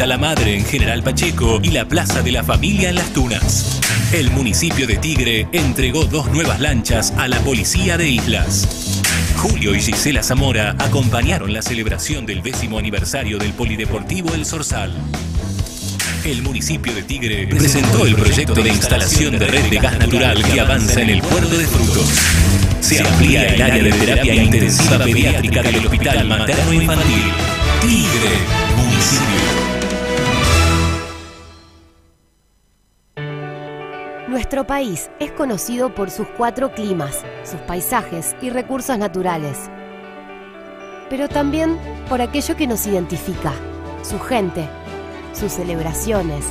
Fiesta La Madre en General Pacheco y la Plaza de la Familia en Las Tunas. El municipio de Tigre entregó dos nuevas lanchas a la Policía de Islas. Julio y Gisela Zamora acompañaron la celebración del décimo aniversario del Polideportivo El Zorzal. El municipio de Tigre presentó el proyecto de instalación de red de gas natural que avanza en el puerto de frutos. Se amplía el área de terapia intensiva pediátrica del Hospital Materno Infantil. Tigre, municipio. Nuestro país es conocido por sus cuatro climas, sus paisajes y recursos naturales, pero también por aquello que nos identifica, su gente, sus celebraciones,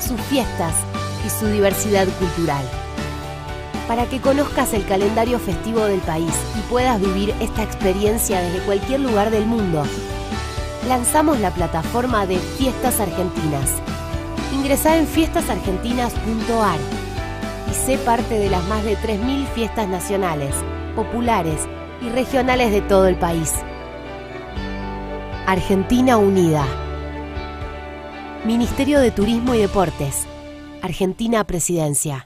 sus fiestas y su diversidad cultural. Para que conozcas el calendario festivo del país y puedas vivir esta experiencia desde cualquier lugar del mundo, lanzamos la plataforma de Fiestas Argentinas. Ingresá en fiestasargentinas.ar sé parte de las más de 3.000 fiestas nacionales, populares y regionales de todo el país. Argentina Unida. Ministerio de Turismo y Deportes. Argentina Presidencia.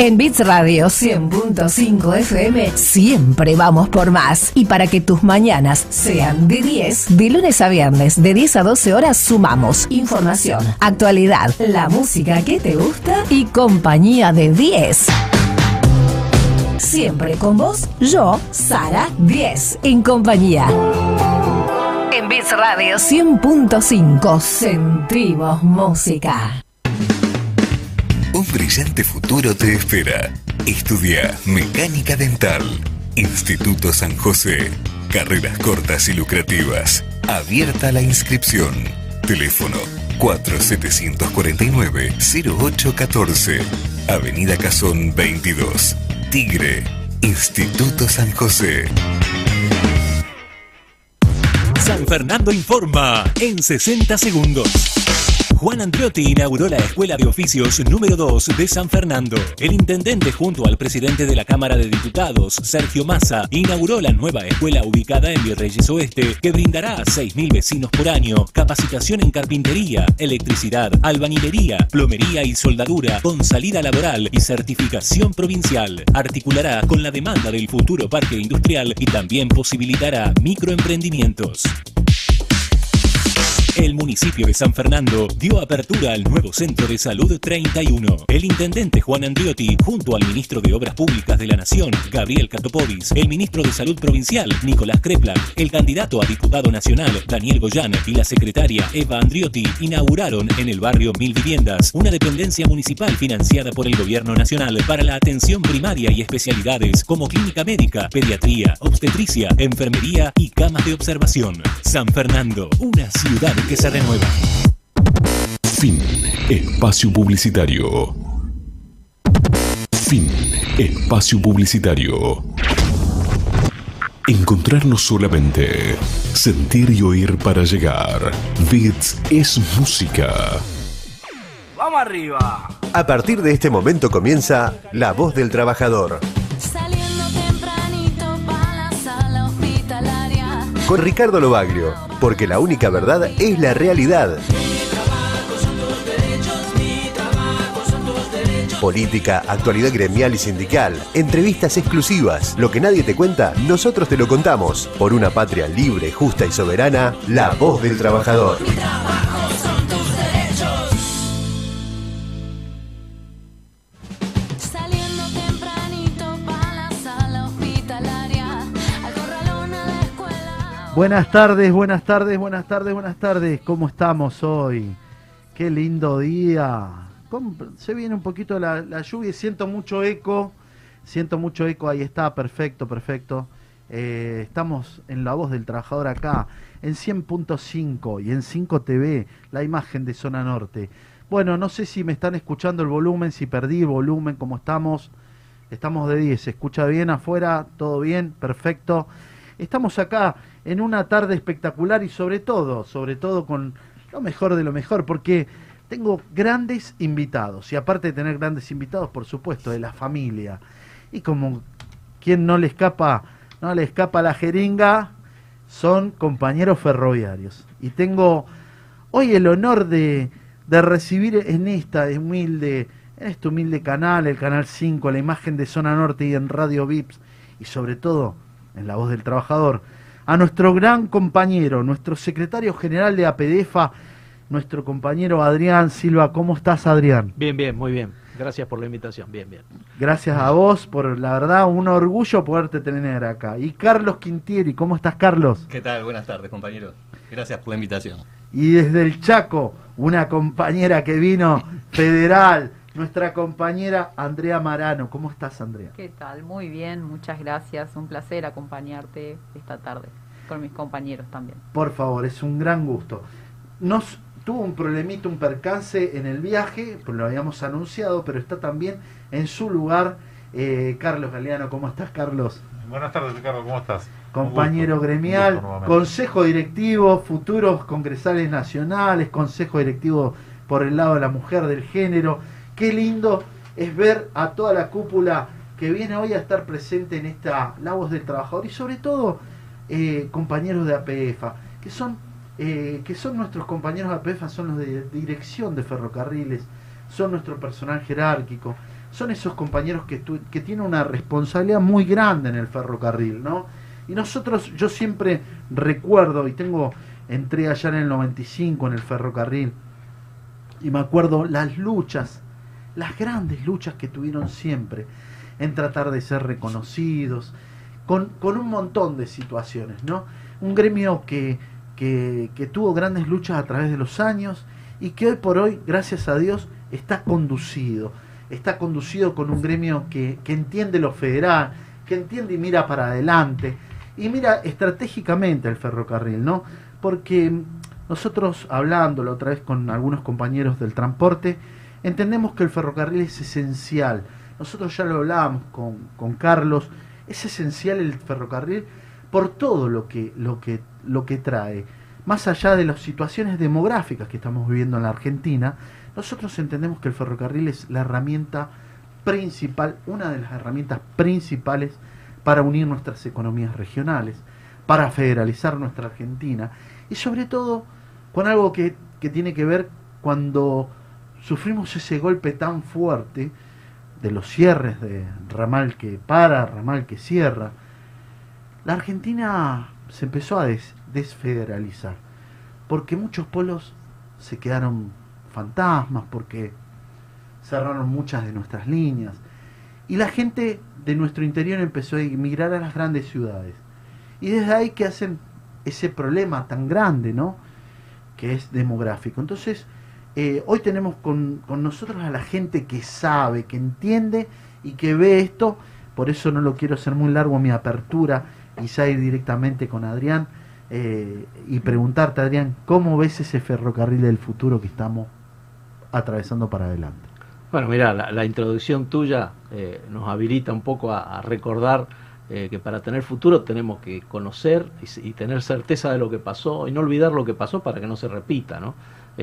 En Bits Radio 100.5 FM siempre vamos por más. Y para que tus mañanas sean de 10, de lunes a viernes, de 10 a 12 horas, sumamos información, actualidad, la música que te gusta y compañía de 10. Siempre con vos, yo, Sara 10, en compañía. En Bits Radio 100.5 sentimos música. Un brillante futuro te espera. Estudia Mecánica Dental. Instituto San José. Carreras cortas y lucrativas. Abierta la inscripción. Teléfono 4749-0814. Avenida Cazón 22. Tigre. Instituto San José. San Fernando informa en 60 segundos. Juan Andriotti inauguró la Escuela de Oficios número 2 de San Fernando. El intendente junto al presidente de la Cámara de Diputados, Sergio Massa, inauguró la nueva escuela ubicada en Virreyes Oeste que brindará a 6.000 vecinos por año capacitación en carpintería, electricidad, albañilería, plomería y soldadura con salida laboral y certificación provincial. Articulará con la demanda del futuro parque industrial y también posibilitará microemprendimientos. El municipio de San Fernando dio apertura al nuevo Centro de Salud 31. El intendente Juan Andriotti, junto al ministro de Obras Públicas de la Nación, Gabriel Catopodis, el ministro de Salud Provincial, Nicolás Kreplak, el candidato a diputado nacional, Daniel Goyán, y la secretaria Eva Andriotti, inauguraron en el barrio Mil Viviendas una dependencia municipal financiada por el gobierno nacional para la atención primaria y especialidades como clínica médica, pediatría, obstetricia, enfermería y camas de observación. San Fernando, una ciudad que se renueva. Fin. Espacio publicitario. Fin. Espacio publicitario. Encontrarnos solamente. Sentir y oír para llegar. Bits es música. ¡Vamos arriba! A partir de este momento comienza La Voz del Trabajador. Con Ricardo Lobaglio, porque la única verdad es la realidad. Política, actualidad gremial y sindical, entrevistas exclusivas, lo que nadie te cuenta, nosotros te lo contamos. Por una patria libre, justa y soberana, la voz del trabajador. Buenas tardes, buenas tardes, buenas tardes, buenas tardes. ¿Cómo estamos hoy? Qué lindo día. Se viene un poquito la, lluvia siento mucho eco. Siento mucho eco, ahí está, perfecto, perfecto. Eh, estamos en La Voz del Trabajador acá, en 100.5 y en 5 TV, la imagen de Zona Norte. Bueno, no sé si me están escuchando el volumen, si perdí volumen, cómo estamos. Estamos de 10, ¿se escucha bien afuera? ¿Todo bien? Perfecto. Estamos acá en una tarde espectacular y sobre todo, sobre todo con lo mejor de lo mejor, porque tengo grandes invitados y aparte de tener grandes invitados, por supuesto, de la familia. Y como quien no le escapa, no le escapa la jeringa, son compañeros ferroviarios. Y tengo hoy el honor de, de recibir en esta humilde, en este humilde canal, el canal 5, la imagen de Zona Norte y en Radio Vips, y sobre todo en La Voz del Trabajador, a nuestro gran compañero, nuestro secretario general de APDEFA, nuestro compañero Adrián Silva. ¿Cómo estás, Adrián? Bien, bien, muy bien. Gracias por la invitación. Bien, bien. Gracias a vos por, la verdad, un orgullo poderte tener acá. Y Carlos Quintieri, ¿cómo estás, Carlos? ¿Qué tal? Buenas tardes, compañero. Gracias por la invitación. Y desde el Chaco, una compañera que vino federal, nuestra compañera Andrea Marano. ¿Cómo estás, Andrea? ¿Qué tal? Muy bien, muchas gracias. Un placer acompañarte esta tarde con mis compañeros también. Por favor, es un gran gusto. Nos tuvo un problemito, un percance en el viaje, pues lo habíamos anunciado, pero está también en su lugar eh, Carlos Galeano. ¿Cómo estás, Carlos? Buenas tardes, Ricardo, ¿cómo estás? Compañero gremial, consejo directivo, futuros congresales nacionales, consejo directivo por el lado de la mujer, del género. Qué lindo es ver a toda la cúpula que viene hoy a estar presente en esta La Voz del Trabajador y sobre todo eh, compañeros de APEFA, que son eh, que son nuestros compañeros de APEFA, son los de dirección de ferrocarriles, son nuestro personal jerárquico, son esos compañeros que, que tienen una responsabilidad muy grande en el ferrocarril, ¿no? Y nosotros, yo siempre recuerdo, y tengo, entré allá en el 95 en el ferrocarril, y me acuerdo las luchas, las grandes luchas que tuvieron siempre en tratar de ser reconocidos, con, un montón de situaciones, ¿no? Un gremio que que, tuvo grandes luchas a través de los años y que hoy por hoy, gracias a Dios, está conducido. Está conducido con un gremio que, entiende lo federal, que entiende y mira para adelante y mira estratégicamente el ferrocarril, ¿no? Porque nosotros hablándolo otra vez con algunos compañeros del transporte, entendemos que el ferrocarril es esencial. Nosotros ya lo hablábamos con, con Carlos, es esencial el ferrocarril por todo lo que, lo que, lo que trae. Más allá de las situaciones demográficas que estamos viviendo en la Argentina, nosotros entendemos que el ferrocarril es la herramienta principal, una de las herramientas principales para unir nuestras economías regionales, para federalizar nuestra Argentina y sobre todo con algo que, que tiene que ver cuando sufrimos ese golpe tan fuerte de los cierres de ramal que para, ramal que cierra, la Argentina se empezó a desfederalizar, porque muchos polos se quedaron fantasmas, porque cerraron muchas de nuestras líneas, y la gente de nuestro interior empezó a emigrar a las grandes ciudades. Y desde ahí que hacen ese problema tan grande, ¿no? Que es demográfico. Entonces, eh, hoy tenemos con, nosotros a la gente que sabe, que entiende y que ve esto. Por eso no lo quiero hacer muy largo mi apertura quizá ir directamente con Adrián eh, y preguntarte, Adrián, ¿cómo ves ese ferrocarril del futuro que estamos atravesando para adelante? Bueno, mira, la, introducción tuya eh, nos habilita un poco a, recordar que para tener futuro tenemos que conocer y, tener certeza de lo que pasó y no olvidar lo que pasó para que no se repita, ¿no?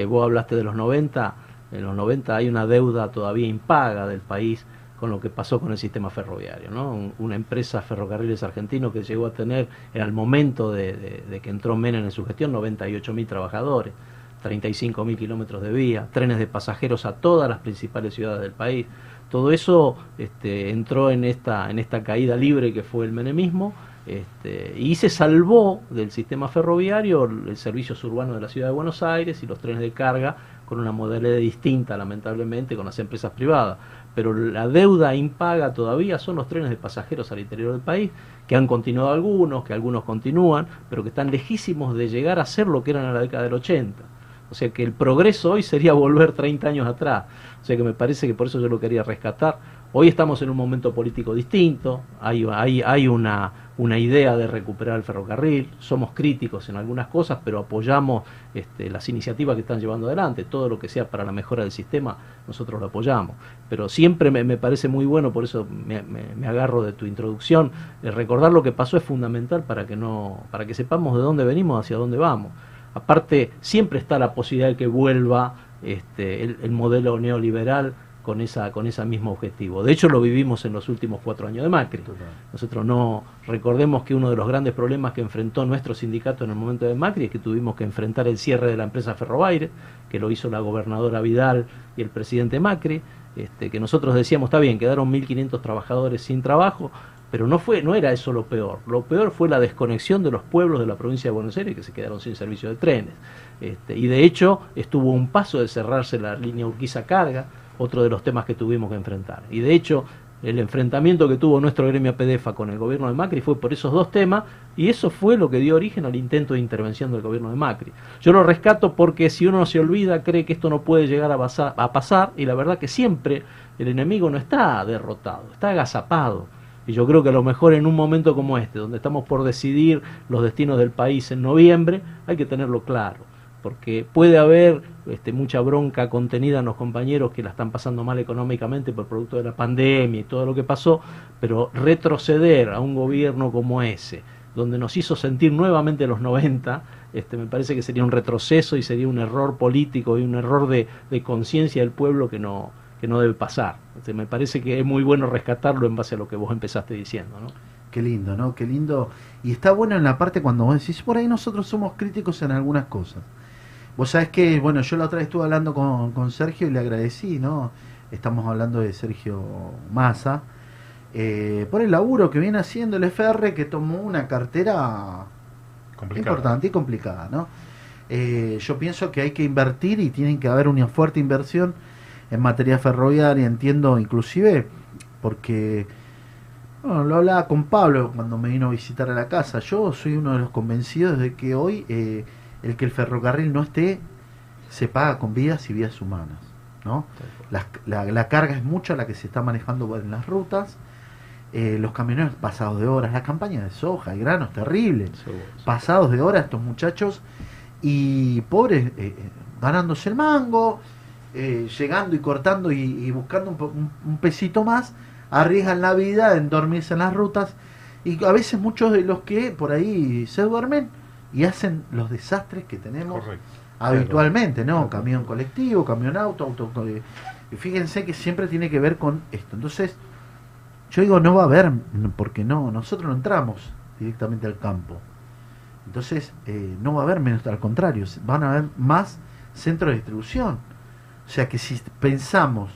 Vos hablaste de los 90, en los 90 hay una deuda todavía impaga del país con lo que pasó con el sistema ferroviario. ¿no? una empresa Ferrocarriles Argentino que llegó a tener, en el momento de, que entró Menem en su gestión, 98.000 trabajadores, 35.000 kilómetros de vía, trenes de pasajeros a todas las principales ciudades del país. Todo eso este, entró en esta, en esta caída libre que fue el menemismo este, y se salvó del sistema ferroviario el servicio urbano de la ciudad de Buenos Aires y los trenes de carga con una modalidad distinta, lamentablemente, con las empresas privadas pero la deuda impaga todavía son los trenes de pasajeros al interior del país, que han continuado algunos, que algunos continúan, pero que están lejísimos de llegar a ser lo que eran en la década del 80. O sea que el progreso hoy sería volver 30 años atrás. O sea que me parece que por eso yo lo quería rescatar. Hoy estamos en un momento político distinto, hay, hay, una, una idea de recuperar el ferrocarril, somos críticos en algunas cosas, pero apoyamos este, las iniciativas que están llevando adelante, todo lo que sea para la mejora del sistema, nosotros lo apoyamos. Pero siempre me, parece muy bueno, por eso me, agarro de tu introducción, recordar lo que pasó es fundamental para que, no, para que sepamos de dónde venimos, hacia dónde vamos. Aparte, siempre está la posibilidad de que vuelva este, el modelo neoliberal con esa, con ese mismo objetivo. De hecho, lo vivimos en los últimos cuatro años de Macri. Nosotros no recordemos que uno de los grandes problemas que enfrentó nuestro sindicato en el momento de Macri es que tuvimos que enfrentar el cierre de la empresa Ferrobaire, que lo hizo la gobernadora Vidal y el presidente Macri, este, que nosotros decíamos, está bien, quedaron 1.500 trabajadores sin trabajo, pero no fue no era eso lo peor. Lo peor fue la desconexión de los pueblos de la provincia de Buenos Aires que se quedaron sin servicio de trenes. Este, y de hecho estuvo un paso de cerrarse la línea Urquiza Carga, otro de los temas que tuvimos que enfrentar. Y de hecho, el enfrentamiento que tuvo nuestro gremio PDFA con el gobierno de Macri fue por esos dos temas y eso fue lo que dio origen al intento de intervención del gobierno de Macri. Yo lo rescato porque si uno se olvida cree que esto no puede llegar a, pasar, a pasar y la verdad que siempre el enemigo no está derrotado, está agazapado. Y yo creo que a lo mejor en un momento como este, donde estamos por decidir los destinos del país en noviembre, hay que tenerlo claro porque puede haber este, mucha bronca contenida en los compañeros que la están pasando mal económicamente por producto de la pandemia y todo lo que pasó, pero retroceder a un gobierno como ese, donde nos hizo sentir nuevamente los 90, este, me parece que sería un retroceso y sería un error político y un error de, conciencia del pueblo que no, que no debe pasar. Este, me parece que es muy bueno rescatarlo en base a lo que vos empezaste diciendo. ¿no? Qué lindo, ¿no? Qué lindo. Y está bueno en la parte cuando vos decís, por ahí nosotros somos críticos en algunas cosas. Vos sabés que, bueno, yo la otra vez estuve hablando con, con Sergio y le agradecí, ¿no? Estamos hablando de Sergio Massa, eh, por el laburo que viene haciendo el FR, que tomó una cartera importante y complicada, ¿no? Eh, yo pienso que hay que invertir y tienen que haber una fuerte inversión en materia ferroviaria, entiendo inclusive, porque bueno, lo hablaba con Pablo cuando me vino a visitar a la casa. Yo soy uno de los convencidos de que hoy eh, el que el ferrocarril no esté se paga con vidas y vidas humanas. ¿no? La, carga es mucha la que se está manejando en las rutas. Eh, los camioneros pasados de horas, la campaña de soja, el grano es terrible. Pasados de horas estos muchachos y pobres eh, eh, ganándose el mango, llegando y cortando y, buscando un, un, pesito más, arriesgan la vida en dormirse en las rutas y a veces muchos de los que por ahí se duermen y hacen los desastres que tenemos habitualmente, ¿no? Camión colectivo, camión auto, auto. Y fíjense que siempre tiene que ver con esto. Entonces, yo digo, no va a haber, porque no, nosotros no entramos directamente al campo. Entonces, eh, no va a haber menos, al contrario, van a haber más centros de distribución. O sea que si pensamos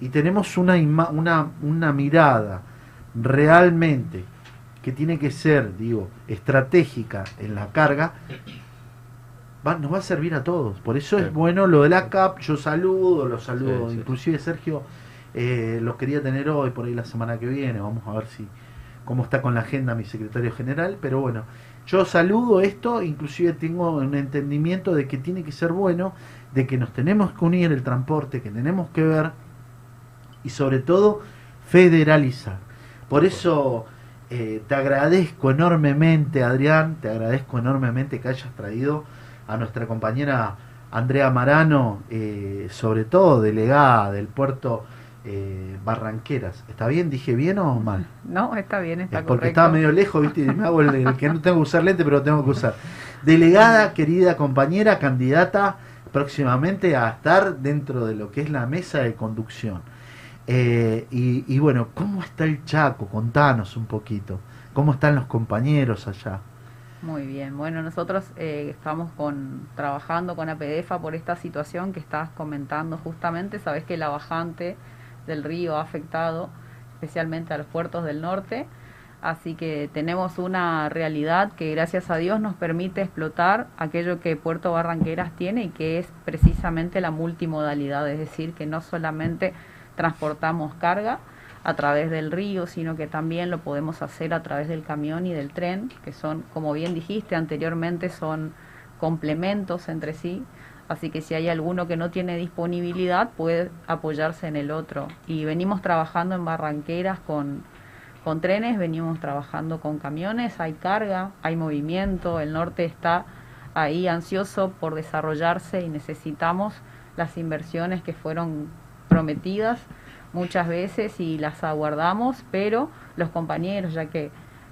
y tenemos una, una, una mirada realmente que tiene que ser, digo, estratégica en la carga, va, nos va a servir a todos. Por eso es bueno lo de la CAP, yo saludo, lo saludo, inclusive Sergio eh, los quería tener hoy, por ahí la semana que viene, vamos a ver si cómo está con la agenda mi secretario general, pero bueno, yo saludo esto, inclusive tengo un entendimiento de que tiene que ser bueno, de que nos tenemos que unir el transporte, que tenemos que ver y sobre todo federalizar. Por eso eh, te agradezco enormemente, Adrián, te agradezco enormemente que hayas traído a nuestra compañera Andrea Marano, eh, sobre todo delegada del puerto eh, Barranqueras. ¿Está bien? ¿Dije bien o mal? No, está bien, está Porque estaba medio lejos, ¿viste? me hago el, que no tengo que usar lente, pero tengo que usar. Delegada, querida compañera, candidata próximamente a estar dentro de lo que es la mesa de conducción. Eh, y, bueno, ¿cómo está el Chaco? Contanos un poquito. ¿Cómo están los compañeros allá? Muy bien, bueno, nosotros eh, estamos con, trabajando con APDFA por esta situación que estás comentando justamente. Sabes que la bajante del río ha afectado especialmente a los puertos del norte. Así que tenemos una realidad que gracias a Dios nos permite explotar aquello que Puerto Barranqueras tiene y que es precisamente la multimodalidad, es decir, que no solamente transportamos carga a través del río, sino que también lo podemos hacer a través del camión y del tren, que son, como bien dijiste anteriormente, son complementos entre sí. Así que si hay alguno que no tiene disponibilidad, puede apoyarse en el otro. Y venimos trabajando en barranqueras con, con trenes, venimos trabajando con camiones, hay carga, hay movimiento, el norte está ahí ansioso por desarrollarse y necesitamos las inversiones que fueron prometidas muchas veces y las aguardamos, pero los compañeros, ya que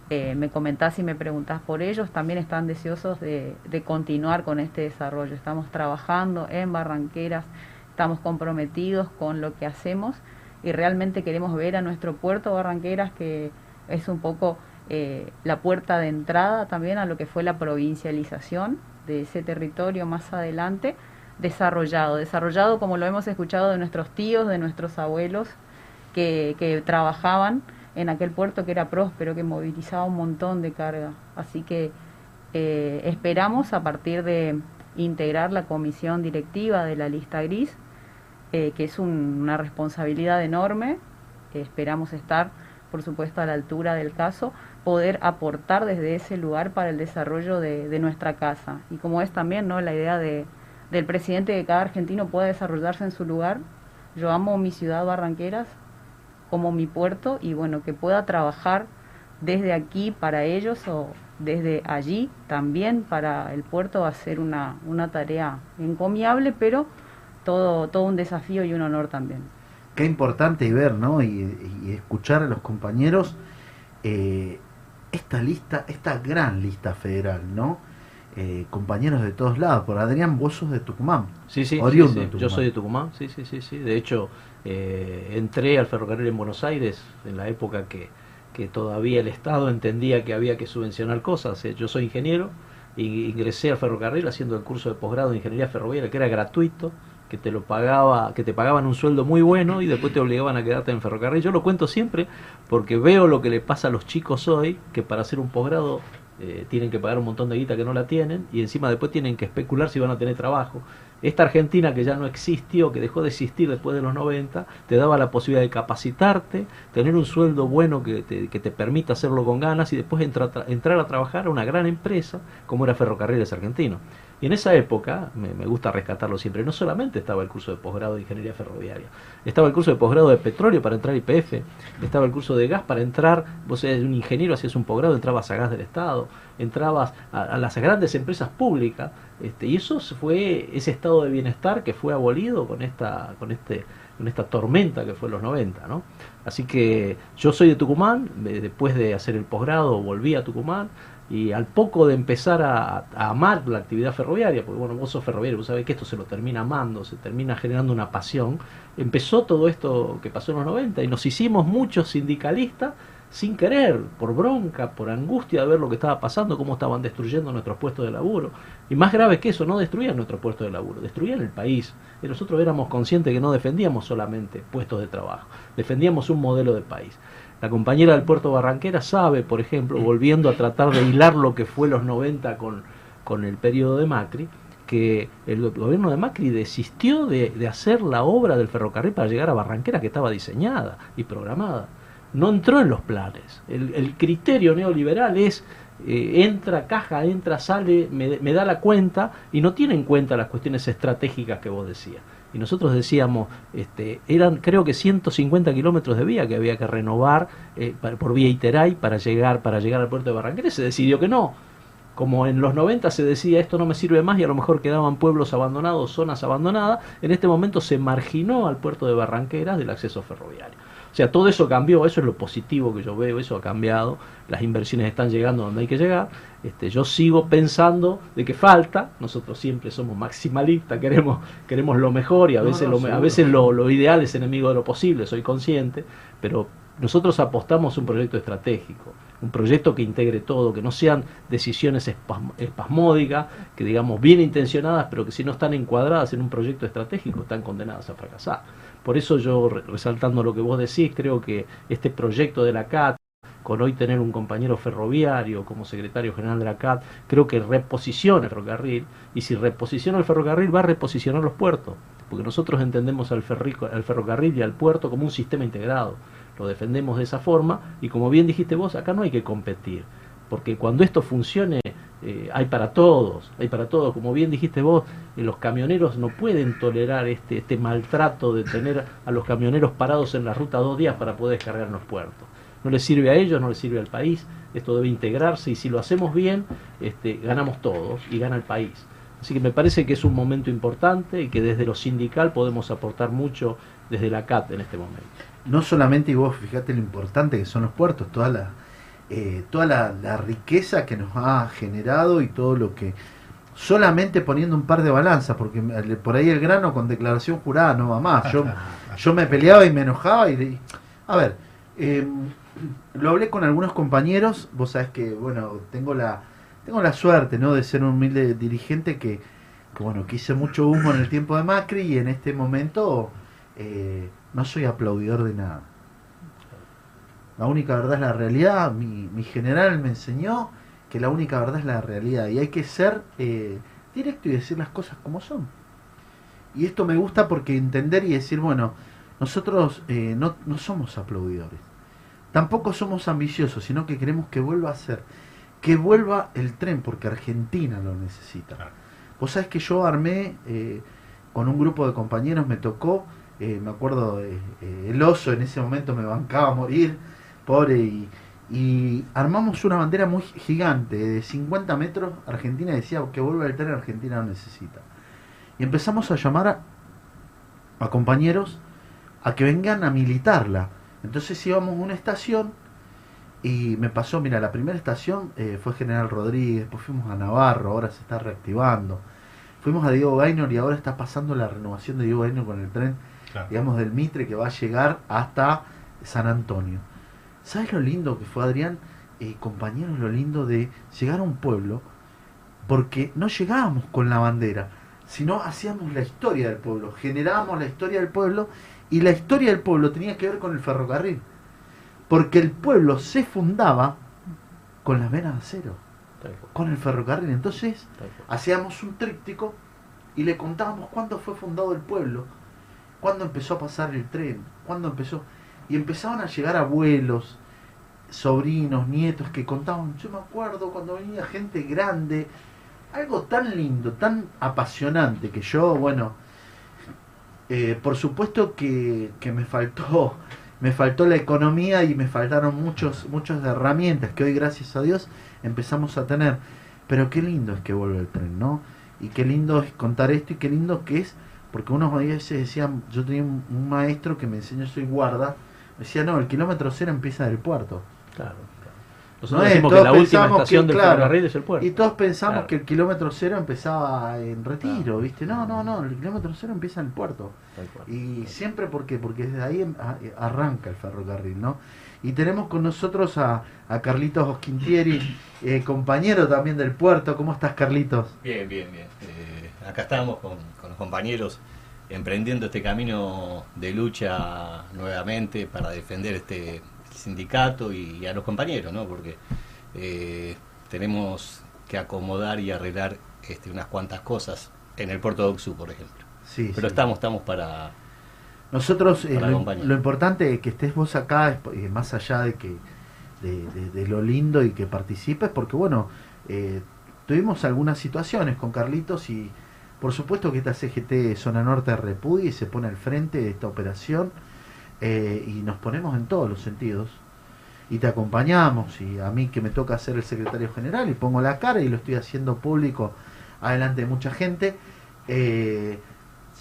eh, me comentás y me preguntás por ellos, también están deseosos de, continuar con este desarrollo. Estamos trabajando en Barranqueras estamos comprometidos con lo que hacemos y realmente queremos ver a nuestro puerto Barranqueras que es un poco eh, la puerta de entrada también a lo que fue la provincialización de ese territorio más adelante desarrollado, desarrollado como lo hemos escuchado de nuestros tíos, de nuestros abuelos que, que trabajaban en aquel puerto que era próspero, que movilizaba un montón de carga. Así que eh, esperamos a partir de integrar la comisión directiva de la lista gris, eh, que es una responsabilidad enorme, esperamos estar, por supuesto, a la altura del caso, poder aportar desde ese lugar para el desarrollo de, nuestra casa. Y como es también ¿no? la idea de, del presidente de cada argentino pueda desarrollarse en su lugar, yo amo mi ciudad Barranqueras como mi puerto y bueno, que pueda trabajar desde aquí para ellos o desde allí también para el puerto va a ser una, una tarea encomiable, pero todo, todo un desafío y un honor también. Qué importante ver, ¿no? Y, escuchar a los compañeros eh, esta lista, esta gran lista federal, ¿no? Eh, compañeros de todos lados, por Adrián, vos sos de Tucumán. Sí, sí, yo soy de Tucumán, sí, sí, sí, sí. De hecho, eh, entré al ferrocarril en Buenos Aires en la época que, que todavía el Estado entendía que había que subvencionar cosas. Eh, yo soy ingeniero y ingresé al ferrocarril haciendo el curso de posgrado de ingeniería ferroviaria que era gratuito, que te lo pagaba, que te pagaban un sueldo muy bueno y después te obligaban a quedarte en ferrocarril. Yo lo cuento siempre porque veo lo que le pasa a los chicos hoy, que para hacer un posgrado eh, tienen que pagar un montón de guita que no la tienen y encima después tienen que especular si van a tener trabajo. Esta Argentina que ya no existió, que dejó de existir después de los 90, te daba la posibilidad de capacitarte, tener un sueldo bueno que te, que te permita hacerlo con ganas y después entrar, entrar a trabajar a una gran empresa como era Ferrocarriles Argentino. Y en esa época, me, gusta rescatarlo siempre, no solamente estaba el curso de posgrado de Ingeniería Ferroviaria, estaba el curso de posgrado de petróleo para entrar a IPF, estaba el curso de gas para entrar, vos eres un ingeniero, hacías un posgrado, entrabas a gas del Estado, entrabas a, las grandes empresas públicas, este, y eso fue ese estado de bienestar que fue abolido con esta, con este, con esta tormenta que fue en los 90, ¿no? Así que yo soy de Tucumán, después de hacer el posgrado volví a Tucumán, y al poco de empezar a, amar la actividad ferroviaria, porque bueno, vos sos ferroviario, vos sabés que esto se lo termina amando, se termina generando una pasión, empezó todo esto que pasó en los 90 y nos hicimos muchos sindicalistas sin querer, por bronca, por angustia de ver lo que estaba pasando, cómo estaban destruyendo nuestros puestos de laburo. Y más grave que eso, no destruían nuestros puestos de laburo, destruían el país. Y nosotros éramos conscientes que no defendíamos solamente puestos de trabajo, defendíamos un modelo de país. La compañera del puerto Barranquera sabe, por ejemplo, volviendo a tratar de hilar lo que fue los 90 con, con el periodo de Macri, que el gobierno de Macri desistió de, hacer la obra del ferrocarril para llegar a Barranquera que estaba diseñada y programada. No entró en los planes. El, criterio neoliberal es eh, entra, caja, entra, sale, me, me, da la cuenta y no tiene en cuenta las cuestiones estratégicas que vos decías y nosotros decíamos, este, eran creo que 150 kilómetros de vía que había que renovar eh, por vía Iteray para llegar, para llegar al puerto de Barranquilla, se decidió que no. Como en los 90 se decía esto no me sirve más y a lo mejor quedaban pueblos abandonados, zonas abandonadas, en este momento se marginó al puerto de Barranqueras del acceso ferroviario. O sea, todo eso cambió, eso es lo positivo que yo veo, eso ha cambiado, las inversiones están llegando donde hay que llegar. Este, yo sigo pensando de que falta, nosotros siempre somos maximalistas, queremos, queremos lo mejor y a veces, lo, a veces lo, lo ideal es enemigo de lo posible, soy consciente, pero nosotros apostamos un proyecto estratégico, un proyecto que integre todo, que no sean decisiones espasmódicas, que digamos bien intencionadas, pero que si no están encuadradas en un proyecto estratégico están condenadas a fracasar. Por eso yo, resaltando lo que vos decís, creo que este proyecto de la CAT, con hoy tener un compañero ferroviario como secretario general de la CAT, creo que reposiciona el ferrocarril, y si reposiciona el ferrocarril va a reposicionar los puertos, porque nosotros entendemos al, al ferrocarril y al puerto como un sistema integrado, lo defendemos de esa forma, y como bien dijiste vos, acá no hay que competir, porque cuando esto funcione eh, hay para todos, hay para todos. Como bien dijiste vos, eh, los camioneros no pueden tolerar este, este maltrato de tener a los camioneros parados en la ruta dos días para poder descargar en los puertos. No les sirve a ellos, no les sirve al país, esto debe integrarse y si lo hacemos bien, este, ganamos todos y gana el país. Así que me parece que es un momento importante y que desde lo sindical podemos aportar mucho desde la CAT en este momento. No solamente, y vos fíjate lo importante que son los puertos, toda la, eh, toda la, riqueza que nos ha generado y todo lo que solamente poniendo un par de balanzas, porque por ahí el grano con declaración jurada no va más. Yo, yo me peleaba y me enojaba y... a ver, eh, lo hablé con algunos compañeros, vos sabés que, bueno, tengo la, tengo la suerte, ¿no?, de ser un humilde dirigente que, que bueno, que hice mucho humo en el tiempo de Macri y en este momento eh, no soy aplaudidor de nada. La única verdad es la realidad, mi, mi general me enseñó que la única verdad es la realidad. Y hay que ser eh, directo y decir las cosas como son. Y esto me gusta porque entender y decir, bueno, nosotros eh, no, no somos aplaudidores. Tampoco somos ambiciosos, sino que queremos que vuelva a ser, que vuelva el tren, porque Argentina lo necesita. Vos sabés que yo armé eh, con un grupo de compañeros, me tocó, eh, me acuerdo, el oso en ese momento me bancaba a morir, pobre, y, y armamos una bandera muy gigante, de 50 metros, Argentina decía que vuelva el tren, Argentina lo necesita. Y empezamos a llamar a, a compañeros a que vengan a militarla entonces íbamos a una estación y me pasó, mira, la primera estación eh, fue General Rodríguez, después fuimos a Navarro, ahora se está reactivando. Fuimos a Diego Gaynor y ahora está pasando la renovación de Diego Gaynor con el tren, digamos, del Mitre que va a llegar hasta San Antonio. ¿Sabes lo lindo que fue, Adrián? Eh, compañeros, lo lindo de llegar a un pueblo, porque no llegábamos con la bandera, sino hacíamos la historia del pueblo, generábamos la historia del pueblo y la historia del pueblo tenía que ver con el ferrocarril. Porque el pueblo se fundaba con las venas de acero, con el ferrocarril. Entonces hacíamos un tríptico y le contábamos cuándo fue fundado el pueblo, cuándo empezó a pasar el tren, cuándo empezó. Y empezaban a llegar abuelos, sobrinos, nietos que contaban, yo me acuerdo cuando venía gente grande, algo tan lindo, tan apasionante que yo, bueno, eh, por supuesto que, me faltó me faltó la economía y me faltaron muchos muchas herramientas que hoy gracias a Dios empezamos a tener. Pero qué lindo es que vuelve el tren no y qué lindo es contar esto y qué lindo que es porque unos veces decían yo tenía un, maestro que me enseñó soy guarda decía no el kilómetro cero empieza del puerto claro nosotros decimos que la última estación del ferrocarril es el puerto. Y todos pensamos que el kilómetro cero empezaba en retiro, ¿viste? No, no, no, el kilómetro cero empieza en el puerto. Y siempre, ¿por qué? Porque desde ahí em, arranca el ferrocarril, ¿no? Y tenemos con nosotros a, a Carlitos Osquintieri, eh, compañero también del puerto. ¿Cómo estás, Carlitos? Bien, bien, bien. Eh, acá estamos con, con los compañeros emprendiendo este camino de lucha nuevamente para defender este sindicato y, a los compañeros, ¿no? Porque eh, tenemos que acomodar y arreglar este, unas cuantas cosas en el puerto de Oxu, por ejemplo. Sí, Pero estamos, estamos para... Nosotros, eh, lo, importante es que estés vos acá, eh, más allá de que de, lo lindo y que participes, porque bueno, tuvimos algunas situaciones con Carlitos y por supuesto que esta CGT Zona Norte repudia y se pone al frente de esta operación eh, y nos ponemos en todos los sentidos. Y te acompañamos y a mí que me toca ser el secretario general y pongo la cara y lo estoy haciendo público adelante de mucha gente eh,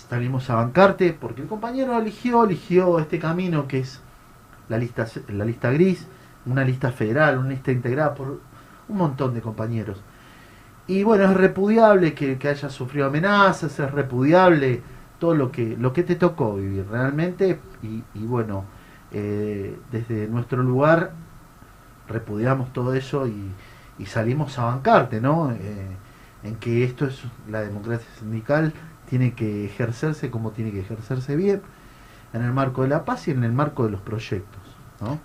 salimos a bancarte porque el compañero eligió eligió este camino que es la lista la lista gris una lista federal una lista integrada por un montón de compañeros y bueno es repudiable que, que haya sufrido amenazas es repudiable todo lo que, lo que te tocó vivir realmente y, bueno, eh, desde nuestro lugar repudiamos todo eso y, salimos a bancarte, ¿no? Eh, en que esto es la democracia sindical, tiene que ejercerse como tiene que ejercerse bien, en el marco de la paz y en el marco de los proyectos, ¿no?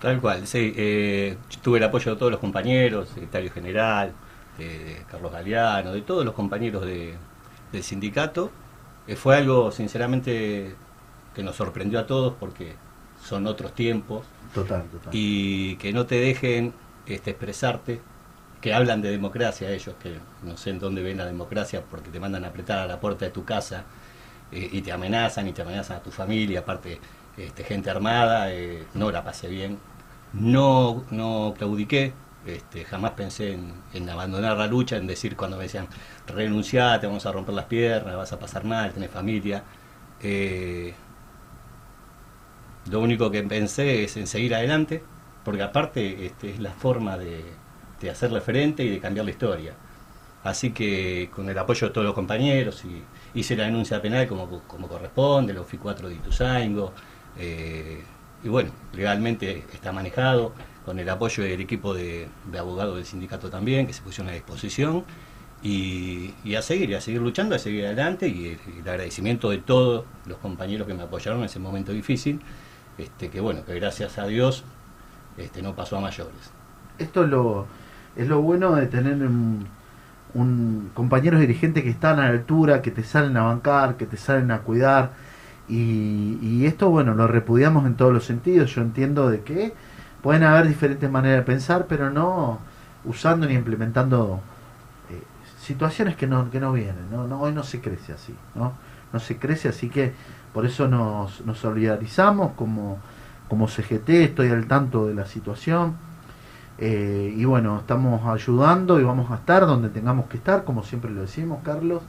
Tal cual, sí. Eh, tuve el apoyo de todos los compañeros, secretario general, de, Carlos Galeano, de todos los compañeros de, del sindicato, eh, fue algo, sinceramente, que nos sorprendió a todos porque son otros tiempos. Total, total. Y que no te dejen este, expresarte, que hablan de democracia ellos, que no sé en dónde ven la democracia porque te mandan a apretar a la puerta de tu casa eh, y te amenazan y te amenazan a tu familia, aparte este, gente armada, eh, no la pasé bien. No, no claudiqué, este, jamás pensé en, abandonar la lucha, en decir cuando me decían renunciate, vamos a romper las piernas, vas a pasar mal, tenés familia. Eh, lo único que pensé es en seguir adelante, porque aparte este, es la forma de, hacerle frente y de cambiar la historia. Así que con el apoyo de todos los compañeros hice la denuncia penal como, corresponde, los FI4 de Ituzaingo, eh, y bueno, legalmente está manejado, con el apoyo del equipo de, abogados del sindicato también, que se pusieron a disposición, y, a seguir, y a seguir luchando, a seguir adelante, y, el agradecimiento de todos los compañeros que me apoyaron en ese momento difícil, este, que bueno, que gracias a Dios este, no pasó a mayores. Esto es lo, es lo bueno de tener un, un compañeros dirigentes que están a la altura, que te salen a bancar, que te salen a cuidar, y, esto, bueno, lo repudiamos en todos los sentidos. Yo entiendo de que pueden haber diferentes maneras de pensar, pero no usando ni implementando eh, situaciones que no, que no vienen. ¿no? No, hoy no se crece así, ¿no? No se crece, así que por eso nos, nos solidarizamos como, como CGT, estoy al tanto de la situación. Eh, y bueno, estamos ayudando y vamos a estar donde tengamos que estar, como siempre lo decimos, Carlos.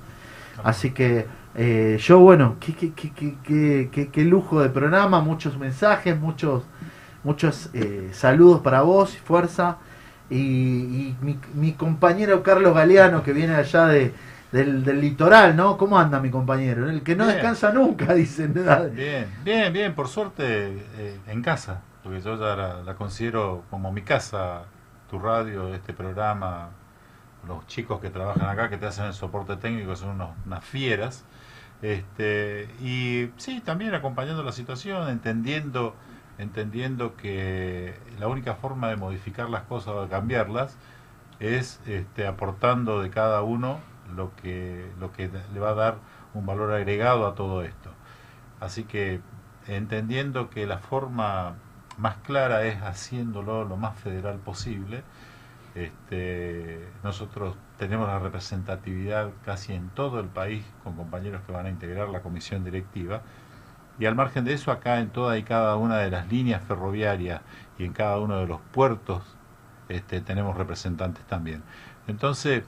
Así que eh, yo, bueno, qué, qué, qué, qué, lujo de programa, muchos mensajes, muchos, muchos eh, saludos para vos, fuerza. Y, mi, mi, compañero Carlos Galeano, que viene allá de, del, del, litoral, ¿no? ¿Cómo anda mi compañero? El que no descansa nunca, dicen. Bien, bien, bien, por suerte eh, en casa, porque yo ya la, la considero como mi casa, tu radio, este programa, los chicos que trabajan acá, que te hacen el soporte técnico, son unos, unas fieras. Este, y sí, también acompañando la situación, entendiendo, entendiendo que la única forma de modificar las cosas o de cambiarlas es este, aportando de cada uno lo que, lo que le va a dar un valor agregado a todo esto. Así que entendiendo que la forma más clara es haciéndolo lo más federal posible, este, nosotros tenemos la representatividad casi en todo el país con compañeros que van a integrar la comisión directiva. Y al margen de eso, acá en toda y cada una de las líneas ferroviarias y en cada uno de los puertos este, tenemos representantes también. Entonces,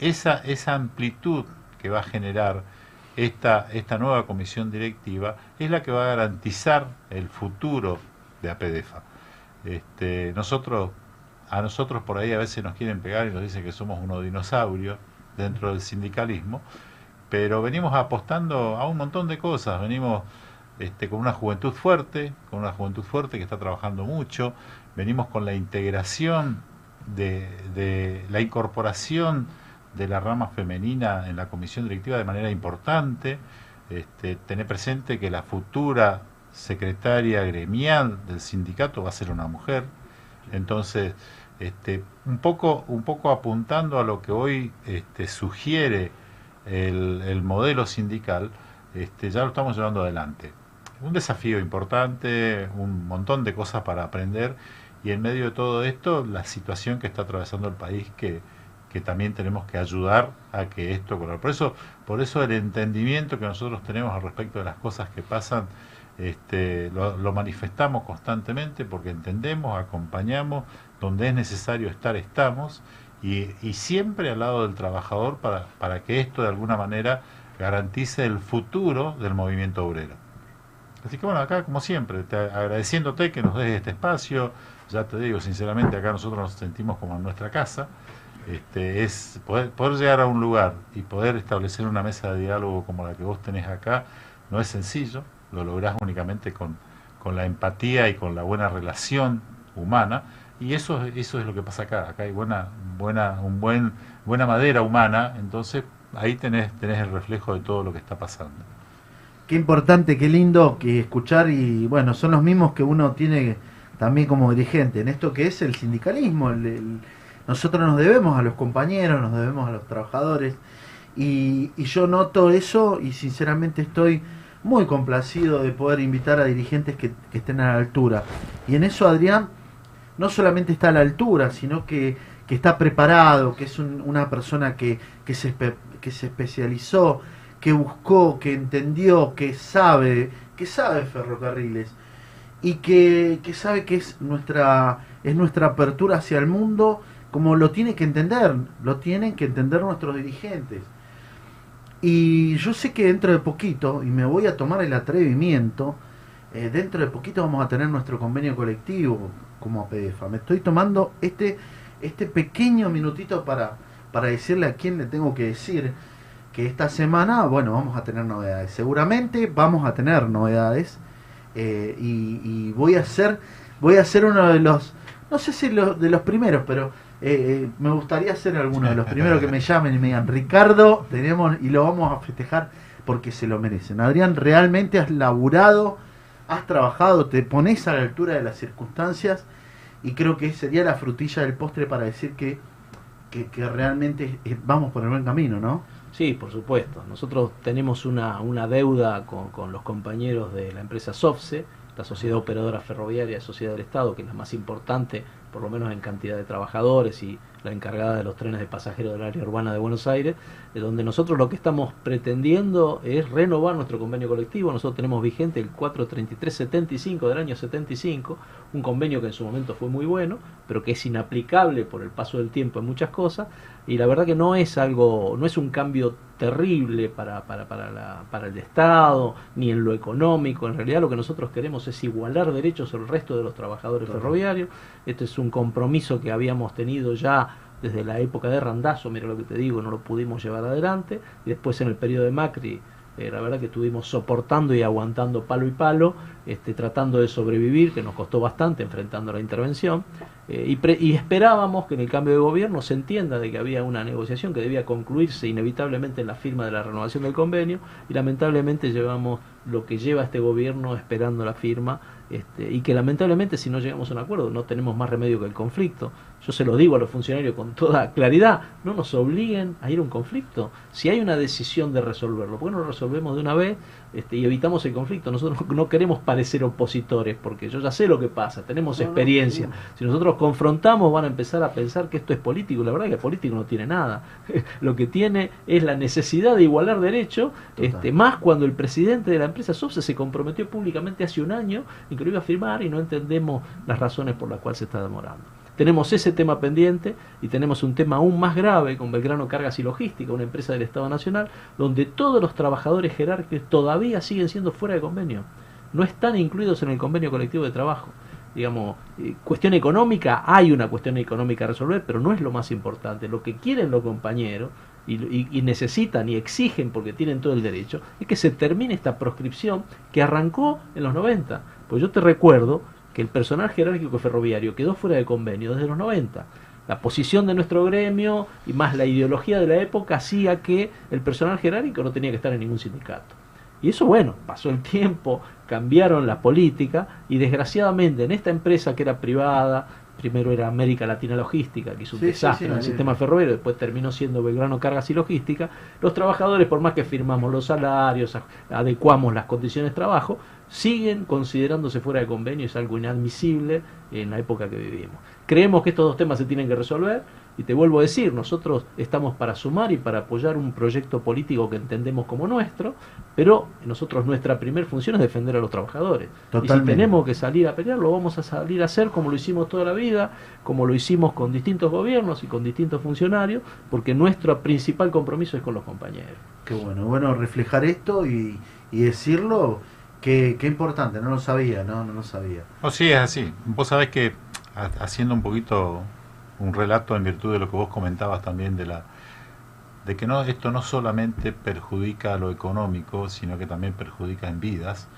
esa, esa amplitud que va a generar esta, esta nueva comisión directiva es la que va a garantizar el futuro de APDEFA. Este, nosotros a nosotros por ahí a veces nos quieren pegar y nos dicen que somos unos dinosaurios dentro del sindicalismo, pero venimos apostando a un montón de cosas, venimos este, con una juventud fuerte, con una juventud fuerte que está trabajando mucho, venimos con la integración de, la incorporación de la rama femenina en la comisión directiva de manera importante, este, tener presente que la futura secretaria gremial del sindicato va a ser una mujer, entonces, este, un, poco, un poco apuntando a lo que hoy este, sugiere el, modelo sindical, este, ya lo estamos llevando adelante. Un desafío importante, un montón de cosas para aprender y en medio de todo esto la situación que está atravesando el país que, también tenemos que ayudar a que esto ocurra. Por eso, por eso el entendimiento que nosotros tenemos al respecto de las cosas que pasan este, lo, manifestamos constantemente porque entendemos, acompañamos, donde es necesario estar, estamos, y, siempre al lado del trabajador para que esto de alguna manera garantice el futuro del movimiento obrero. Así que bueno, acá como siempre, te, agradeciéndote que nos des este espacio, ya te digo, sinceramente acá nosotros nos sentimos como en nuestra casa, este, es poder, poder llegar a un lugar y poder establecer una mesa de diálogo como la que vos tenés acá, no es sencillo, lo lográs únicamente con, con la empatía y con la buena relación humana, y eso, eso es lo que pasa acá, acá hay buena, buena, un buen, buena madera humana, entonces ahí tenés, tenés el reflejo de todo lo que está pasando. Qué importante, qué lindo que escuchar y bueno, son los mismos que uno tiene también como dirigente en esto que es el sindicalismo. nosotros nos debemos a los compañeros, nos debemos a los trabajadores y, yo noto eso y sinceramente estoy muy complacido de poder invitar a dirigentes que, estén a la altura. Y en eso Adrián no solamente está a la altura, sino que, que está preparado, que es una persona que, que, se, que se especializó, que buscó, que entendió, que sabe, que sabe ferrocarriles y que, que sabe que es nuestra, es nuestra apertura hacia el mundo como lo tiene que entender, lo tienen que entender nuestros dirigentes. Y yo sé que dentro de poquito, y me voy a tomar el atrevimiento, eh, dentro de poquito vamos a tener nuestro convenio colectivo como APDFA. Me estoy tomando este, este pequeño minutito para, para decirle a quién le tengo que decir que esta semana, bueno, vamos a tener novedades. Seguramente vamos a tener novedades eh, y, y voy a ser, voy a ser uno de los, no sé si lo- de los primeros, pero eh, eh, me gustaría ser alguno de los primeros que me llamen y me digan, Ricardo, tenemos y lo vamos a festejar porque se lo merecen. Adrián, realmente has laburado, has trabajado, te pones a la altura de las circunstancias y creo que sería la frutilla del postre para decir que, que, que realmente eh, vamos por el buen camino, ¿no? Sí, por supuesto. Nosotros tenemos una, una deuda con, con los compañeros de la empresa SOFSE, la Sociedad Operadora Ferroviaria Sociedad del Estado, que es la más importante, por lo menos en cantidad de trabajadores y la encargada de los trenes de pasajeros del área urbana de Buenos Aires, de donde nosotros lo que estamos pretendiendo es renovar nuestro convenio colectivo. Nosotros tenemos vigente el 433-75 del año 75, un convenio que en su momento fue muy bueno, pero que es inaplicable por el paso del tiempo en muchas cosas, y la verdad que no es algo, no es un cambio terrible para, para, para, la- para el Estado, ni en lo económico. En realidad lo que nosotros queremos es igualar derechos al resto de los trabajadores Claro. ferroviarios. Este es un compromiso que habíamos tenido ya desde la época de Randazo, mira lo que te digo, no lo pudimos llevar adelante. Y después en el periodo de Macri, eh, la verdad que estuvimos soportando y aguantando palo y palo, este, tratando de sobrevivir, que nos costó bastante enfrentando la intervención. Eh, y, esperábamos que en el cambio de gobierno se entienda de que había una negociación que debía concluirse inevitablemente en la firma de la renovación del convenio y lamentablemente llevamos lo que lleva este gobierno esperando la firma este, y que lamentablemente si no llegamos a un acuerdo no tenemos más remedio que el conflicto. Yo se lo digo a los funcionarios con toda claridad, no nos obliguen a ir a un conflicto. Si hay una decisión de resolverlo, ¿por qué no lo resolvemos de una vez este, y evitamos el conflicto? Nosotros no queremos parecer opositores porque yo ya sé lo que pasa, tenemos No, no, experiencia. Si nosotros confrontamos van a empezar a pensar que esto es político. La verdad que el político no tiene nada. Lo que tiene es la necesidad de igualar derecho, este, más cuando el presidente de la empresa SOFSE se comprometió públicamente hace un año en que lo iba a firmar y no entendemos las razones por las cuales se está demorando. Tenemos ese tema pendiente y tenemos un tema aún más grave con Belgrano Cargas y Logística, una empresa del Estado Nacional, donde todos los trabajadores jerárquicos todavía siguen siendo fuera de convenio. No están incluidos en el convenio colectivo de trabajo digamos, eh, cuestión económica, hay una cuestión económica a resolver, pero no es lo más importante. Lo que quieren los compañeros y, y- necesitan y exigen, porque tienen todo el derecho, es que se termine esta proscripción que arrancó en los 90. Pues yo te recuerdo que el personal jerárquico ferroviario quedó fuera de convenio desde los 90. La posición de nuestro gremio y más la ideología de la época hacía que el personal jerárquico no tenía que estar en ningún sindicato. Y eso, bueno, pasó el tiempo, cambiaron la política y desgraciadamente en esta empresa que era privada, primero era América Latina Logística, que hizo un Sí, desastre sí, en el sistema ferroviario, después terminó siendo Belgrano Cargas y Logística, los trabajadores, por más que firmamos los salarios, adecuamos las condiciones de trabajo, siguen considerándose fuera de convenio, es algo inadmisible en la época que vivimos. Creemos que estos dos temas se tienen que resolver y te vuelvo a decir, nosotros estamos para sumar y para apoyar un proyecto político que entendemos como nuestro, pero nosotros nuestra primera función es defender a los trabajadores. Y Totalmente. si tenemos que salir a pelear, lo vamos a salir a hacer como lo hicimos toda la vida, como lo hicimos con distintos gobiernos y con distintos funcionarios, porque nuestro principal compromiso es con los compañeros. Qué bueno, bueno reflejar esto y, y decirlo, que, qué importante, no lo sabía, no, no lo sabía. Oh, sí, es así. Vos sabés que ha- haciendo un poquito un relato en virtud de lo que vos comentabas también de la de que no esto no solamente perjudica lo económico, sino que también perjudica en vidas.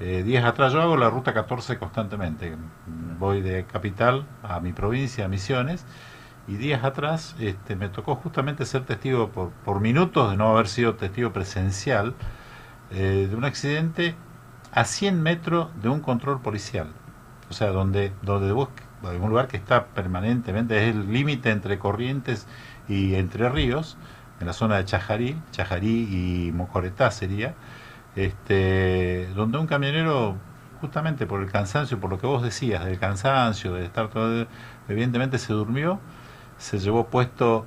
Eh, días atrás yo hago la ruta 14 constantemente. Voy de capital a mi provincia, a Misiones, y días atrás este, me tocó justamente ser testigo por, por minutos, de no haber sido testigo presencial, eh, de un accidente a 100 metros de un control policial. O sea, donde, donde vos, un lugar que está permanentemente, es el límite entre Corrientes y Entre Ríos, en la zona de Chajarí, Chajarí y Mocoretá sería, este, donde un camionero, justamente por el cansancio, por lo que vos decías, del cansancio, de estar todo, evidentemente se durmió, se llevó puesto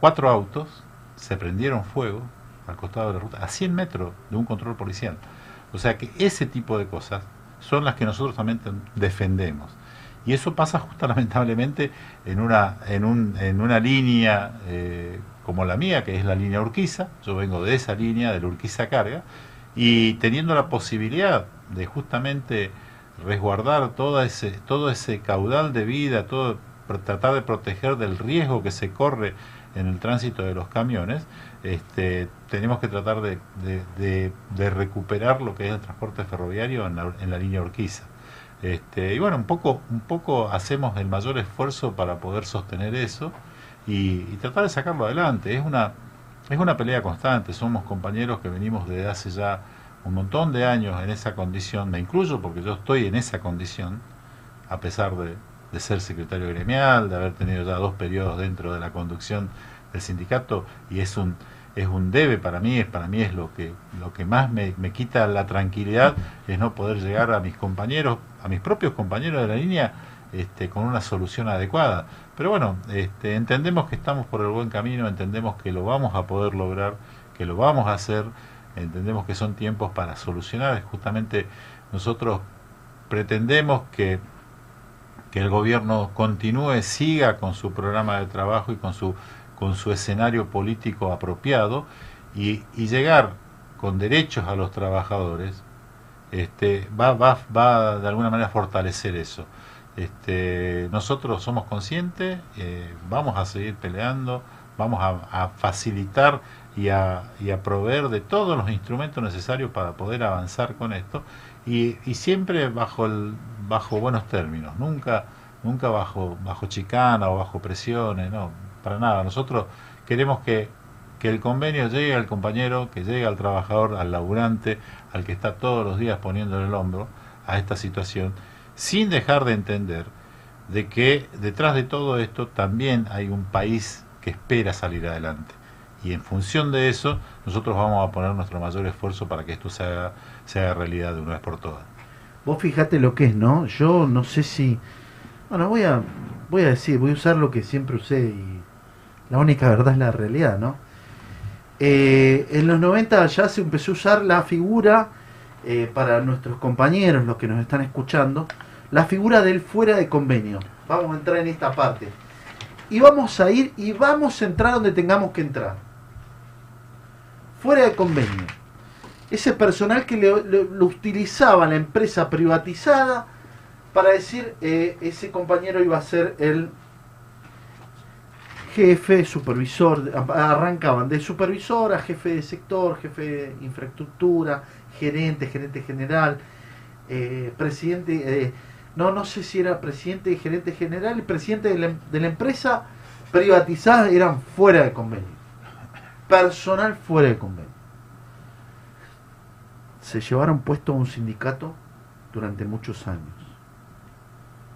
cuatro autos, se prendieron fuego al costado de la ruta, a 100 metros de un control policial. O sea que ese tipo de cosas son las que nosotros también defendemos. Y eso pasa justo lamentablemente en una, en un, en una línea eh, como la mía, que es la línea Urquiza, yo vengo de esa línea, de la Urquiza Carga, y teniendo la posibilidad de justamente resguardar todo ese, todo ese caudal de vida, todo, tratar de proteger del riesgo que se corre en el tránsito de los camiones, este, tenemos que tratar de, de, de, recuperar lo que es el transporte ferroviario en la, en la línea Urquiza. Este, y bueno, un poco, un poco hacemos el mayor esfuerzo para poder sostener eso y, tratar de sacarlo adelante. Es una, es una pelea constante, somos compañeros que venimos desde hace ya un montón de años en esa condición, me incluyo porque yo estoy en esa condición, a pesar de, de ser secretario gremial, de haber tenido ya dos periodos dentro de la conducción del sindicato y es un es un debe para mí, es para mí es lo que lo que más me, me, quita la tranquilidad es no poder llegar a mis compañeros, a mis propios compañeros de la línea este, con una solución adecuada. Pero bueno, este, entendemos que estamos por el buen camino, entendemos que lo vamos a poder lograr, que lo vamos a hacer, entendemos que son tiempos para solucionar. Justamente nosotros pretendemos que que el gobierno continúe, siga con su programa de trabajo y con su, con su escenario político apropiado y, y llegar con derechos a los trabajadores, este, va, va, va de alguna manera a fortalecer eso. Este, nosotros somos conscientes, eh, vamos a seguir peleando, vamos a, a facilitar y a, y a, proveer de todos los instrumentos necesarios para poder avanzar con esto y, y siempre bajo el, bajo buenos términos, nunca, nunca bajo, bajo chicana o bajo presiones, no, para nada. Nosotros queremos que, que el convenio llegue al compañero, que llegue al trabajador, al laburante, al que está todos los días poniendo el hombro a esta situación, sin dejar de entender de que detrás de todo esto también hay un país que espera salir adelante. Y en función de eso, nosotros vamos a poner nuestro mayor esfuerzo para que esto se haga, se haga realidad de una vez por todas. Vos fíjate lo que es, ¿no? Yo no sé si... Bueno, voy a, voy a decir, voy a usar lo que siempre usé y la única verdad es la realidad, ¿no? Eh, en los 90 ya se empezó a usar la figura, eh, para nuestros compañeros, los que nos están escuchando, la figura del fuera de convenio. Vamos a entrar en esta parte. Y vamos a ir y vamos a entrar donde tengamos que entrar. Fuera de convenio ese personal que le, lo utilizaba la empresa privatizada para decir eh, ese compañero iba a ser el jefe, supervisor, arrancaban de supervisor a jefe de sector, jefe de infraestructura, gerente, gerente general, eh, presidente, eh, no, no sé si era presidente y gerente general, y presidente de la, de la empresa privatizada eran fuera de convenio. Personal fuera de convenio se llevaron puesto a un sindicato durante muchos años.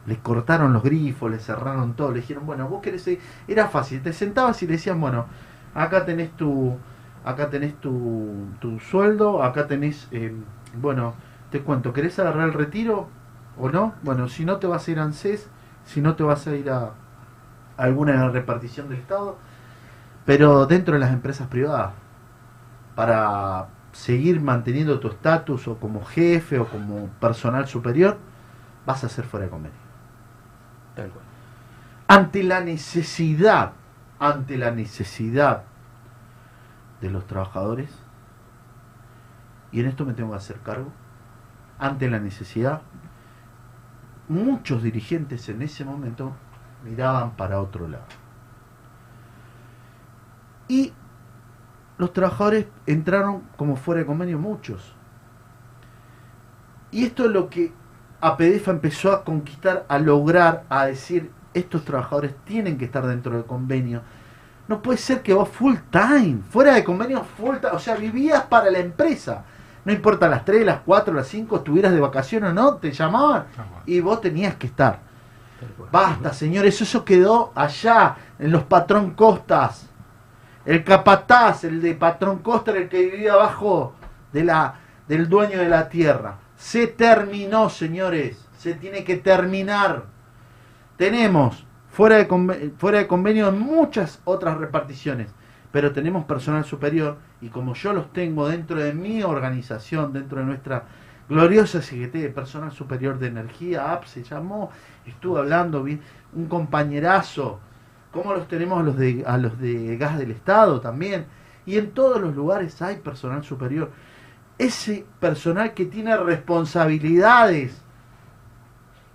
Les cortaron los grifos, les cerraron todo, le dijeron, bueno, vos querés ir? Era fácil, te sentabas y le decían, bueno, acá tenés tu, acá tenés tu, tu sueldo, acá tenés, eh, bueno, te cuento, ¿querés agarrar el retiro o no? Bueno, si no te vas a ir a ANSES, si no te vas a ir a alguna repartición del Estado, pero dentro de las empresas privadas, para seguir manteniendo tu estatus o como jefe o como personal superior, vas a ser fuera de convenio. Ante la necesidad, ante la necesidad de los trabajadores, y en esto me tengo que hacer cargo, ante la necesidad, muchos dirigentes en ese momento miraban para otro lado. Y los trabajadores entraron como fuera de convenio muchos. Y esto es lo que APDEFA empezó a conquistar, a lograr, a decir, estos trabajadores tienen que estar dentro del convenio. No puede ser que vos full time, fuera de convenio full time, o sea, vivías para la empresa. No importa las 3, las 4, las 5, estuvieras de vacaciones o no, te llamaban y vos tenías que estar. Basta, señores, eso quedó allá, en los patrón costas. El capataz, el de patrón Costa, el que vivía abajo de la, del dueño de la tierra. Se terminó, señores. Se tiene que terminar. Tenemos fuera de, convenio, fuera de convenio muchas otras reparticiones, pero tenemos personal superior y como yo los tengo dentro de mi organización, dentro de nuestra gloriosa CGT de personal superior de energía, AP se llamó, estuve hablando, un compañerazo como los tenemos a los de a los de gas del Estado también. Y en todos los lugares hay personal superior. Ese personal que tiene responsabilidades,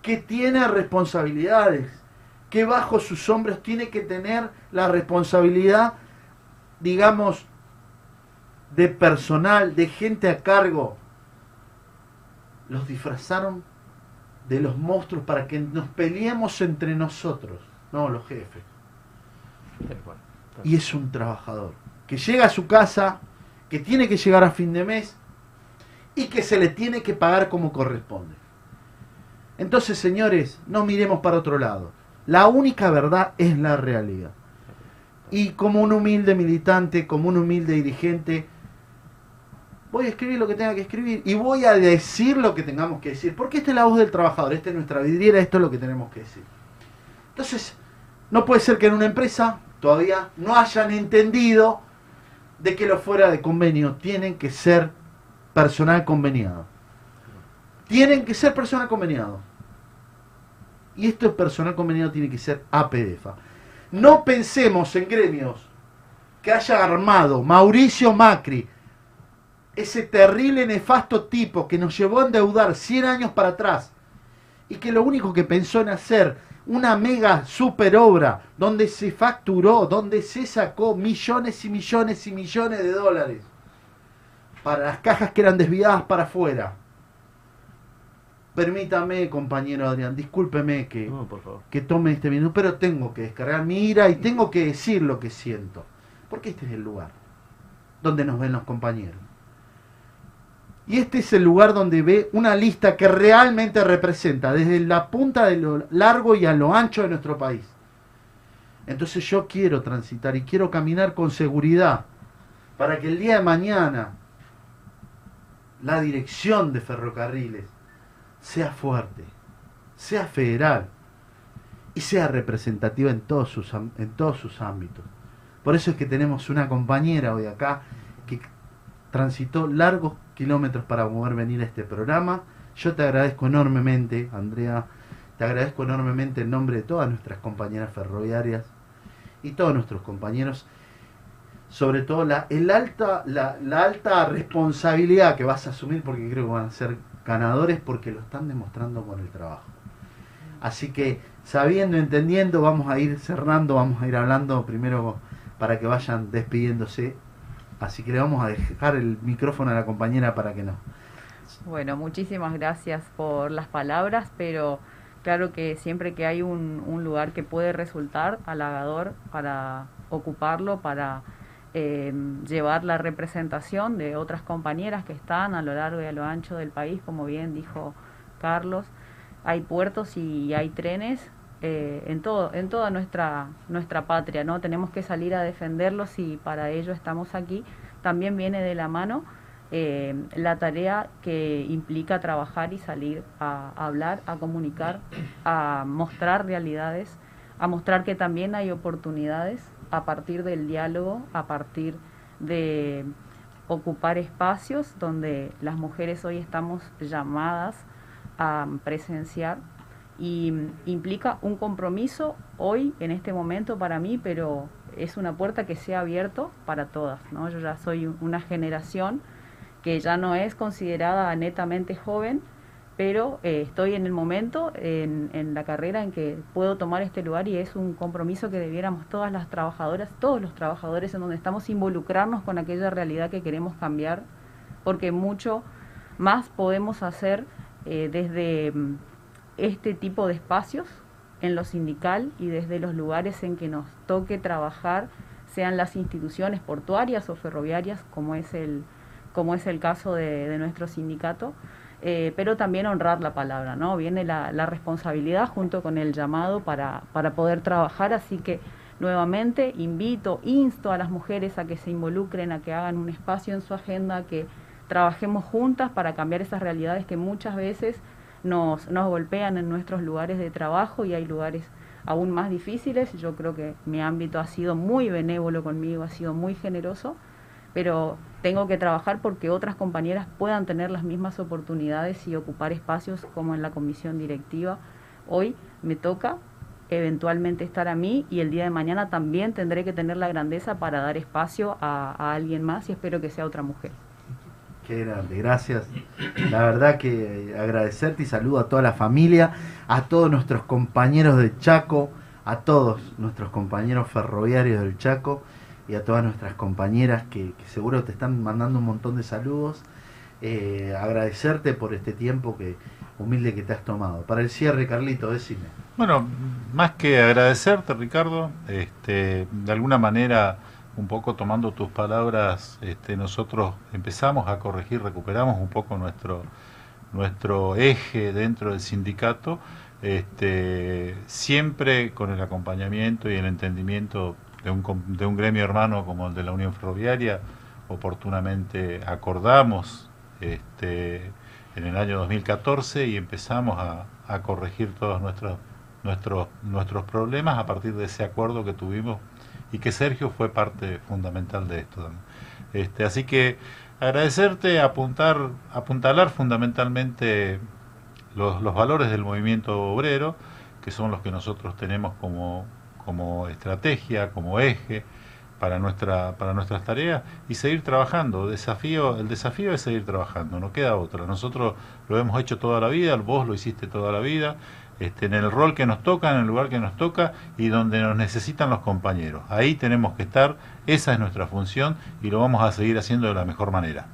que tiene responsabilidades, que bajo sus hombros tiene que tener la responsabilidad, digamos, de personal, de gente a cargo. Los disfrazaron de los monstruos para que nos peleemos entre nosotros, no los jefes. Y es un trabajador que llega a su casa, que tiene que llegar a fin de mes y que se le tiene que pagar como corresponde. Entonces, señores, no miremos para otro lado. La única verdad es la realidad. Y como un humilde militante, como un humilde dirigente, voy a escribir lo que tenga que escribir y voy a decir lo que tengamos que decir. Porque esta es la voz del trabajador, esta es nuestra vidriera, esto es lo que tenemos que decir. Entonces, no puede ser que en una empresa todavía no hayan entendido de que los fuera de convenio tienen que ser personal conveniado. Tienen que ser personal conveniado. Y esto es personal conveniado, tiene que ser APDFA. No pensemos en gremios que haya armado Mauricio Macri, ese terrible nefasto tipo que nos llevó a endeudar 100 años para atrás y que lo único que pensó en hacer una mega super obra donde se facturó, donde se sacó millones y millones y millones de dólares para las cajas que eran desviadas para afuera. Permítame, compañero Adrián, discúlpeme que, que tome este minuto, pero tengo que descargar mi ira y tengo que decir lo que siento. Porque este es el lugar donde nos ven los compañeros. Y este es el lugar donde ve una lista que realmente representa desde la punta de lo largo y a lo ancho de nuestro país. Entonces yo quiero transitar y quiero caminar con seguridad para que el día de mañana la dirección de ferrocarriles sea fuerte, sea federal y sea representativa en todos sus, en todos sus ámbitos. Por eso es que tenemos una compañera hoy acá que transitó largos kilómetros para poder venir a este programa. Yo te agradezco enormemente, Andrea, te agradezco enormemente en nombre de todas nuestras compañeras ferroviarias y todos nuestros compañeros, sobre todo la, el alta, la, la alta responsabilidad que vas a asumir, porque creo que van a ser ganadores porque lo están demostrando con el trabajo. Así que sabiendo, entendiendo, vamos a ir cerrando, vamos a ir hablando primero para que vayan despidiéndose Así que le vamos a dejar el micrófono a la compañera para que no. Bueno, muchísimas gracias por las palabras, pero claro que siempre que hay un, lugar que puede resultar halagador para ocuparlo, para eh, llevar la representación de otras compañeras que están a lo largo y a lo ancho del país, como bien dijo Carlos, hay puertos y hay trenes eh, en todo en toda nuestra nuestra patria no tenemos que salir a defenderlos y para ello estamos aquí. También viene de la mano eh, la tarea que implica trabajar y salir a, hablar a comunicar a mostrar realidades a mostrar que también hay oportunidades a partir del diálogo a partir de ocupar espacios donde las mujeres hoy estamos llamadas a presenciar y implica un compromiso hoy, en este momento para mí, pero es una puerta que se ha abierto para todas. ¿no? Yo ya soy una generación que ya no es considerada netamente joven, pero eh, estoy en el momento, en, la carrera, en que puedo tomar este lugar y es un compromiso que debiéramos todas las trabajadoras, todos los trabajadores en donde estamos, involucrarnos con aquella realidad que queremos cambiar, porque mucho más podemos hacer eh, desde este tipo de espacios en lo sindical y desde los lugares en que nos toque trabajar, sean las instituciones portuarias o ferroviarias, como es el, como es el caso de, nuestro sindicato, eh, pero también honrar la palabra, ¿no? Viene la, la responsabilidad junto con el llamado para, para poder trabajar, así que nuevamente invito, insto a las mujeres a que se involucren, a que hagan un espacio en su agenda, que trabajemos juntas para cambiar esas realidades que muchas veces nos, nos golpean en nuestros lugares de trabajo y hay lugares aún más difíciles. Yo creo que mi ámbito ha sido muy benévolo conmigo, ha sido muy generoso, pero tengo que trabajar porque otras compañeras puedan tener las mismas oportunidades y ocupar espacios como en la comisión directiva. Hoy me toca eventualmente estar a mí y el día de mañana también tendré que tener la grandeza para dar espacio a, a alguien más y espero que sea otra mujer. Qué grande, gracias. La verdad que agradecerte y saludo a toda la familia, a todos nuestros compañeros de Chaco, a todos nuestros compañeros ferroviarios del Chaco y a todas nuestras compañeras que, que seguro te están mandando un montón de saludos. Eh, agradecerte por este tiempo que humilde que te has tomado. Para el cierre, Carlito, decime. Bueno, más que agradecerte, Ricardo, este, de alguna manera, un poco tomando tus palabras, este, nosotros empezamos a corregir, recuperamos un poco nuestro, nuestro eje dentro del sindicato, este, siempre con el acompañamiento y el entendimiento de un, de un gremio hermano como el de la Unión Ferroviaria, oportunamente acordamos este, en el año 2014 y empezamos a, a corregir todos nuestros, nuestros, nuestros problemas a partir de ese acuerdo que tuvimos y que Sergio fue parte fundamental de esto. Este, así que agradecerte, apuntar, apuntalar fundamentalmente los, los, valores del movimiento obrero, que son los que nosotros tenemos como, como estrategia, como eje para, nuestra, para nuestras tareas y seguir trabajando. Desafío, el desafío es seguir trabajando, no queda otra. Nosotros lo hemos hecho toda la vida, vos lo hiciste toda la vida, este, en el rol que nos toca, en el lugar que nos toca y donde nos necesitan los compañeros. Ahí tenemos que estar, esa es nuestra función y lo vamos a seguir haciendo de la mejor manera.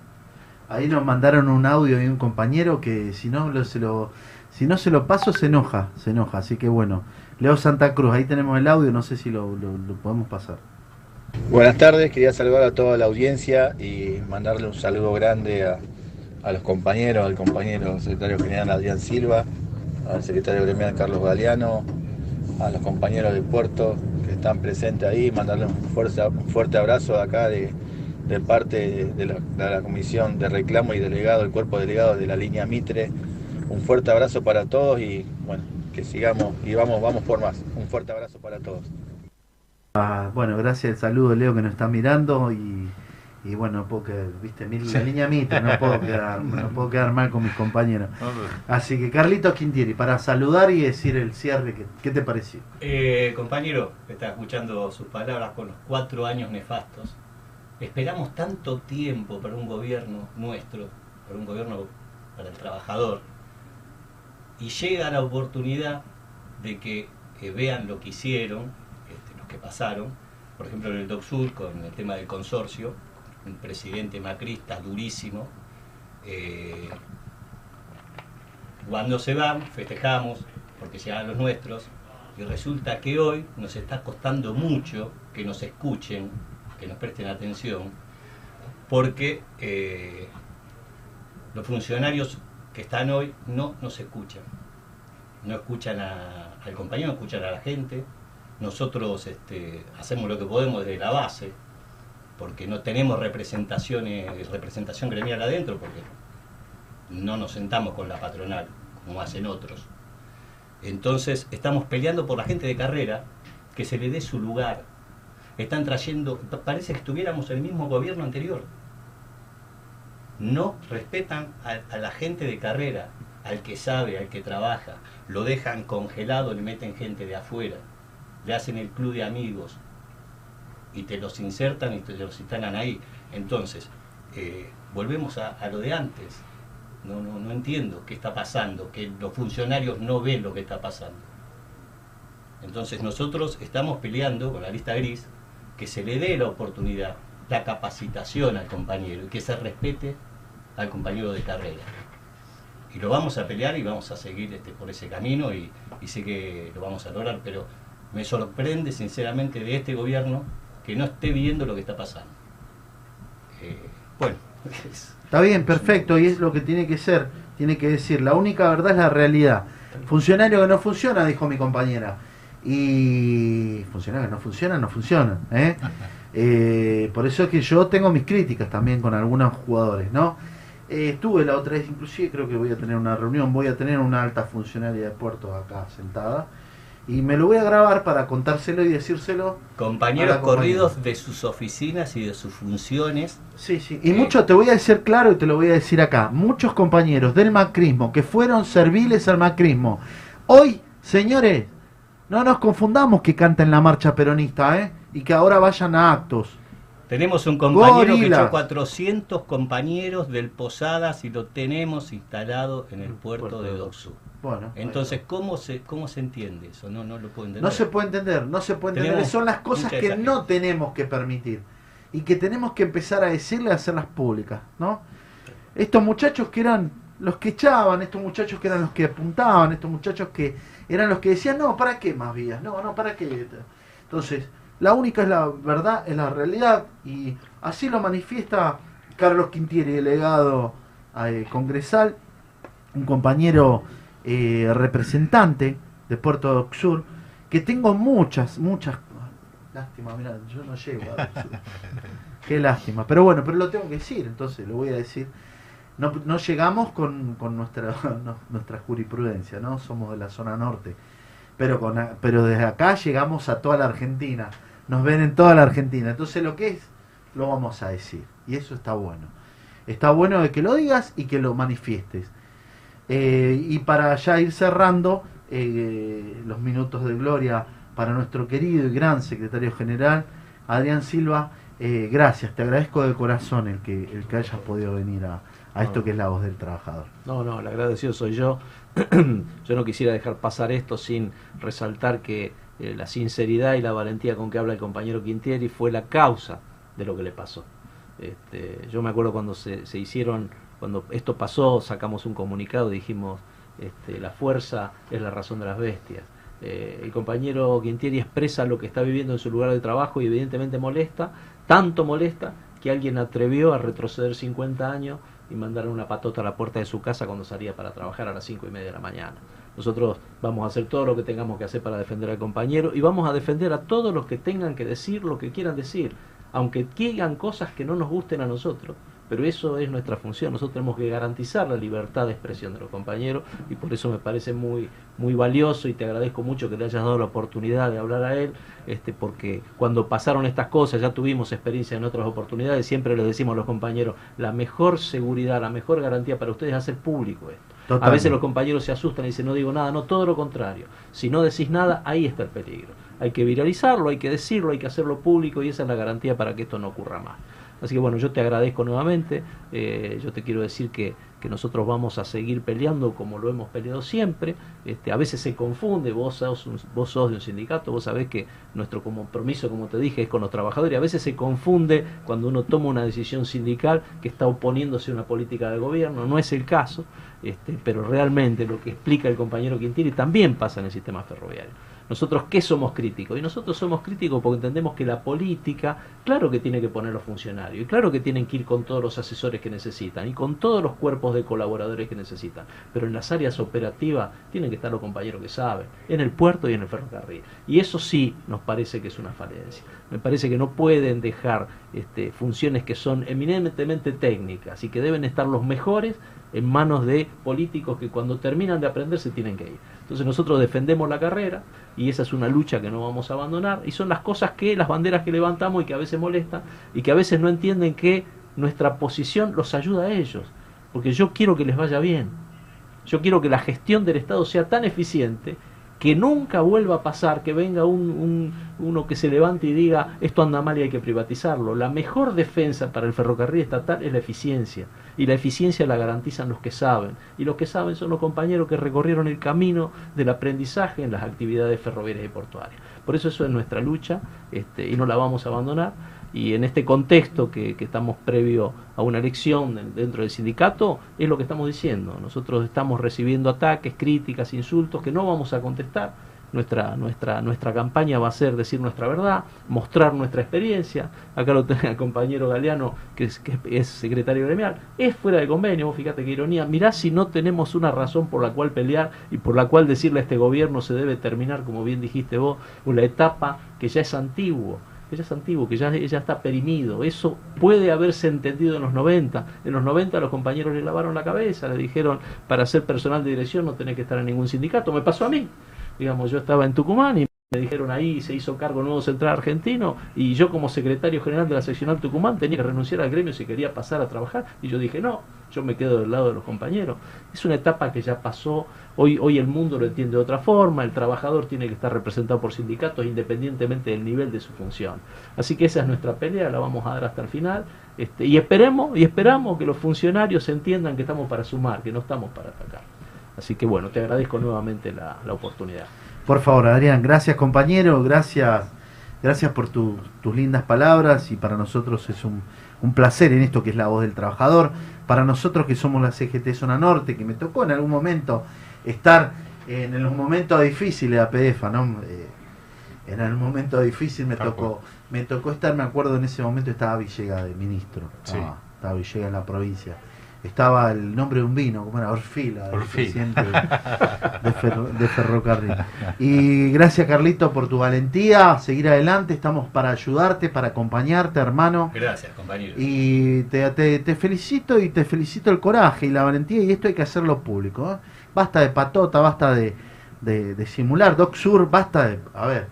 Ahí nos mandaron un audio de un compañero que si no lo, se lo si no se lo paso se enoja, se enoja, así que bueno. Leo Santa Cruz, ahí tenemos el audio, no sé si lo, podemos pasar. Buenas tardes, quería saludar a toda la audiencia y mandarle un saludo grande a, a los compañeros, al compañero secretario general Adrián Silva, al secretario gremial Carlos Galeano, a los compañeros del puerto que están presentes ahí, fuerte, un fuerte abrazo de acá de, de parte de la, de la, Comisión de Reclamo y Delegado, el cuerpo delegado de la línea Mitre. Un fuerte abrazo para todos y bueno, que sigamos y vamos, vamos por más. Un fuerte abrazo para todos. Ah, bueno, gracias, el saludo Leo que nos está mirando y, y bueno, porque viste, mi, la línea Mitre, no puedo quedar, no puedo quedar mal con mis compañeros. Así que Carlito Quintieri, para saludar y decir el cierre, ¿qué, qué te pareció? Eh, compañero, está escuchando sus palabras con los cuatro años nefastos. Esperamos tanto tiempo para un gobierno nuestro, para un gobierno para el trabajador, y llega la oportunidad de que, que vean lo que hicieron, este, los que pasaron, por ejemplo en el Doc Sur con el tema del consorcio, un presidente macrista durísimo. Eh, cuando se van, festejamos porque llegan los nuestros y resulta que hoy nos está costando mucho que nos escuchen, que nos presten atención, porque eh, los funcionarios que están hoy no nos escuchan. No escuchan a, al compañero, no escuchan a la gente. Nosotros este, hacemos lo que podemos desde la base, porque no tenemos representaciones, representación gremial adentro, porque no nos sentamos con la patronal, como hacen otros. Entonces estamos peleando por la gente de carrera, que se le dé su lugar. Están trayendo, parece que estuviéramos el mismo gobierno anterior. No respetan a, la gente de carrera, al que sabe, al que trabaja. Lo dejan congelado, le meten gente de afuera. Le hacen el club de amigos, y te los insertan y te los instalan ahí. Entonces, eh, volvemos a, a, lo de antes. No, no, no entiendo qué está pasando, que los funcionarios no ven lo que está pasando. Entonces nosotros estamos peleando con la lista gris que se le dé la oportunidad, la capacitación al compañero y que se respete al compañero de carrera. Y lo vamos a pelear y vamos a seguir este, por ese camino y, y sé que lo vamos a lograr, pero me sorprende sinceramente de este gobierno que no esté viendo lo que está pasando. Eh, bueno. Está bien, perfecto, y es lo que tiene que ser, tiene que decir, la única verdad es la realidad. Funcionario que no funciona, dijo mi compañera. Y funcionario que no funciona, no funciona. ¿eh? Eh, por eso es que yo tengo mis críticas también con algunos jugadores, ¿no? Eh, estuve la otra vez, inclusive creo que voy a tener una reunión, voy a tener una alta funcionaria de puertos acá sentada y me lo voy a grabar para contárselo y decírselo. Compañeros corridos de sus oficinas y de sus funciones. Sí, sí. Y eh, muchos, te voy a decir claro y te lo voy a decir acá, muchos compañeros del macrismo que fueron serviles al macrismo. Hoy, señores, no nos confundamos que canten la marcha peronista, ¿eh? Y que ahora vayan a actos. Tenemos un compañero Gorilas. que echó 400 compañeros del Posadas y lo tenemos instalado en el puerto, puerto de Doxú. Bueno. Entonces, ¿cómo se, ¿cómo se entiende eso? No, no lo puedo entender. No se puede entender, no se puede entender. Tenemos Son las cosas que no tenemos que permitir y que tenemos que empezar a decirle a hacerlas públicas, ¿no? Estos muchachos que eran los que echaban, estos muchachos que eran los que apuntaban, estos muchachos que eran los que decían, no, ¿para qué más vías? No, no, ¿para qué? Entonces, la única es la verdad, es la realidad y así lo manifiesta Carlos Quintieri, delegado eh, congresal, un compañero eh, representante de Puerto Doc Sur, que tengo muchas, muchas. Lástima, mira, yo no llego a. Qué lástima. Pero bueno, pero lo tengo que decir, entonces lo voy a decir. No, no llegamos con, con nuestra, no, nuestra jurisprudencia, ¿no? Somos de la zona norte. Pero, con, pero desde acá llegamos a toda la Argentina. Nos ven en toda la Argentina. Entonces lo que es, lo vamos a decir. Y eso está bueno. Está bueno de que lo digas y que lo manifiestes. Eh, y para ya ir cerrando eh, los minutos de gloria para nuestro querido y gran secretario general, Adrián Silva, eh, gracias, te agradezco de corazón el que, el que hayas podido venir a, a esto que es la voz del trabajador. No, no, el agradecido soy yo. yo no quisiera dejar pasar esto sin resaltar que eh, la sinceridad y la valentía con que habla el compañero Quintieri fue la causa de lo que le pasó. Este, yo me acuerdo cuando se, hicieron, cuando esto pasó, sacamos un comunicado, dijimos, este, la fuerza es la razón de las bestias. Eh, el compañero Quintieri expresa lo que está viviendo en su lugar de trabajo y evidentemente molesta, tanto molesta que alguien atrevió a retroceder 50 años y mandar una patota a la puerta de su casa cuando salía para trabajar a las 5 y media de la mañana. Nosotros vamos a hacer todo lo que tengamos que hacer para defender al compañero y vamos a defender a todos los que tengan que decir lo que quieran decir, aunque digan cosas que no nos gusten a nosotros. Pero eso es nuestra función. Nosotros tenemos que garantizar la libertad de expresión de los compañeros y por eso me parece muy muy valioso y te agradezco mucho que le hayas dado la oportunidad de hablar a él, este, porque cuando pasaron estas cosas, ya tuvimos experiencia en otras oportunidades, siempre les decimos a los compañeros, la mejor seguridad, la mejor garantía para ustedes es hacer público esto. A veces los compañeros se asustan y dicen no digo nada, no, todo lo contrario. Si no decís nada, ahí está el peligro. Hay que viralizarlo, hay que decirlo, hay que hacerlo público y esa es la garantía para que esto no ocurra más. Así que bueno, yo te agradezco nuevamente, eh, yo te quiero decir que, que nosotros vamos a seguir peleando como lo hemos peleado siempre, este, a veces se confunde, vos sos, un- vos sos de un sindicato, vos sabés que nuestro compromiso, como te dije, es con los trabajadores, a veces se confunde cuando uno toma una decisión sindical que está oponiéndose a una política de gobierno, no es el caso, este, pero realmente lo que explica el compañero Quintiri también pasa en el sistema ferroviario. Nosotros, ¿qué somos críticos? Y nosotros somos críticos porque entendemos que la política, claro que tiene que poner los funcionarios, y claro que tienen que ir con todos los asesores que necesitan, y con todos los cuerpos de colaboradores que necesitan, pero en las áreas operativas tienen que estar los compañeros que saben, en el puerto y en el ferrocarril. Y eso sí nos parece que es una falencia. Me parece que no pueden dejar este, funciones que son eminentemente técnicas y que deben estar los mejores en manos de políticos que cuando terminan de aprender se tienen que ir. Entonces nosotros defendemos la carrera y esa es una lucha que no vamos a abandonar y son las cosas que, las banderas que levantamos y que a veces molestan y que a veces no entienden que nuestra posición los ayuda a ellos. Porque yo quiero que les vaya bien. Yo quiero que la gestión del Estado sea tan eficiente que nunca vuelva a pasar que venga un, un- uno que se levante y diga esto anda mal y hay que privatizarlo. La mejor defensa para el ferrocarril estatal es la eficiencia y la eficiencia la garantizan los que saben y los que saben son los compañeros que recorrieron el camino del aprendizaje en las actividades ferroviarias y portuarias. Por eso eso es nuestra lucha este, y no la vamos a abandonar y en este contexto que, que estamos previo a una elección de- dentro del sindicato, es lo que estamos diciendo. Nosotros estamos recibiendo ataques, críticas, insultos que no vamos a contestar. Nuestra, nuestra, nuestra campaña va a ser decir nuestra verdad, mostrar nuestra experiencia. Acá lo tengo el compañero Galeano, que es, que es secretario gremial. Es fuera de convenio, vos fíjate qué ironía. Mirá si no tenemos una razón por la cual pelear y por la cual decirle a este gobierno se debe terminar, como bien dijiste vos, una etapa que ya es antiguo que ya es antiguo, que ya, está perimido. Eso puede haberse entendido en los 90. En los 90 los compañeros le lavaron la cabeza, le dijeron, para ser personal de dirección no tenés que estar en ningún sindicato. Me pasó a mí. Digamos, yo estaba en Tucumán y me dijeron ahí, se hizo cargo nuevo central argentino y yo como secretario general de la seccional Tucumán tenía que renunciar al gremio si quería pasar a trabajar. Y yo dije, no, yo me quedo del lado de los compañeros. Es una etapa que ya pasó, hoy, hoy el mundo lo entiende de otra forma, el trabajador tiene que estar representado por sindicatos independientemente del nivel de su función. Así que esa es nuestra pelea, la vamos a dar hasta el final. Este, y esperemos, y esperamos que los funcionarios entiendan que estamos para sumar, que no estamos para atacar. Así que bueno, te agradezco nuevamente la, la oportunidad. Por favor, Adrián, gracias compañero, gracias, gracias por tu- tus lindas palabras y para nosotros es un, un placer en esto que es la voz del trabajador. Para nosotros que somos la CGT Zona Norte, que me tocó en algún momento estar en los momentos difíciles de APDFA, ¿no? Eh, en el momento difícil me tocó, me tocó estar, me acuerdo en ese momento estaba Villega de ministro, estaba, estaba Villega en la provincia. Estaba el nombre de un vino, como era Orfila, el Orfila. de, de ferro- de ferrocarril. Y gracias Carlito por tu valentía, seguir adelante, estamos para ayudarte, para acompañarte, hermano. Gracias, compañero. Y te, te- te felicito y te felicito el coraje y la valentía y esto hay que hacerlo público. ¿eh? Basta de patota, basta de, de, de simular, Doc Sur, basta de, a ver,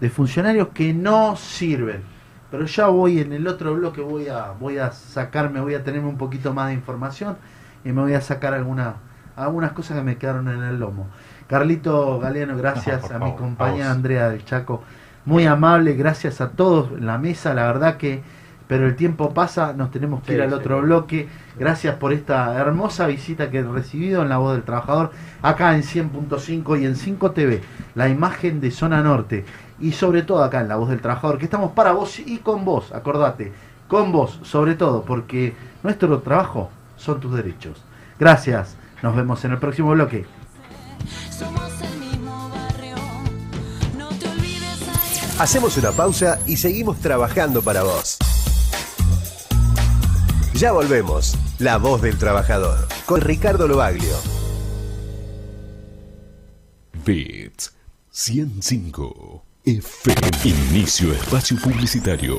de funcionarios que no sirven. Pero ya voy en el otro bloque, voy a, voy a sacarme, voy a tenerme un poquito más de información y me voy a sacar alguna, algunas cosas que me quedaron en el lomo. Carlito Galeano, gracias No, a mi favor, compañera. Andrea del Chaco, muy amable, gracias a todos en la mesa, la verdad que, pero el tiempo pasa, nos tenemos que ir al sí. otro bloque. Gracias por esta hermosa visita que he recibido en La Voz del Trabajador, acá en 100.5 y en 5 TV, la imagen de Zona Norte y sobre todo acá en La Voz del Trabajador, que estamos para vos y con vos, acordate, con vos sobre todo, porque nuestro trabajo son tus derechos. Gracias, nos vemos en el próximo bloque. Hacemos una pausa y seguimos trabajando para vos. Ya volvemos. La voz del trabajador. Con Ricardo Lobaglio. Bits 105 FM. Inicio espacio publicitario.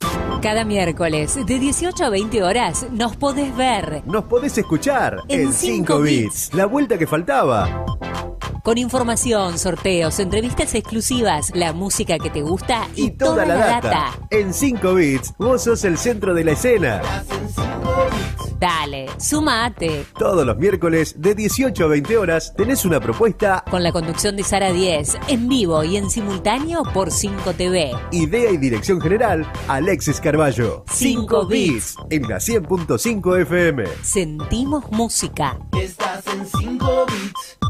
Cada miércoles de 18 a 20 horas nos podés ver Nos podés escuchar En en 5 cinco bits. La vuelta que faltaba. Con información, sorteos, entrevistas exclusivas, la música que te gusta y, Toda la data. En 5 bits, vos sos el centro de la escena. Dale, sumate. Todos los miércoles de 18 a 20 horas tenés una propuesta, Con la conducción de Sara 10, en vivo y en simultáneo por 5 TV. idea y dirección general, Alexis Carballo. Cinco bits. En la 100.5 FM. Sentimos música. Estás en 5 bits.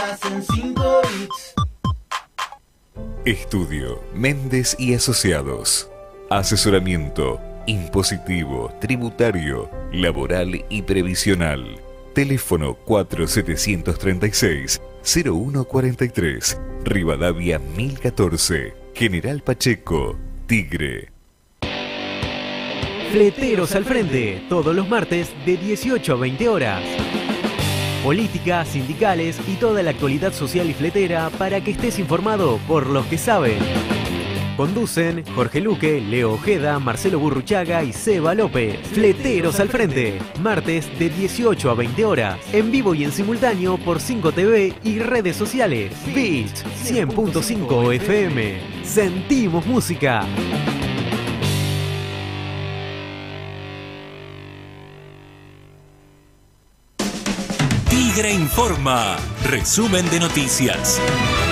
Estás en 5 bits. Estudio Méndez y Asociados. Asesoramiento impositivo, tributario, laboral y previsional. Teléfono 4736-0143. Rivadavia 1014. General Pacheco. Tigre. Fleteros al frente, todos los martes de 18 a 20 horas. Política, sindicales y toda la actualidad social y fletera para que estés informado por los que saben. Conducen Jorge Luque, Leo Ojeda, Marcelo Burruchaga y Seba López. Fleteros al frente, martes de 18 a 20 horas, en vivo y en simultáneo por 5 TV y redes sociales. Beach 100.5 FM. Sentimos música. Tigre Informa. Resumen de noticias.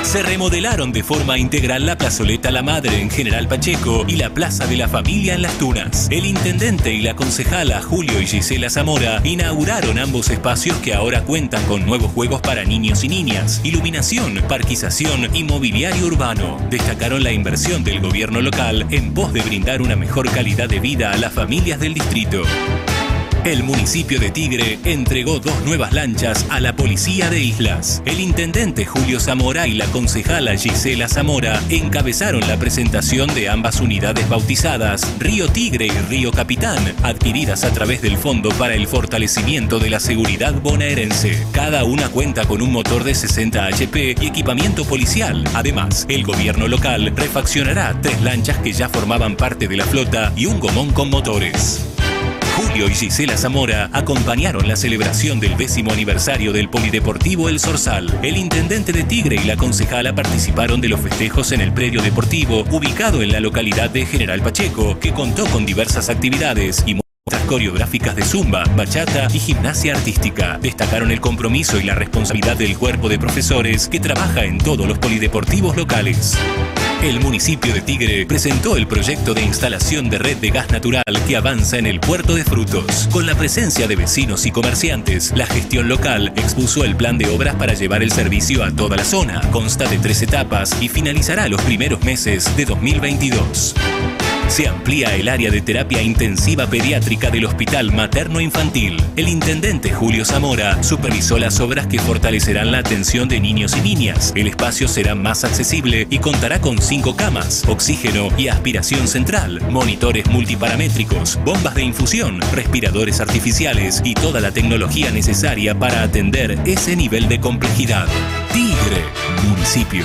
Se remodelaron de forma integral la plazoleta La Madre en General Pacheco y la Plaza de la Familia en Las Tunas. El intendente y la concejala Julio y Gisela Zamora inauguraron ambos espacios que ahora cuentan con nuevos juegos para niños y niñas, iluminación, parquización y mobiliario urbano. Destacaron la inversión del gobierno local en pos de brindar una mejor calidad de vida a las familias del distrito. El municipio de Tigre entregó dos nuevas lanchas a la policía de Islas. El intendente Julio Zamora y la concejala Gisela Zamora encabezaron la presentación de ambas unidades bautizadas Río Tigre y Río Capitán, adquiridas a través del Fondo para el Fortalecimiento de la Seguridad Bonaerense. Cada una cuenta con un motor de 60 HP y equipamiento policial. Además, el gobierno local refaccionará tres lanchas que ya formaban parte de la flota y un gomón con motores. Julio y Gisela Zamora acompañaron la celebración del décimo aniversario del Polideportivo El Sorsal. El intendente de Tigre y la concejala participaron de los festejos en el predio deportivo ubicado en la localidad de General Pacheco, que contó con diversas actividades y coreográficas de zumba, bachata y gimnasia artística. Destacaron el compromiso y la responsabilidad del cuerpo de profesores que trabaja en todos los polideportivos locales. El municipio de Tigre presentó el proyecto de instalación de red de gas natural que avanza en el puerto de Frutos. Con la presencia de vecinos y comerciantes, la gestión local expuso el plan de obras para llevar el servicio a toda la zona. Consta de tres etapas y finalizará los primeros meses de 2022. Se amplía el área de terapia intensiva pediátrica del Hospital Materno Infantil. El intendente Julio Zamora supervisó las obras que fortalecerán la atención de niños y niñas. El espacio será más accesible y contará con cinco camas, oxígeno y aspiración central, monitores multiparamétricos, bombas de infusión, respiradores artificiales y toda la tecnología necesaria para atender ese nivel de complejidad. Tigre, municipio.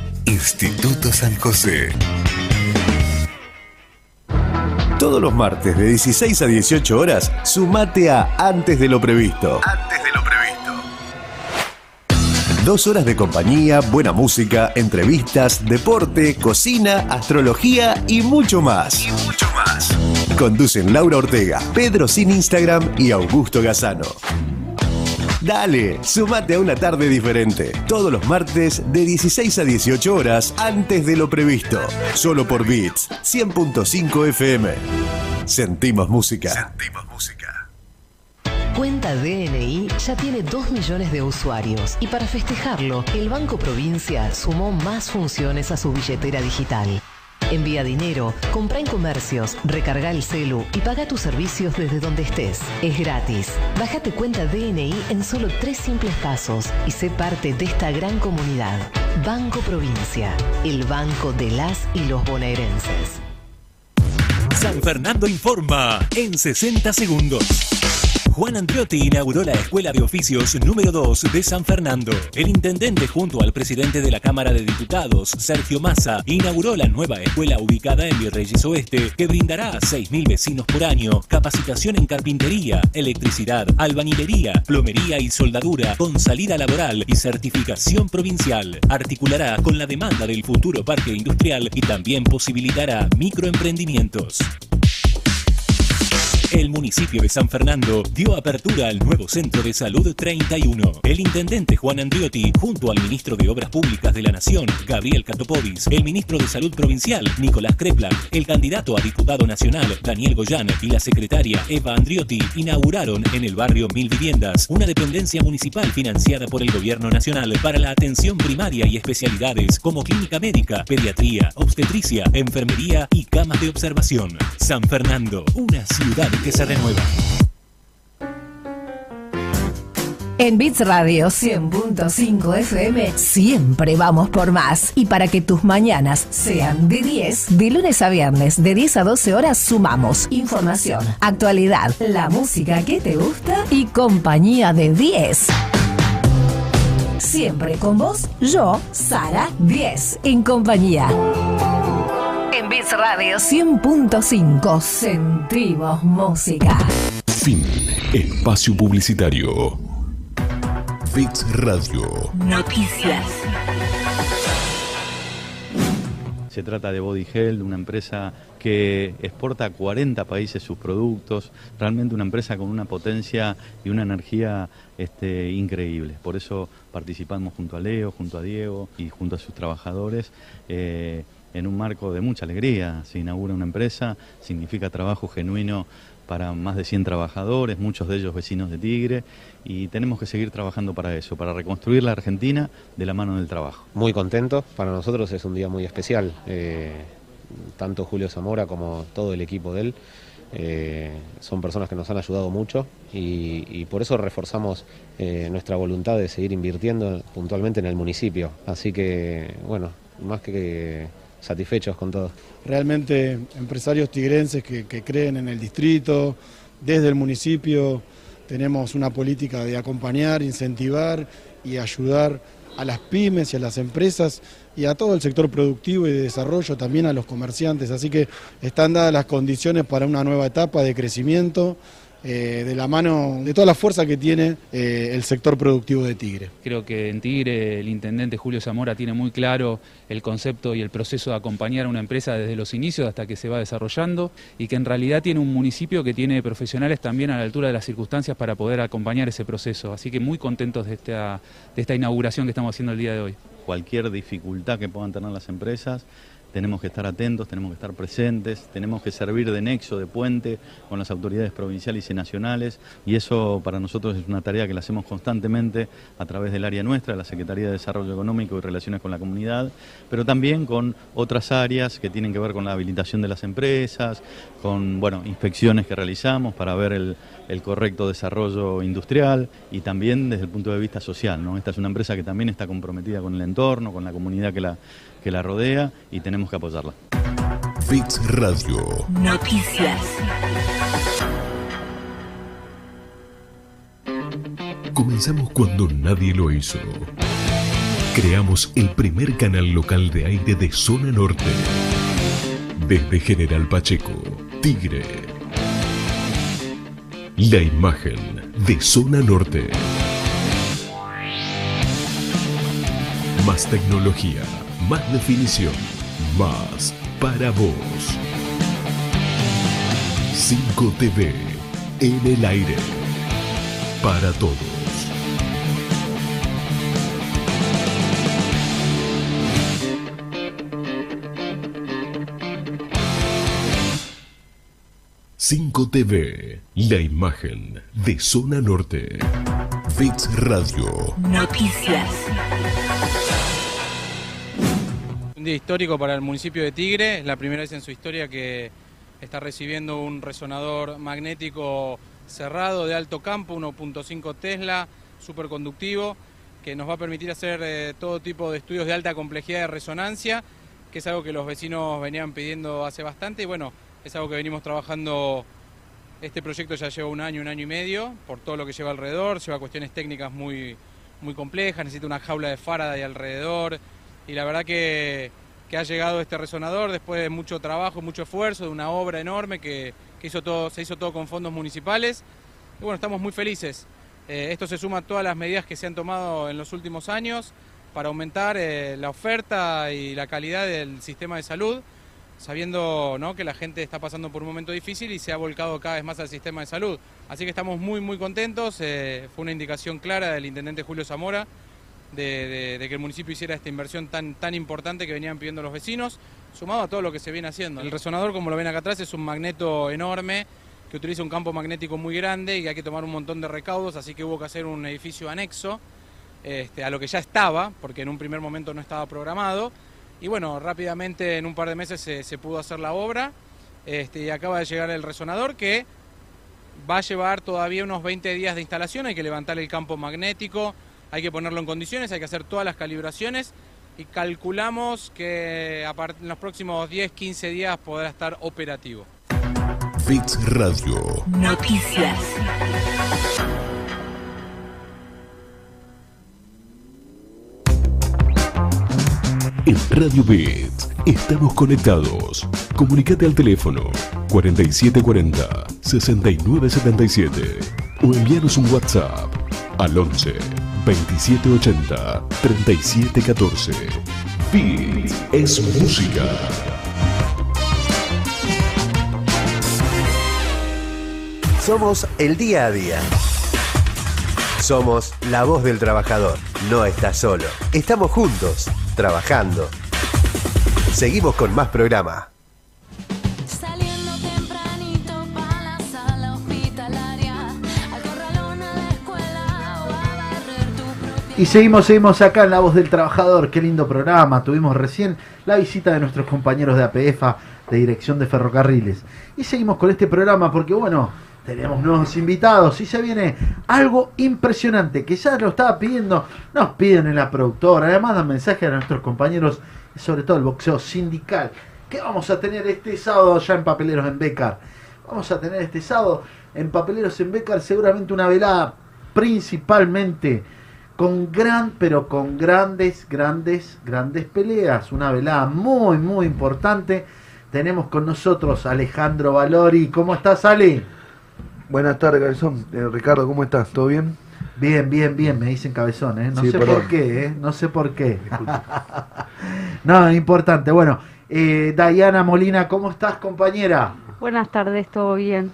Instituto San José. Todos los martes de 16 a 18 horas, sumate a Antes de lo Previsto. Antes de lo previsto. Dos horas de compañía, buena música, entrevistas, deporte, cocina, astrología y mucho más. Y mucho más. Conducen Laura Ortega, Pedro Sin Instagram y Augusto Gazano. Dale, sumate a una tarde diferente. Todos los martes de 16 a 18 horas antes de lo previsto. Solo por Beats 100.5 FM. Sentimos música. Sentimos música. Cuenta DNI ya tiene 2 millones de usuarios y para festejarlo, el Banco Provincia sumó más funciones a su billetera digital. Envía dinero, compra en comercios, recarga el celu y paga tus servicios desde donde estés. Es gratis. Bájate cuenta DNI en solo tres simples pasos y sé parte de esta gran comunidad. Banco Provincia, el banco de las y los bonaerenses. San Fernando informa en 60 segundos. Juan Andriotti inauguró la Escuela de Oficios número 2 de San Fernando. El intendente junto al presidente de la Cámara de Diputados, Sergio Massa, inauguró la nueva escuela ubicada en Virreyes Oeste que brindará a 6.000 vecinos por año capacitación en carpintería, electricidad, albañilería, plomería y soldadura con salida laboral y certificación provincial. Articulará con la demanda del futuro parque industrial y también posibilitará microemprendimientos. El municipio de San Fernando dio apertura al nuevo Centro de Salud 31. El intendente Juan Andriotti, junto al ministro de Obras Públicas de la Nación, Gabriel Catopovis, el ministro de Salud Provincial, Nicolás Crepla, el candidato a diputado nacional, Daniel Goyán, y la secretaria Eva Andriotti, inauguraron en el barrio Mil Viviendas una dependencia municipal financiada por el gobierno nacional para la atención primaria y especialidades como clínica médica, pediatría, obstetricia, enfermería y camas de observación. San Fernando, una ciudad que se renueva. En Bits Radio 100.5 FM siempre vamos por más. Y para que tus mañanas sean de 10, de lunes a viernes de 10 a 12 horas sumamos información, actualidad, la música que te gusta y compañía de 10. Siempre con vos, yo, Sara 10, en compañía. En Bits Radio 100.5 sentimos música. Fin. Espacio publicitario. Bits Radio. Noticias. se trata de Body Health, una empresa que exporta a 40 países sus productos, realmente una empresa con una potencia y una energía este, increíble. Por eso participamos junto a Leo, junto a Diego y junto a sus trabajadores. Eh, en un marco de mucha alegría, se inaugura una empresa, significa trabajo genuino para más de 100 trabajadores, muchos de ellos vecinos de Tigre, y tenemos que seguir trabajando para eso, para reconstruir la Argentina de la mano del trabajo. Muy contento, para nosotros es un día muy especial, eh, tanto Julio Zamora como todo el equipo de él. eh, son personas que nos han ayudado mucho y, y por eso reforzamos eh, nuestra voluntad de seguir invirtiendo puntualmente en el municipio. Así que, bueno, más que satisfechos con todo. realmente empresarios tigrenses que, que creen en el distrito, desde el municipio tenemos una política de acompañar, incentivar y ayudar a las pymes y a las empresas y a todo el sector productivo y de desarrollo, también a los comerciantes. Así que están dadas las condiciones para una nueva etapa de crecimiento eh, de la mano de toda la fuerza que tiene eh, el sector productivo de Tigre. Creo que en Tigre el intendente Julio Zamora tiene muy claro el concepto y el proceso de acompañar a una empresa desde los inicios hasta que se va desarrollando y que en realidad tiene un municipio que tiene profesionales también a la altura de las circunstancias para poder acompañar ese proceso. Así que muy contentos de esta, de esta inauguración que estamos haciendo el día de hoy. Cualquier dificultad que puedan tener las empresas, tenemos que estar atentos, tenemos que estar presentes, tenemos que servir de nexo, de puente con las autoridades provinciales y nacionales y eso para nosotros es una tarea que la hacemos constantemente a través del área nuestra, la Secretaría de Desarrollo Económico y Relaciones con la Comunidad, pero también con otras áreas que tienen que ver con la habilitación de las empresas, con bueno, inspecciones que realizamos para ver el, correcto desarrollo industrial y también desde el punto de vista social. Esta es una empresa que también está comprometida con el entorno, con la comunidad que la, que la rodea y tenemos que apoyarla. Fix Radio. Noticias. Comenzamos cuando nadie lo hizo. Creamos el primer canal local de aire de zona norte. Desde General Pacheco, Tigre. La imagen de zona norte. Más tecnología, más definición, más para vos. 5 TV en el aire. Para todos. Cinco TV, la imagen de zona norte. Fix Radio. Noticias. Un día histórico para el municipio de Tigre, es la primera vez en su historia que está recibiendo un resonador magnético cerrado de alto campo, 1.5 Tesla, superconductivo, que nos va a permitir hacer eh, todo tipo de estudios de alta complejidad de resonancia, que es algo que los vecinos venían pidiendo hace bastante. Y bueno, es algo que venimos trabajando. Este proyecto ya lleva un año, un año y medio, por todo lo que lleva alrededor, lleva cuestiones técnicas muy, muy complejas, necesita una jaula de Faraday alrededor y la verdad que, que ha llegado este resonador después de mucho trabajo, mucho esfuerzo, de una obra enorme que, que hizo todo, se hizo todo con fondos municipales. Y bueno, estamos muy felices. Eh, esto se suma a todas las medidas que se han tomado en los últimos años para aumentar eh, la oferta y la calidad del sistema de salud, sabiendo ¿no? que la gente está pasando por un momento difícil y se ha volcado cada vez más al sistema de salud. Así que estamos muy, muy contentos. Eh, fue una indicación clara del intendente Julio Zamora de, que el municipio hiciera esta inversión tan, tan importante que venían pidiendo los vecinos, sumado a todo lo que se viene haciendo. El resonador, como lo ven acá atrás, es un magneto enorme que utiliza un campo magnético muy grande y hay que tomar un montón de recaudos, así que hubo que hacer un edificio anexo este, a lo que ya estaba, porque en un primer momento no estaba programado. Y bueno, rápidamente en un par de meses se, se pudo hacer la obra este, y acaba de llegar el resonador que va a llevar todavía unos 20 días de instalación, hay que levantar el campo magnético, hay que ponerlo en condiciones, hay que hacer todas las calibraciones y calculamos que en los próximos 10-15 días podrá estar operativo. Fix Radio. Noticias. En Radio Bit estamos conectados. Comunicate al teléfono 4740 6977 o envíanos un WhatsApp al 11 2780 3714. Beat es música. Somos el día a día. Somos la voz del trabajador. No estás solo. Estamos juntos, trabajando. Seguimos con más programa. Y seguimos, seguimos acá en La Voz del Trabajador. Qué lindo programa. Tuvimos recién la visita de nuestros compañeros de APEFA, de Dirección de Ferrocarriles. Y seguimos con este programa porque, bueno, tenemos nuevos invitados y se viene algo impresionante que ya lo estaba pidiendo, nos piden en la productora. Además, dan mensaje a nuestros compañeros, sobre todo el boxeo sindical. que vamos a tener este sábado ya en Papeleros en Becar? Vamos a tener este sábado en Papeleros en Becar seguramente una velada principalmente con gran, pero con grandes, grandes, grandes peleas. Una velada muy, muy importante. Tenemos con nosotros a Alejandro Valori. ¿Cómo estás, Ale? Buenas tardes, Cabezón. Eh, Ricardo, ¿cómo estás? ¿Todo bien? Bien, bien, bien, me dicen cabezón, ¿eh? No Sí, sé perdón. por qué, ¿eh? No sé por qué. no, importante. Bueno, eh, Dayana Molina, ¿cómo estás, compañera? Buenas tardes, todo bien.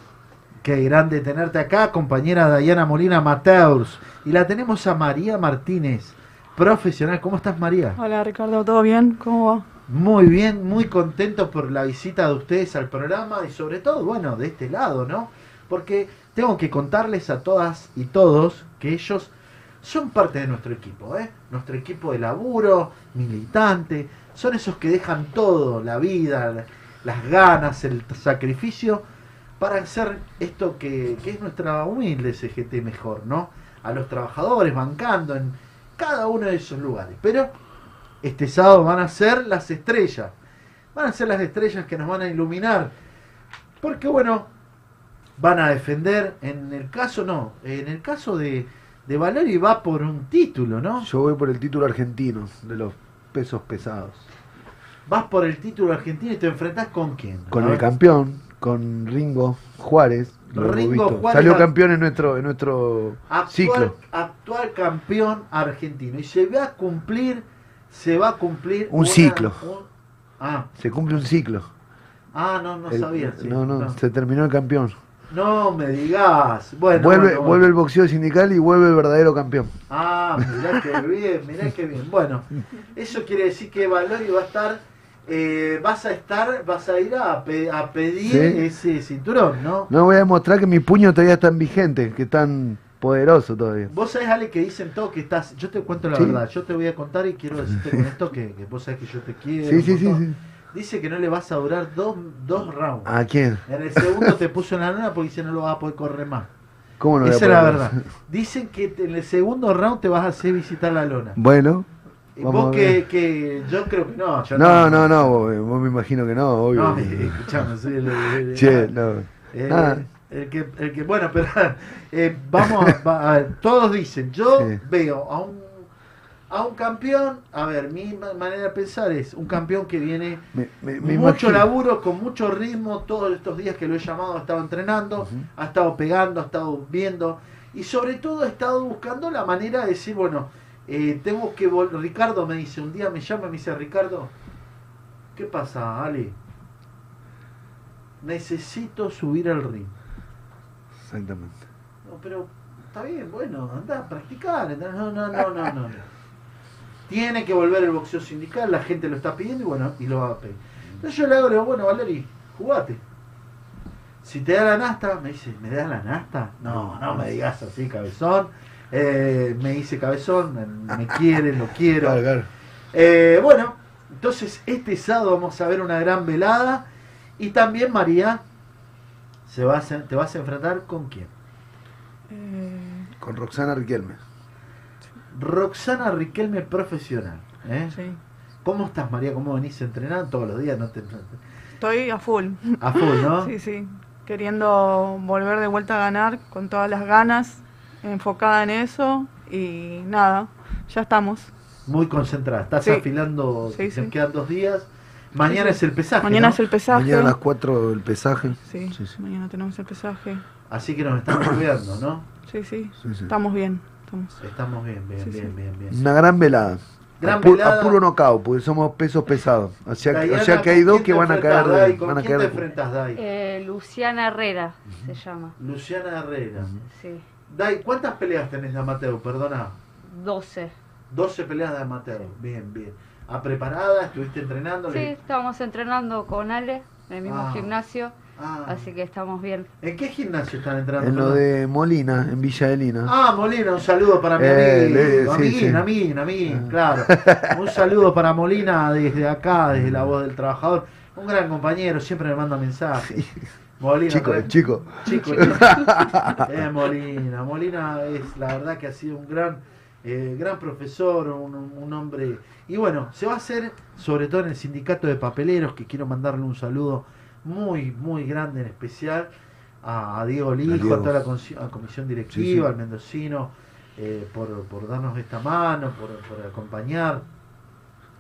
Qué grande tenerte acá, compañera Dayana Molina Mateus. Y la tenemos a María Martínez, profesional. ¿Cómo estás, María? Hola Ricardo, ¿todo bien? ¿Cómo va? Muy bien, muy contento por la visita de ustedes al programa y sobre todo, bueno, de este lado, ¿no? Porque tengo que contarles a todas y todos que ellos son parte de nuestro equipo, ¿eh? Nuestro equipo de laburo, militante, son esos que dejan todo, la vida, la- las ganas, el sacrificio, para hacer esto que, que es nuestra humilde CGT mejor, ¿no? A los trabajadores bancando en cada uno de esos lugares. Pero este sábado van a ser las estrellas. Van a ser las estrellas que nos van a iluminar. Porque bueno, van a defender, en el caso no, en el caso de, de Valori va por un título, ¿no? Yo voy por el título argentino de los pesos pesados. Vas por el título argentino y te enfrentás con quién? Con el campeón, con Ringo Juárez. lo Ringo. Juárez Salió campeón en nuestro, en nuestro actual, ciclo. actual campeón argentino. Y se va a cumplir, se va a cumplir Un una- ciclo. un- ah, Se cumple un ciclo. ah, no, no El- sabía. sí, no, no, no. se terminó el campeón. No me digas. Bueno, vuelve, bueno, vuelve bueno. el boxeo sindical y vuelve el verdadero campeón. Ah, mirá que bien, mirá que bien. Bueno, eso quiere decir que Valori va a estar, eh, vas a estar, vas a ir a, pe- a pedir Sí. ese cinturón, ¿no? No voy a demostrar que mis puños todavía están vigentes, que están poderosos todavía. Vos sabés, Ale, que dicen todo que estás. Yo te cuento la Sí. verdad. Yo te voy a contar y quiero decirte con esto que, que vos sabés que yo te quiero. Sí, sí, sí. Dice que no le vas a durar dos, dos rounds. ¿A quién? En el segundo te puso en la luna porque dice no lo vas a poder correr más. ¿Cómo no Esa es la verdad. Dicen que en el segundo round te vas a hacer visitar la lona. Bueno, Y vos que, que yo creo que no. yo No, no, no, vos, vos me imagino que no, obvio. No, escuchame, soy el, el- el- Che, no. eh, Ah. el que, el que, bueno, pero eh, vamos a, ver, todos dicen, yo Sí. veo a un, a un campeón, a ver, mi ma- manera de pensar es un campeón que viene Me- me- me mucho imagino. laburo, con mucho ritmo, todos estos días que lo he llamado ha estado entrenando, ha estado pegando, ha estado viendo y sobre todo ha estado buscando la manera de decir, bueno, eh, tengo que vol Ricardo me dice, un día me llama y me dice, Ricardo, ¿qué pasa, Ale? Necesito subir al ring. Exactamente. No, pero está bien, bueno, anda a practicar. No, no, no, no, no. Tiene que volver el boxeo sindical, la gente lo está pidiendo y bueno, y lo va a pedir. Entonces yo le hago, le digo, bueno, Valeri, jugate. Si te da la nasta, me dice, ¿me das la nasta? No, no me digas así, cabezón. Eh, me dice cabezón, me, me quiere, lo quiero. Claro, claro. Eh, bueno, entonces este sábado vamos a ver una gran velada. Y también, María, se va a, te vas a enfrentar con quién? Con Roxana Riquelme. Roxana Riquelme profesional. ¿eh? ¿Cómo estás, María? ¿Cómo venís entrenando todos los días? No te... Estoy a full. A full, ¿no? Sí, sí. Queriendo volver de vuelta a ganar con todas las ganas, enfocada en eso y nada, ya estamos. Muy concentrada. Estás Sí. afilando, Sí, te quedan dos días. Mañana Sí, sí. es el pesaje. Mañana ¿no? es el pesaje. Mañana a las 4 el pesaje. Sí, mañana tenemos el pesaje. Así que nos estamos cuidando, ¿no? Sí, sí, Sí, sí. estamos bien. Estamos, Estamos bien, bien, Sí, bien, sí. bien, bien. Una gran velada. Gran a, pu- a velada. puro knockout, porque somos pesos pesados. O sea, que- o Diana, sea que hay ¿con dos que van a caer Dai? de, ¿Con van a quién caer te Dai? Eh, Luciana Herrera se llama. Luciana Herrera. Sí. Dai, ¿cuántas peleas tenés de amateur? Perdona. 12. 12 peleas de amateur. Bien, bien. ¿A preparada? ¿Estuviste entrenando? Sí, estamos entrenando con Ale en el mismo Ah. gimnasio. Ah. Así que estamos bien. ¿En qué gimnasio están entrando? En lo de Molina, en Villa de Lina. Ah, Molina, un saludo para mi Eh, amigo. le- sí, Amín, sí. Amín, claro. Un saludo para Molina desde acá, desde la voz del trabajador. Un gran compañero, siempre me manda mensajes. Molina, Chico, re- chico. Chico, es Molina. Molina es la verdad que ha sido un gran, eh, gran profesor, un, un hombre. Y bueno, se va a hacer, sobre todo en el sindicato de papeleros, que quiero mandarle un saludo muy, muy grande en especial a, Diego Lijo, a, toda la a comisión directiva, Sí, sí. al mendocino, eh, por, por darnos esta mano, por, por acompañar.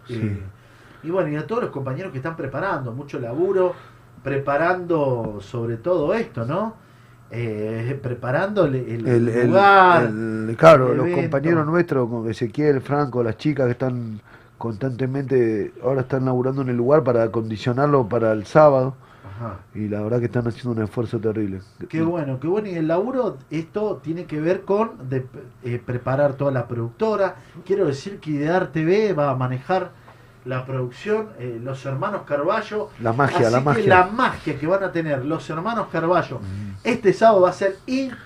Sí. Eh, y bueno, y a todos los compañeros que están preparando, mucho laburo, preparando sobre todo esto, ¿no? Eh, preparando el, el El, el- lugar. el- claro, los compañeros nuestros, como Ezequiel, Franco, las chicas que están constantemente, ahora están laburando en el lugar para acondicionarlo para el sábado. Ajá. Y la verdad que están haciendo un esfuerzo terrible. Qué bueno, qué bueno. Y el laburo, esto tiene que ver con de, eh, preparar toda la productora. Quiero decir que Idear TV va a manejar la producción, eh, los hermanos Carballo. La magia, Así la que magia. la magia que van a tener los hermanos Carballo este sábado va a ser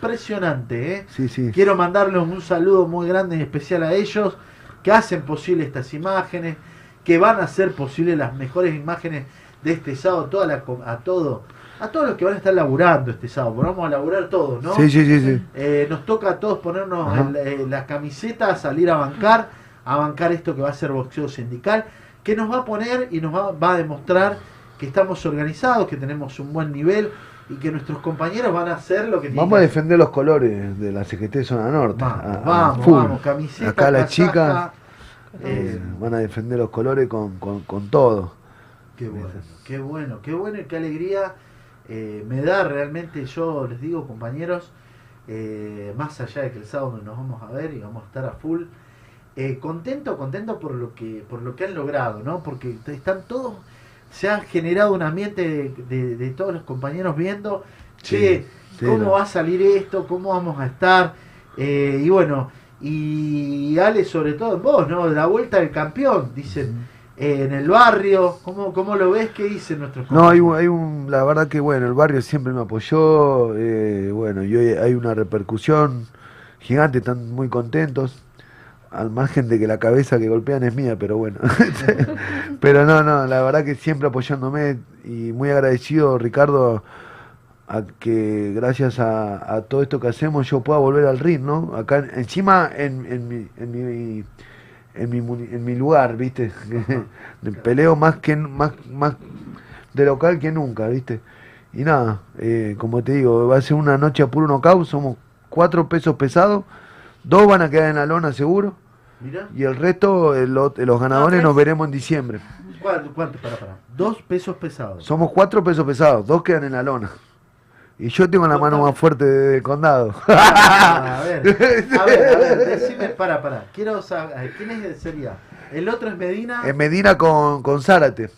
impresionante. ¿eh? Sí, sí. Quiero mandarles un saludo muy grande y especial a ellos que hacen posible estas imágenes, que van a hacer posible las mejores imágenes de este sábado, toda la, a todo, a todos los que van a estar laburando este sábado, vamos a laburar todos, ¿no? Sí, sí, sí, sí. Eh, nos toca a todos ponernos Ajá. el- eh, las camisetas, salir a bancar, a bancar esto que va a ser boxeo sindical, que nos va a poner y nos va, va a demostrar que estamos organizados, que tenemos un buen nivel y que nuestros compañeros van a hacer lo que tienen Vamos a defender los colores de la CGT Zona Norte. Vamos, a- a vamos, vamos, camiseta, Acá las casaca, chicas eh, eh, van a defender los colores con, con, con todo. Qué bueno, qué bueno, qué bueno y qué alegría eh, me da realmente, yo les digo compañeros, eh, más allá de que el sábado nos vamos a ver y vamos a estar a full, eh, contento, contento por lo que, por lo que han logrado, ¿no? Porque están todos, se ha generado un ambiente de, de- de todos los compañeros viendo, Sí, che, sí, cómo no. va a salir esto, cómo vamos a estar, eh, y bueno, y Ale sobre todo en vos, ¿no? La vuelta del campeón, dicen, eh, en el barrio, ¿cómo, cómo lo ves? ¿Qué dicen nuestros No, hay, un- hay un, la verdad que bueno, el barrio siempre me apoyó, eh, bueno, y hoy hay una repercusión gigante, están muy contentos, al margen de que la cabeza que golpean es mía, pero bueno. pero no, no, la verdad que siempre apoyándome y muy agradecido, Ricardo, a que gracias a, a todo esto que hacemos yo pueda volver al ring, ¿no? Acá en- encima en, en mi... En mi en mi, en mi lugar, ¿viste? Peleo más que más, más de local que nunca, ¿viste? Y nada, eh, como te digo, va a ser una noche a puro knockout, somos cuatro pesos pesados, dos van a quedar en la lona seguro, Mirá. y el resto, el los ganadores tres. nos veremos en diciembre. ¿Cuánto? ¿Cuánto? Para, para. Dos pesos pesados. Somos cuatro pesos pesados, dos quedan en la lona. Y yo tengo la mano más fuerte del condado. Ah, a ver, a ver, a ver, decime, para, para. Quiero saber, ¿quién es, sería? El otro es Medina. En Medina con, con Zárate.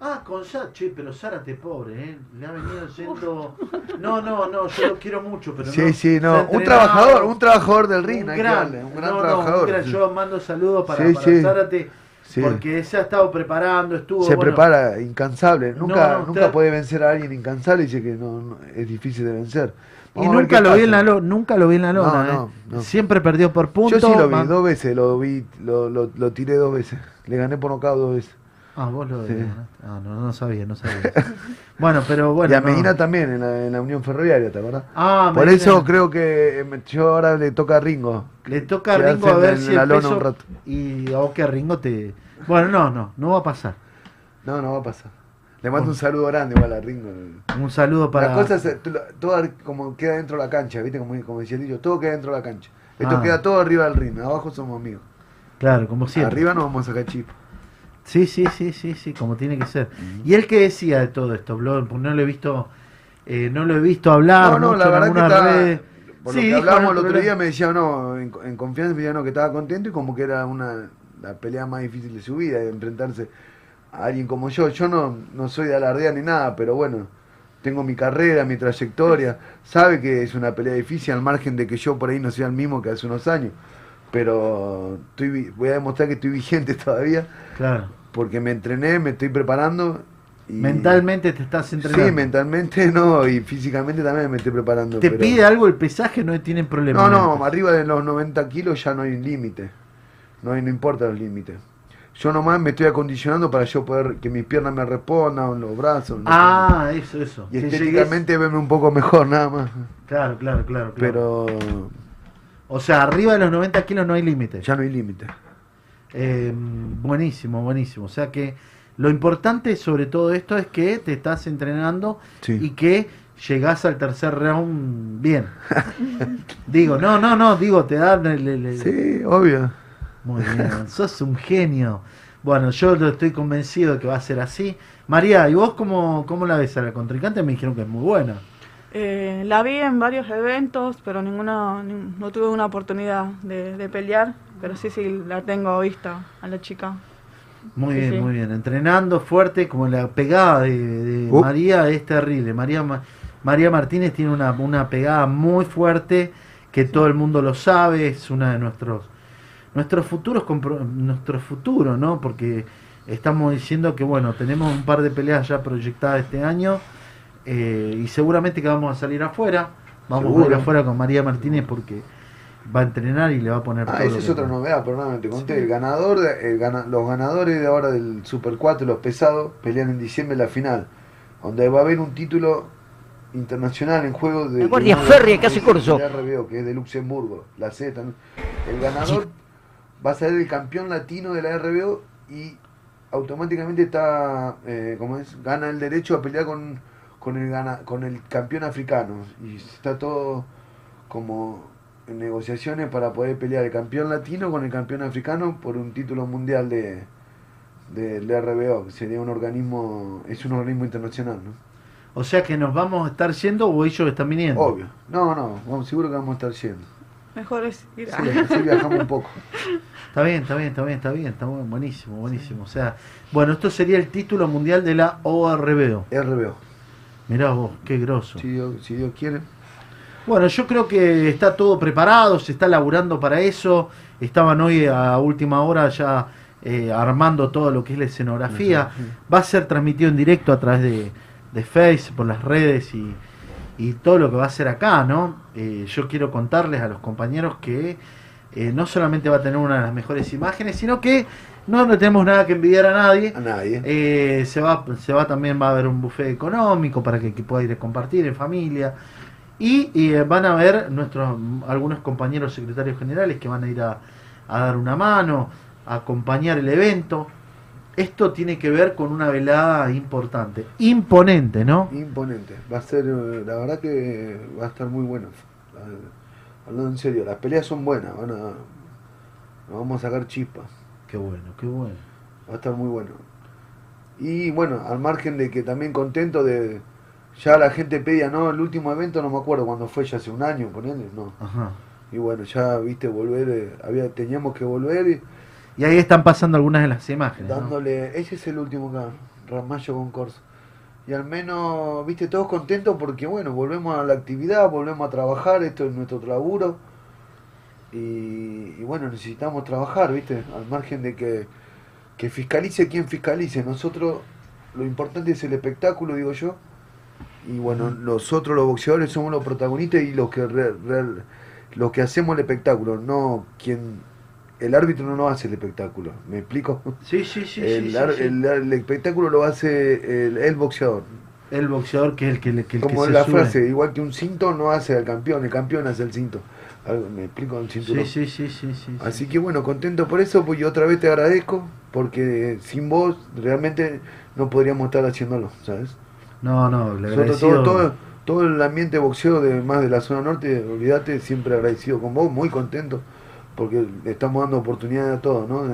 Ah, con Zárate, che, pero Zárate pobre, ¿eh? Le ha venido yendo... No, no, no, yo lo quiero mucho, pero Sí, no. sí, no. Un trabajador, un trabajador del ring, Un gran, darle, un gran no, no, trabajador. un gran. sí. Yo mando saludos para, Sí, para sí. Zárate, Sí. porque se ha estado preparando, estuvo... Se bueno, prepara incansable. Nunca, No, no, nunca te- puede vencer a alguien incansable y dice que no, no- es difícil de vencer. Y Vamos nunca lo vi en la lona, nunca lo vi en la No, lona, no, ¿eh? no. Siempre perdió por puntos. Yo sí lo vi man- dos veces, lo vi, lo, lo, lo tiré dos veces. Le gané por nocaut dos veces. Ah, vos lo Sí. Ah, no, no sabía, no sabía. bueno, pero bueno. y a no. Medina también, en la, en la Unión Ferroviaria, ¿te acordás? Ah, Por Medina. eso creo que eh, yo ahora le toca a Ringo. Le toca a Ringo a ver en si la el lona peso... un rato. Y a vos que Ringo te... Bueno, no, no, no va a pasar. No, no va a pasar. Le mando un saludo grande igual a Ringo. Un saludo para... La cosa es, eh, todo como queda dentro de la cancha, ¿viste? Como, como decía el dicho, todo queda dentro de la cancha. Esto Ah. queda todo arriba del ring, abajo somos amigos. Claro, como siempre. Arriba nos vamos a sacar chip. Sí, sí, sí, sí, sí, como tiene que ser. ¿Y él qué decía de todo esto? Porque no lo he visto, eh, no lo he visto hablar No, no, mucho la en verdad que estaba, redes. por Sí, lo que hablábamos el otro día me decía, no, en, en confianza me decía, no, que estaba contento y como que era una, la pelea más difícil de su vida, de enfrentarse a alguien como yo. Yo no, no soy de alardear ni nada, pero bueno, tengo mi carrera, mi trayectoria. Sabe que es una pelea difícil, al margen de que yo por ahí no sea el mismo que hace unos años. Pero estoy, voy a demostrar que estoy vigente todavía. Claro. Porque me entrené, me estoy preparando. Y... Mentalmente te estás entrenando. Sí, mentalmente no, y físicamente también me estoy preparando. ¿Te pero- pide algo el pesaje? No tienen problema. No, no, arriba de los 90 kilos ya no hay límite. No, hay, no importa los límites. Yo nomás me estoy acondicionando para yo poder que mis piernas me respondan, los brazos. no Ah, eso, eso. Y estéticamente verme un poco mejor, nada más. Claro, claro, claro. claro. Pero O sea, arriba de los 90 kilos no hay límite. ya no hay límite. Eh, buenísimo, buenísimo. O sea que lo importante sobre todo esto es que te estás entrenando Sí. y que llegás al tercer round bien. digo, no, no, no, digo, te dan el... el- el- Sí, obvio. Muy bien, sos un genio. Bueno, yo lo estoy convencido de que va a ser así. María, ¿y vos cómo, cómo la ves a la contrincante? Me dijeron que es muy buena. Eh, la vi en varios eventos, pero ninguna, ni- no tuve una oportunidad de, de pelear, pero sí, sí, la tengo vista a la chica. Muy Sí, bien, sí. muy bien. Entrenando fuerte, como la pegada de, de Uh. María es terrible. María, Ma- María Martínez tiene una, una pegada muy fuerte que todo el mundo lo sabe. Es una de nuestros nuestros futuros compro- nuestro futuro, ¿no? Porque estamos diciendo que bueno tenemos un par de peleas ya proyectadas este año eh, y seguramente que vamos a salir afuera. Vamos a Seguro. ir afuera con María Martínez porque va a entrenar y le va a poner Ah, todo. esa es otra novedad, perdóname, te conté. El ganador, de- el gana- los ganadores de ahora del Super 4, los pesados, pelean en diciembre la final, donde va a haber un título internacional en juego de. La Guardia de- de- que hace de RBO, que es de Luxemburgo, la C también. El ganador va a ser el campeón latino de la RBO y automáticamente está, eh, ¿cómo es? Gana el derecho a pelear con, con, el, gana, con el campeón africano. Y está todo como en negociaciones para poder pelear el campeón latino con el campeón africano por un título mundial de del RBO, que sería un organismo, es un organismo internacional, ¿no? O sea que nos vamos a estar yendo o ellos están viniendo. Obvio. No, no, vamos, seguro que vamos a estar yendo. Mejor es ir Sí, así viajamos un poco. Está bien, está bien, está bien, está bien, está bu- buenísimo, buenísimo. O sea, bueno, esto sería el título mundial de la ORBO. RBO. Mirá vos, qué grosso. Si Dios, si Dios quiere. Bueno, yo creo que está todo preparado, se está laburando para eso. Estaban hoy a última hora ya eh, armando todo lo que es la escenografía. Va a ser transmitido en directo a través de, de Face, por las redes y, y todo lo que va a ser acá, ¿no? Eh, yo quiero contarles a los compañeros que eh, no solamente va a tener una de las mejores imágenes, sino que no le tenemos nada que envidiar a nadie. A nadie. Eh, se va, se va también va a haber un buffet económico para que, que pueda ir a compartir en familia. Y, y, eh, van a ver nuestros algunos compañeros secretarios generales que van a ir a, a dar una mano, a acompañar el evento. Esto tiene que ver con una velada importante, imponente, ¿no? Imponente. Va a ser, eh, la verdad que va a estar muy bueno. Hablando en serio, las peleas son buenas, van a, nos vamos a sacar chispas. Qué bueno, qué bueno. Va a estar muy bueno. Y bueno, al margen de que también contento de, ya la gente pedía, no, el último evento no me acuerdo cuándo fue, ya hace un año, ponele, no. Ajá. Y bueno, ya viste, volver, eh, había, teníamos que volver y Y ahí están pasando algunas de las imágenes. ¿no? dándole, ese es el último que Ramallo con Corso. Y al menos, viste, todos contentos porque bueno, volvemos a la actividad, volvemos a trabajar, esto es nuestro laburo. Y, y bueno, necesitamos trabajar, viste, al margen de que, que fiscalice quien fiscalice. Nosotros, lo importante es el espectáculo, digo yo. Y bueno, nosotros los boxeadores somos los protagonistas y los que re- re- los que hacemos el espectáculo, no quien el árbitro no hace el espectáculo, ¿me explico? Sí, sí, sí. El, sí, sí, ar- sí. el- el espectáculo lo hace el, el boxeador. El boxeador que es el que, el que, el que Como se la sube. frase, igual que un cinto no hace al campeón, el campeón hace el cinto. ¿Me explico? El cinturón. Sí, sí, sí, sí, sí, sí. Así que bueno, contento por eso, pues y otra vez te agradezco, porque sin vos realmente no podríamos estar haciéndolo, ¿sabes? No, no, le agradecido. todo, todo, todo el ambiente de boxeo de más de la zona norte, olvídate, siempre agradecido con vos, muy contento, porque le estamos dando oportunidades a todos, ¿no?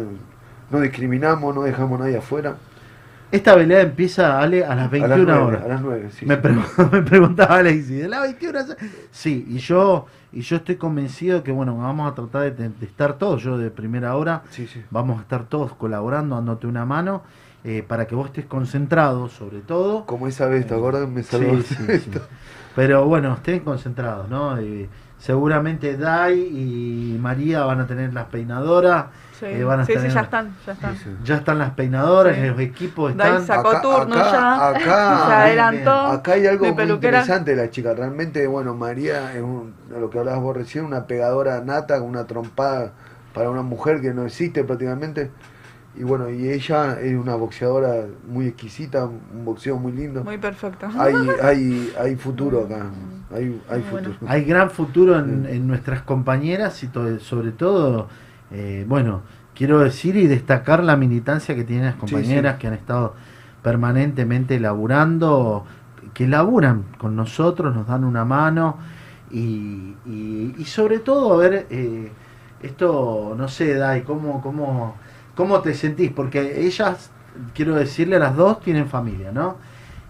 No discriminamos, no dejamos a nadie afuera. Esta velada empieza, Ale, a las 21 nueve, horas. a las nueve, sí, me, sí. me preguntaba Ale, y si de las 21 horas- Sí, y yo, y yo estoy convencido que, bueno, vamos a tratar de, de estar todos, yo de primera hora, vamos a estar todos colaborando, dándote una mano, eh, para que vos estés concentrado, sobre todo. Como esa vez, ¿te? Me salvó Sí, sí, sí. Pero bueno, estén concentrados, ¿no? Eh, seguramente Dai y María van a tener las peinadoras. Sí, eh, van a sí, ya están, ya están. Ya están las peinadoras, Sí. los equipos Dai están. sacó turno ya, acá, se adelantó. Acá hay algo muy interesante de la chica. Realmente, bueno, María es un, lo que hablabas vos recién, una pegadora nata, con una trompada para una mujer que no existe prácticamente. Y bueno, y ella es una boxeadora muy exquisita, un boxeo muy lindo. Muy perfecta. Hay, hay, hay futuro acá. Hay, hay futuro. Hay gran futuro en, en nuestras compañeras y to- sobre todo, eh, bueno, quiero decir y destacar la militancia que tienen las compañeras sí. que han estado permanentemente laburando, que laburan con nosotros, nos dan una mano y, y- y sobre todo, a ver, eh, esto, no sé, Dai, ¿cómo, cómo, ¿cómo te sentís? Porque ellas, quiero decirle a las dos, tienen familia, ¿no?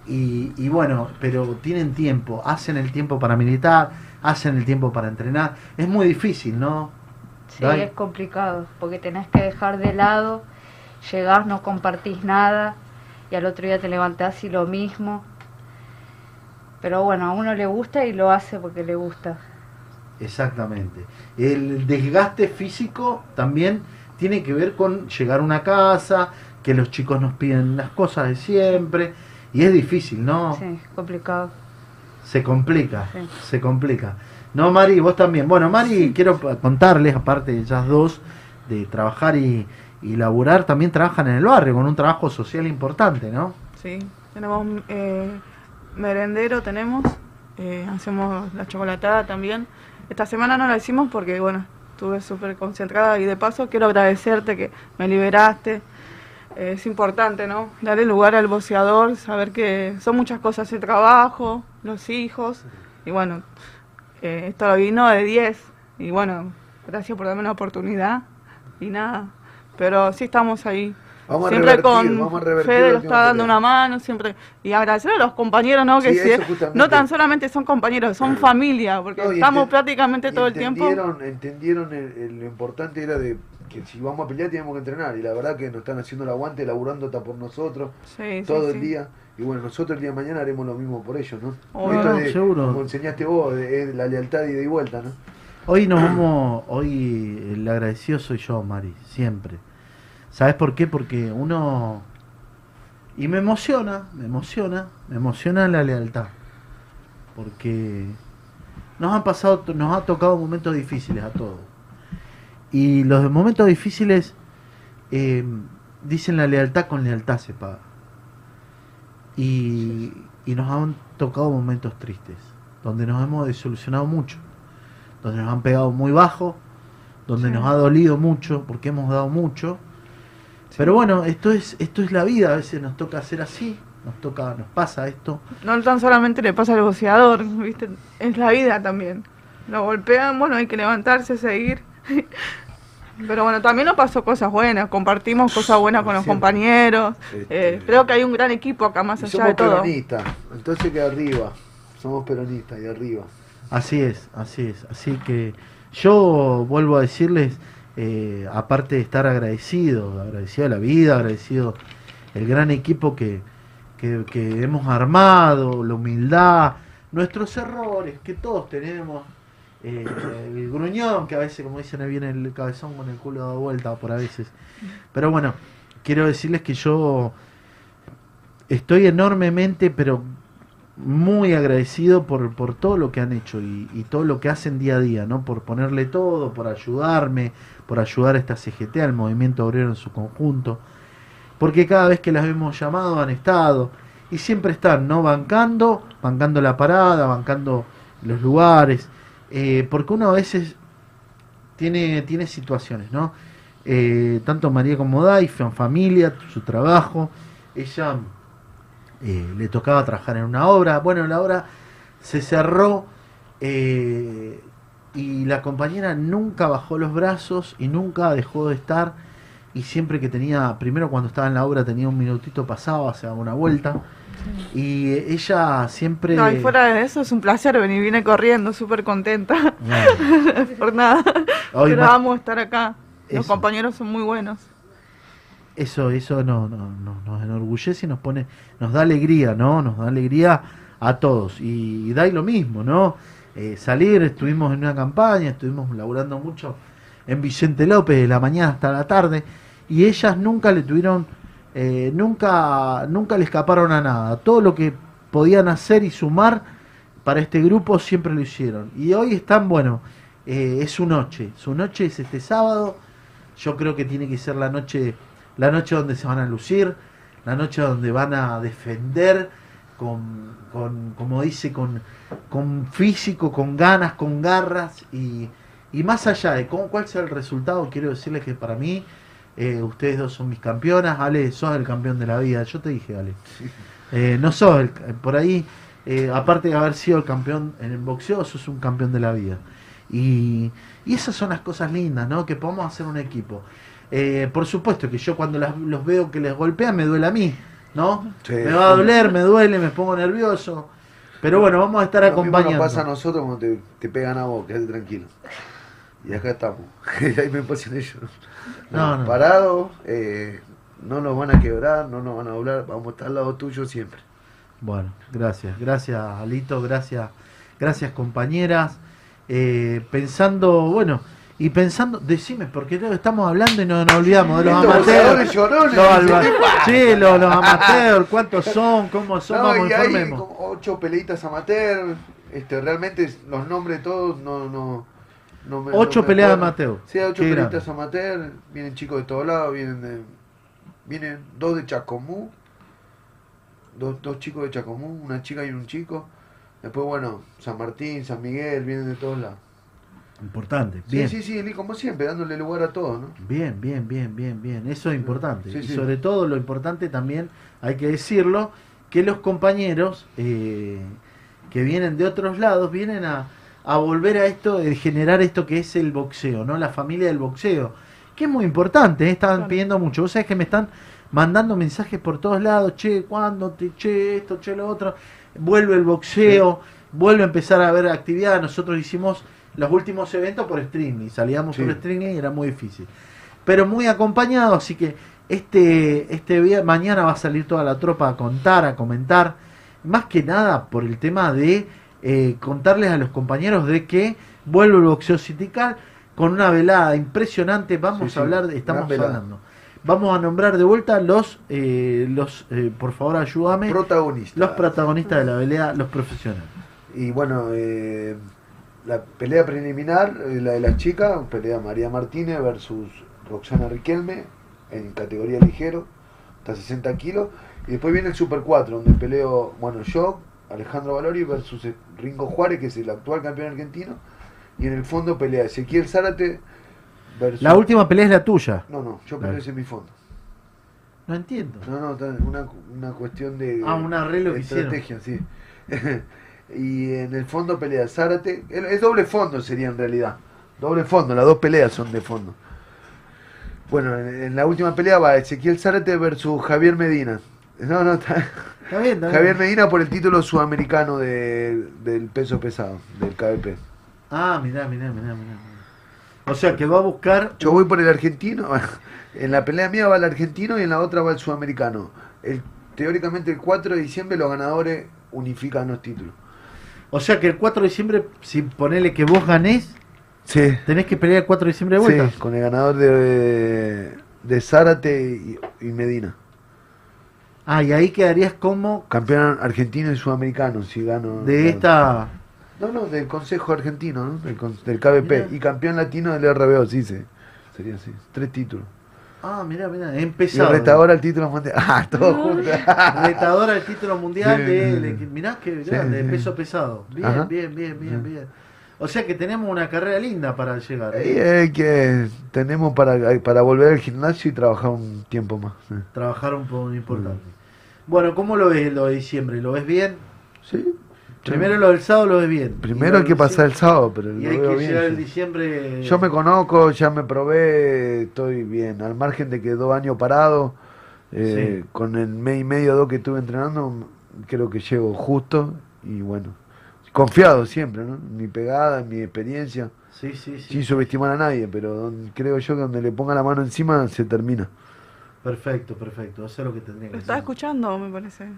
Y, y bueno, pero tienen tiempo, hacen el tiempo para militar, hacen el tiempo para entrenar. Es muy difícil, ¿no? Sí, Dai? es complicado, porque tenés que dejar de lado, llegás, no compartís nada, y al otro día te levantás y lo mismo. Pero bueno, a uno le gusta y lo hace porque le gusta. Exactamente. El desgaste físico también tiene que ver con llegar a una casa, que los chicos nos piden las cosas de siempre, y es difícil, ¿no? Sí, complicado. Se complica, Sí. se complica. No, Mari, vos también. Bueno, Mari, quiero contarles, aparte de ellas dos, de trabajar y, y laburar, también trabajan en el barrio, con un trabajo social importante, ¿no? Sí, tenemos eh, merendero, tenemos, eh, hacemos la chocolatada también. Esta semana no la hicimos porque, bueno, estuve súper concentrada y de paso quiero agradecerte que me liberaste. Eh, es importante, ¿no? Darle lugar al boceador, saber que son muchas cosas, el trabajo, los hijos, y bueno, eh, esto lo vino de 10, y bueno, gracias por darme una oportunidad, y nada, pero sí estamos ahí. Vamos a siempre revertir, con vamos a revertir Fede lo está dando pelea. una mano, siempre. Y agradecer a los compañeros, ¿no? Que Sí, si- eso justamente. no tan solamente son compañeros, son familia, porque No, estamos enten- prácticamente todo el tiempo. entendieron, Entendieron el- el- lo importante era de que si vamos a pelear tenemos que entrenar. Y la verdad que nos están haciendo el aguante, laburando hasta por nosotros Sí, todo sí. el día. Y bueno, nosotros el día de mañana haremos lo mismo por ellos, ¿no? Obvio. Esto No, de- seguro. Como enseñaste vos, de- es la lealtad ida y vuelta, ¿no? Hoy nos vamos, hoy el agradecido soy yo, Mari, siempre. ¿Sabes por qué? Porque uno... Y me emociona, me emociona, me emociona la lealtad. Porque nos han pasado, nos ha tocado momentos difíciles a todos. Y los momentos difíciles, eh, dicen la lealtad con lealtad se paga. Y, y nos han tocado momentos tristes, donde nos hemos desilusionado mucho donde nos han pegado muy bajo, donde Sí. nos ha dolido mucho, porque hemos dado mucho. Pero bueno, esto es, esto es la vida, a veces nos toca hacer así, nos toca, nos pasa esto. No tan solamente le pasa al boceador, ¿viste? Es la vida también. Lo golpean, bueno, hay que levantarse, seguir. Pero bueno, también nos pasó cosas buenas, compartimos cosas buenas con los Siempre. compañeros. Este- Eh, creo que hay un gran equipo acá, más Y allá somos de todo. peronistas, entonces que arriba. Somos peronistas y arriba. Así es, así es. Así que yo vuelvo a decirles, eh, aparte de estar agradecido, agradecido a la vida, agradecido el gran equipo que, que, hemos armado, la humildad, nuestros errores que todos tenemos, eh, el gruñón que a veces, como dicen, ahí viene el cabezón con el culo dado vuelta por a veces. Pero bueno, quiero decirles que yo estoy enormemente, pero muy agradecido por, por todo lo que han hecho y, todo lo que hacen día a día, ¿no? Por ponerle todo, por ayudarme, por ayudar a esta CGT, al movimiento obrero en su conjunto. Porque cada vez que las hemos llamado han estado y siempre están, ¿no? Bancando, bancando la parada, bancando los lugares. eh, porque uno a veces tiene, tiene situaciones, ¿no? Eh, tanto María como Dai, familia, su trabajo. Ella eh, le tocaba trabajar en una obra. Bueno, la obra se cerró eh, y la compañera nunca bajó los brazos y nunca dejó de estar y siempre que tenía, primero cuando estaba en la obra tenía un minutito pasado, se daba una vuelta. Y ella siempre... No, y fuera de eso es un placer venir, vine corriendo, súper contenta. Por nada. Hoy Pero más- vamos a estar acá. Los Eso. compañeros son muy buenos. Eso, eso no, no, no- nos enorgullece y nos pone, nos da alegría, ¿no? Nos da alegría a todos. Y, da y lo mismo, ¿no? Eh, salir, estuvimos en una campaña, estuvimos laburando mucho en Vicente López de la mañana hasta la tarde, y ellas nunca le tuvieron, eh, nunca, nunca le escaparon a nada. Todo lo que podían hacer y sumar para este grupo siempre lo hicieron. Y hoy están, bueno, eh, es su noche. Su noche es este sábado. Yo creo que tiene que ser la noche, la noche donde se van a lucir, la noche donde van a defender con, con como dice, con, con físico, con ganas, con garras y, y más allá de cómo, cuál sea el resultado, quiero decirles que para mí eh, ustedes dos son mis campeonas. Ale, sos el campeón de la vida. Yo te dije, Ale. Eh, no sos el, por ahí, eh, aparte de haber sido el campeón en el boxeo, sos un campeón de la vida. Y, y esas son las cosas lindas, ¿no? Que podamos hacer un equipo. Eh, por supuesto que yo cuando las- los veo que les golpean me duele a mí, ¿no? Sí. Me va a doler, me duele, me pongo nervioso. Pero bueno, vamos a estar Lo mismo nos acompañando. pasa a nosotros cuando te, te pegan a vos, quédate tranquilo. Y acá estamos. Y ahí me pasan ellos. No, no. Parados, eh, no nos van a quebrar, no nos van a doblar, vamos a estar al lado tuyo siempre. Bueno, gracias, gracias Alito, gracias, gracias compañeras. Eh, pensando, bueno, y pensando, decime, porque estamos hablando y no nos olvidamos de los amateurs. llorones, Los sí, los, los amateurs, ¿cuántos son? ¿Cómo son? No, Vamos, y hay informemos. como ocho peleitas amateur, este, realmente los nombres todos no, no, no me- Ocho no peleas amateur. Sí, hay ocho Qué peleitas amateur, vienen chicos de todos lados, vienen de, vienen dos de Chacomú, dos, dos chicos de Chacomú, una chica y un chico. Después, bueno, San Martín, San Miguel, vienen de todos lados. Importante, Sí, bien. sí, sí, Eli, como siempre, dándole lugar a todos, ¿no? Bien, bien, bien, bien, bien. Eso es importante. Sí, y sí. sobre todo lo importante también, hay que decirlo, que los compañeros eh, que vienen de otros lados vienen a, a volver a esto, de generar esto que es el boxeo, ¿no? La familia del boxeo. Que es muy importante, ¿eh? estaban pidiendo mucho. Vos sabés que me están mandando mensajes por todos lados, che, ¿cuándo? Te, che, esto, che, lo otro. Vuelve el boxeo, vuelve a empezar a haber actividad. Nosotros hicimos los últimos eventos por streaming, salíamos Sí. por streaming y era muy difícil. Pero muy acompañado, así que este, este día, mañana va a salir toda la tropa a contar, a comentar. Más que nada por el tema de eh, contarles a los compañeros de que vuelve el boxeo sindical con una velada impresionante. Vamos Sí, a hablar, de, estamos hablando. Vamos a nombrar de vuelta los, eh, los eh, por favor ayúdame, Protagonistas. los protagonistas de la velada, los profesionales. Y bueno, eh, la pelea preliminar, eh, la de las chicas, pelea María Martínez versus Roxana Riquelme en categoría ligero, hasta 60 kilos. Y después viene el Super 4, donde peleo, bueno, yo, Alejandro Valori versus eh, Ringo Juárez, que es el actual campeón argentino. Y en el fondo pelea Ezequiel Zárate versus... La última pelea es la tuya. No, no, yo peleo semifondo. No entiendo. No, no, una, una cuestión de. Ah, un arreglo de estrategia, sí. y en el fondo pelea Zárate. Es doble fondo sería en realidad. Doble fondo, las dos peleas son de fondo. Bueno, en, en la última pelea va Ezequiel Zárate versus Javier Medina. No, no, está. Está bien, está Javier. Medina por el título sudamericano de- del peso pesado, del KBP. Ah, mirá, mirá, mirá, mirá. O sea que va a buscar. Yo voy por el argentino. En la pelea mía va el argentino y en la otra va el sudamericano. El, teóricamente el 4 de diciembre los ganadores unifican los títulos. O sea que el 4 de diciembre, si ponele que vos ganés, Sí. tenés que pelear el 4 de diciembre de vuelta. Sí, con el ganador de, de Zárate y, y Medina. Ah, y ahí quedarías como Campeón argentino y sudamericano, si gano. de esta. No, no, del Consejo Argentino, ¿no? Del, del KBP. Y campeón latino del RBO, sí, sí. Sería así. Tres títulos. Ah, mirá, mirá, he Y empezado. retador al título mundial. Ah, todo junto. Retador al título mundial de, de- mirá que grande, de peso pesado. Bien, Ajá. bien, bien, bien, bien. O sea que tenemos una carrera linda para llegar. Y es que tenemos para, para volver al gimnasio y trabajar un tiempo más. Trabajar un poco importante. Bueno, ¿cómo lo ves lo de diciembre? ¿Lo ves bien? Sí. Primero lo del sábado lo ves bien. Primero hay que pasar el sábado, pero Y lo hay veo que bien. llegar el diciembre. Yo me conozco, ya me probé, estoy bien. Al margen de que dos años parado, eh, Sí. con el mes y medio, dos que estuve entrenando, creo que llego justo y bueno, confiado siempre, ¿no? Mi pegada, mi experiencia. Sí, sí, sí. Sin subestimar a nadie, pero creo yo que donde le ponga la mano encima se termina. Perfecto, perfecto. Eso es lo que tendría que estaba escuchando, me parece.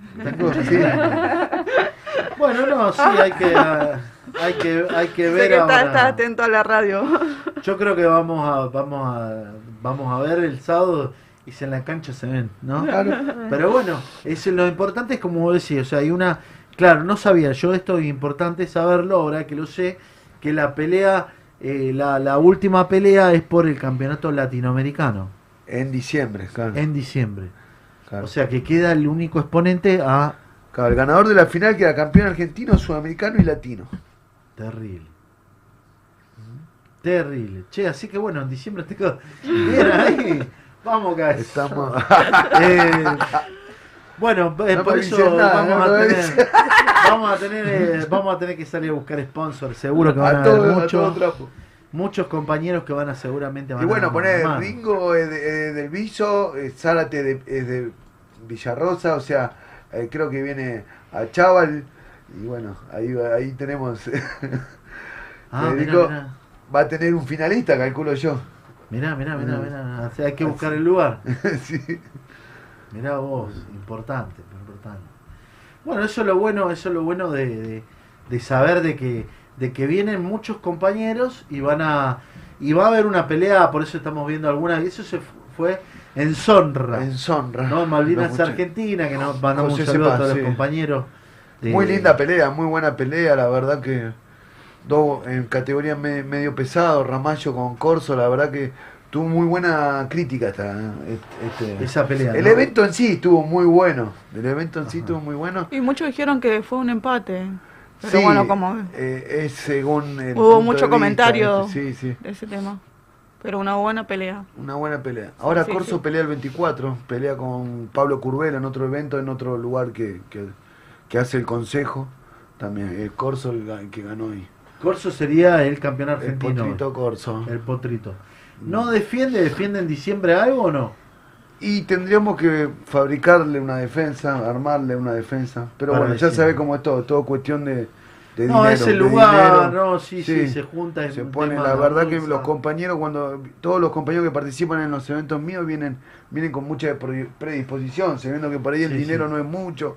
Sí. Bueno, no, sí, hay que, ah, hay que, hay que Sé ver que está, ahora. está atento a la radio. Yo creo que vamos a, vamos a, vamos a ver el sábado y si en la cancha se ven, ¿no? Claro. Pero bueno, es, lo importante es como vos decís, o sea, hay una, claro, no sabía yo esto, es importante saberlo, ahora que lo sé, que la pelea, eh, la, la última pelea es por el campeonato latinoamericano. En diciembre, claro. En diciembre. O sea que queda el único exponente a... Claro, el ganador de la final queda campeón argentino, sudamericano y latino. Terrible. Terrible. Che, así que bueno, en diciembre te quedo bien ahí. Vamos, guys. Estamos. Eh, bueno, eh, No por eso nada, vamos, no a tener, vamos a tener eh, vamos a tener que salir a buscar sponsors. Seguro que A van a, todo- haber a todo muchos, compañeros que van a seguramente van Y bueno, a poner armar. Ringo es de- es del Viso, eh, Zárate de- es de Villarrosa, o sea, eh, creo que viene a Chaval. Y bueno, ahí, ahí tenemos. Ah, Federico mirá, mirá. va a tener un finalista, calculo yo. Mirá, mirá, mirá, mirá. O sea, hay que buscar el lugar. sí. Mirá vos, importante, importante. Bueno, eso es lo bueno, eso es lo bueno de, de- de saber de que, de que vienen muchos compañeros y van a y va a haber una pelea, por eso estamos viendo alguna, y eso se fu- fue en Sonra. En Sonra. ¿no? Malvinas. Argentina, que nos mandamos un a todos sí. los compañeros. de- Muy linda pelea, muy buena pelea, la verdad que dos en categoría me- medio pesado, Ramallo con Corso, la verdad que tuvo muy buena crítica esta, eh, este- Esa pelea, El ¿no? evento en sí estuvo muy bueno, el evento en sí estuvo muy bueno. Y muchos dijeron que fue un empate. Pero Sí, bueno, como eh, es según el hubo punto mucho vista, comentario ¿viste? Sí, sí. de ese tema. Pero una buena pelea. Una buena pelea. Ahora Sí, Corso sí. pelea el 24, pelea con Pablo Curvela en otro evento, en otro lugar que, que, que hace el consejo. También, eh, Corso el que ganó ahí. Corso sería el campeón El argentino. Potrito Corso. El potrito. ¿No defiende, defiende en diciembre algo o no? Y tendríamos que fabricarle una defensa, armarle una defensa. Pero Para bueno, ya sabe cómo es todo, todo cuestión de, de No, dinero. ese lugar, no, sí, sí, se junta, Se pone, la verdad que los compañeros, cuando todos los compañeros que participan en los eventos míos vienen vienen con mucha pre- predisposición, sabiendo que por ahí el Sí, dinero sí. no es mucho,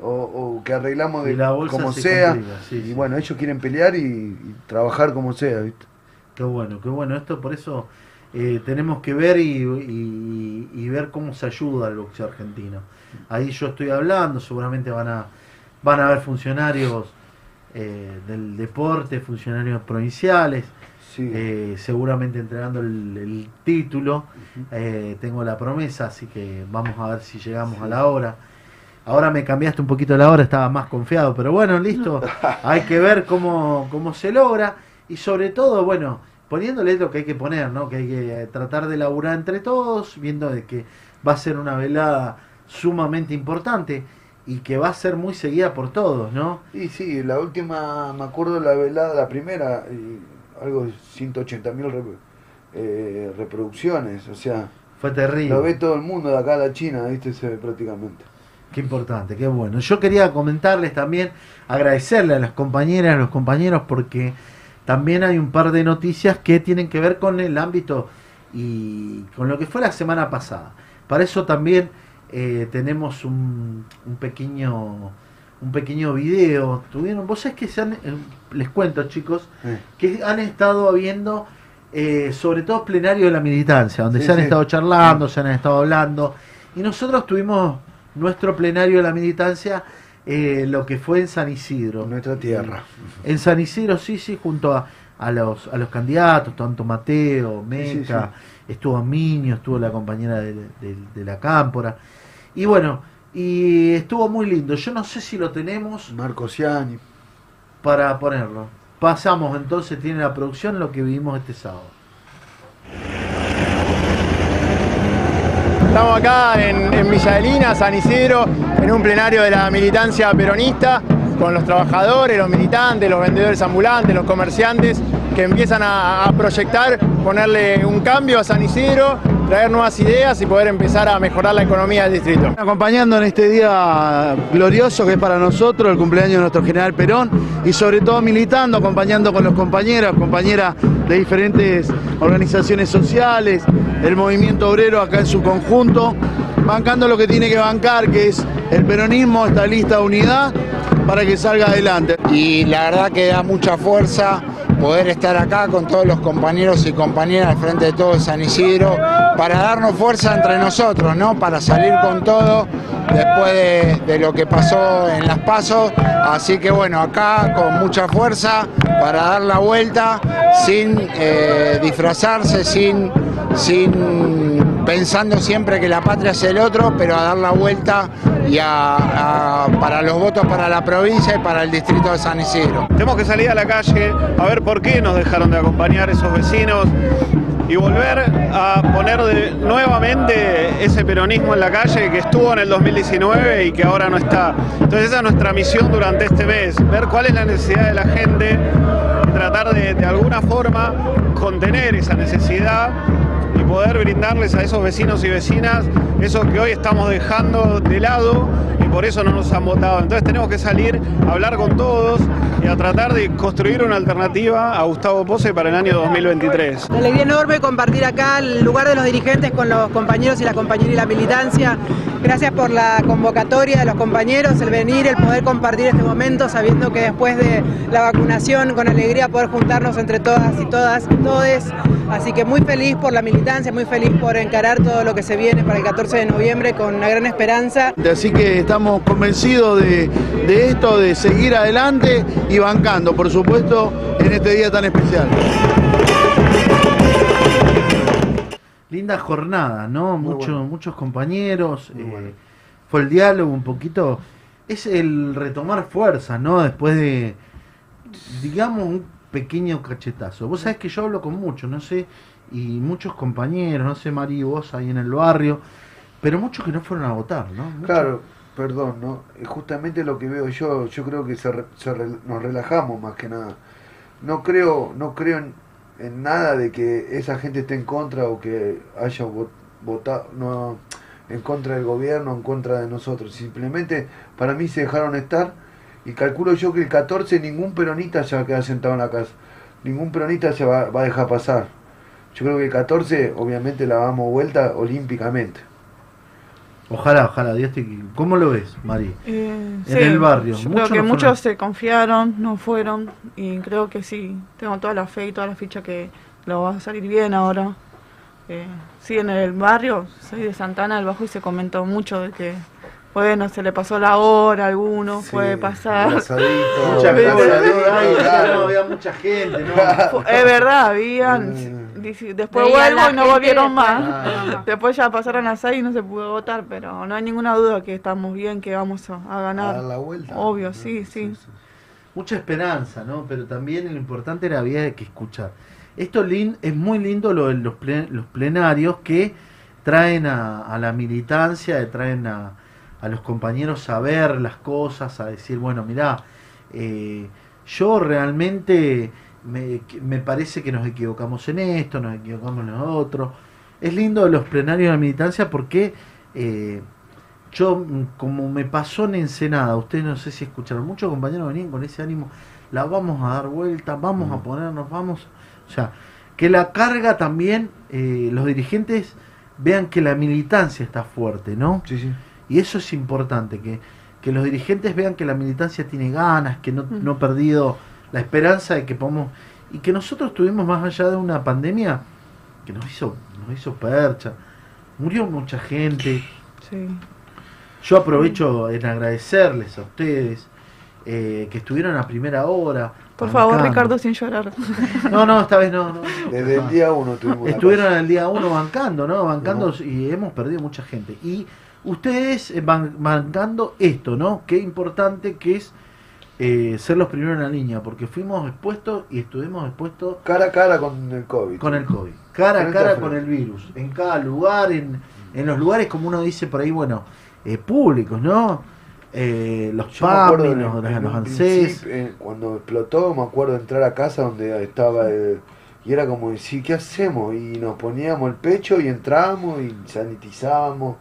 o, o que arreglamos de la bolsa como se sea. y bueno, ellos quieren pelear y, y trabajar como sea, ¿viste? Qué bueno, qué bueno. Esto por eso eh, tenemos que ver y, y- y ver cómo se ayuda al boxeo argentino. Ahí yo estoy hablando, seguramente van a van a haber funcionarios eh, del deporte, funcionarios provinciales, eh, seguramente entregando el, el título. Tengo la promesa, así que vamos a ver si llegamos a la hora. Ahora me cambiaste un poquito la hora, estaba más confiado, pero bueno, listo. Hay que ver cómo, cómo se logra y sobre todo, bueno, poniéndole lo que hay que poner, ¿no? Que hay que eh, tratar de laburar entre todos, viendo de que va a ser una velada sumamente importante y que va a ser muy seguida por todos, ¿no? Y sí, la última, me acuerdo la velada, la primera, y algo de 180 mil reproducciones, o sea, Fue terrible. lo ve todo el mundo de acá a la China, ¿viste? Se ve prácticamente. Qué importante, qué bueno. Yo quería comentarles también, agradecerle a las compañeras, a los compañeros, porque también hay un par de noticias que tienen que ver con el ámbito y con lo que fue la semana pasada. Para eso también eh, tenemos un, un pequeño un pequeño video. Tuvieron, vos sabés que se han, eh, les cuento chicos, que han estado habiendo eh, sobre todo plenarios de la militancia, donde Sí, se han sí. estado charlando, se han estado hablando, y nosotros tuvimos nuestro plenario de la militancia, eh, lo que fue en San Isidro. Nuestra tierra. En San Isidro, sí, sí, junto a, a los, a los candidatos, tanto Mateo, Meca, estuvo Miño, estuvo la compañera de, de- de la Cámpora. Y bueno, y estuvo muy lindo. Yo no sé si lo tenemos. Marco Ciani. Para ponerlo. Pasamos entonces, tiene la producción lo que vivimos este sábado. Estamos acá en, Villa Elina, San Isidro, en un plenario de la militancia peronista. Con los trabajadores, los militantes, los vendedores ambulantes, los comerciantes, que empiezan a, proyectar, ponerle un cambio a San Isidro, traer nuevas ideas y poder empezar a mejorar la economía del distrito. Acompañando en este día glorioso que es para nosotros, el cumpleaños de nuestro general Perón, y sobre todo militando, acompañando con los compañeros, compañeras de diferentes organizaciones sociales, el movimiento obrero acá en su conjunto, bancando lo que tiene que bancar, que es el peronismo, esta lista de unidad, para que salga adelante. y la verdad que da mucha fuerza poder estar acá con todos los compañeros y compañeras al frente de todo San Isidro para darnos fuerza entre nosotros, ¿no? Para salir con todo después de, de lo que pasó en las pasos. Así que bueno, acá con mucha fuerza para dar la vuelta sin eh, disfrazarse, sin, sin pensando siempre que la patria es el otro, pero a dar la vuelta y a- para los votos para la provincia y para el distrito de San Isidro. Tenemos que salir a la calle a ver por qué nos dejaron de acompañar esos vecinos y volver a poner nuevamente ese peronismo en la calle que estuvo en el 2019 y que ahora no está. Entonces esa es nuestra misión durante este mes, ver cuál es la necesidad de la gente, tratar de, de alguna forma contener esa necesidad y poder brindarles a esos vecinos y vecinas eso que hoy estamos dejando de lado y por eso no nos han votado. Entonces tenemos que salir a hablar con todos y a tratar de construir una alternativa a Gustavo Pose para el año 2023. Una alegría enorme compartir acá el lugar de los dirigentes con los compañeros y las compañeras y la militancia. Gracias por la convocatoria de los compañeros, el venir, el poder compartir este momento, sabiendo que después de la vacunación, con alegría poder juntarnos entre todas y todas, todes. Así que muy feliz por la militancia, muy feliz por encarar todo lo que se viene para el 14 de noviembre con una gran esperanza. Así que estamos convencidos de, de esto, de seguir adelante y bancando, por supuesto, en este día tan especial. Linda jornada, ¿no? Mucho- Muchos compañeros, eh, fue el diálogo un poquito, es el retomar fuerzas, ¿no? Después de, digamos, un pequeño cachetazo. Vos sabés que yo hablo con muchos, no sé, y muchos compañeros, no sé, Mari, vos ahí en el barrio, pero muchos que no fueron a votar, ¿no? Claro, perdón, ¿no? Justamente lo que veo yo, yo creo que se se nos relajamos más que nada. No creo, no creo en, en nada de que esa gente esté en contra o que haya vo- votado no, en contra del gobierno, en contra de nosotros. Simplemente para mí se dejaron estar y calculo yo que el 14 ningún peronista se va a quedar sentado en la casa. Ningún peronista se va, va a dejar pasar. Yo creo que el 14 obviamente la damos vuelta olímpicamente. Ojalá, ojalá, Dios te... ¿Cómo lo ves, Mari? Eh, en sí, el barrio. Yo muchos creo que no muchos fueron. se confiaron, no fueron y creo que sí, tengo toda la fe y toda la ficha que lo va a salir bien ahora. Eh, sí, en el barrio, soy de Santana del Bajo y se comentó mucho de que, bueno, se le pasó la hora a alguno, puede pasar. Mucha ¿no? Había mucha gente, ¿no? Es verdad, habían. dice- Después vuelvo y no volvieron más. Después ya pasaron las seis y no se pudo votar, pero no hay ninguna duda que estamos bien, que vamos a, a ganar. A dar la vuelta. Obvio, sí, sí. Mucha esperanza, ¿no? Pero también lo importante era había que escuchar. Esto lin- es muy lindo lo de los, ple- los plenarios que traen a, a la militancia, que traen a, a los compañeros a ver las cosas, a decir, bueno, mirá, eh, yo realmente me, me parece que nos equivocamos en esto, nos equivocamos en lo otro. Es lindo los plenarios de la militancia porque eh, yo, mm, como me pasó en Ensenada, ustedes no sé si escucharon, muchos compañeros venían con ese ánimo, la vamos a dar vuelta, vamos a ponernos, vamos. O sea, que la carga también, eh, los dirigentes vean que la militancia está fuerte, ¿no? Sí, sí. Y eso es importante, que, que los dirigentes vean que la militancia tiene ganas, que no, no ha perdido la esperanza de que podamos... Y que nosotros tuvimos más allá de una pandemia que nos hizo, nos hizo percha, murió mucha gente. Sí. Yo aprovecho en agradecerles a ustedes eh, que estuvieron a primera hora. Por favor, bancando. Ricardo, sin llorar. No, no, esta vez no. no. Desde el día uno tuvimos Estuvieron el día uno bancando, ¿no? Bancando y hemos perdido mucha gente. Y ustedes eh, ban- bancando esto, ¿no? Qué importante que es eh, ser los primeros en la línea, porque fuimos expuestos y estuvimos expuestos cara a cara con el COVID. con el COVID. Cara a cara con el virus. En cada lugar, en, en los lugares, como uno dice por ahí, bueno, eh, públicos, ¿no? eh, los en- los, los ANSES. eh, cuando explotó, me acuerdo de entrar a casa donde estaba el- y era como decir, ¿qué hacemos? Y nos poníamos el pecho y entrábamos y sanitizábamos,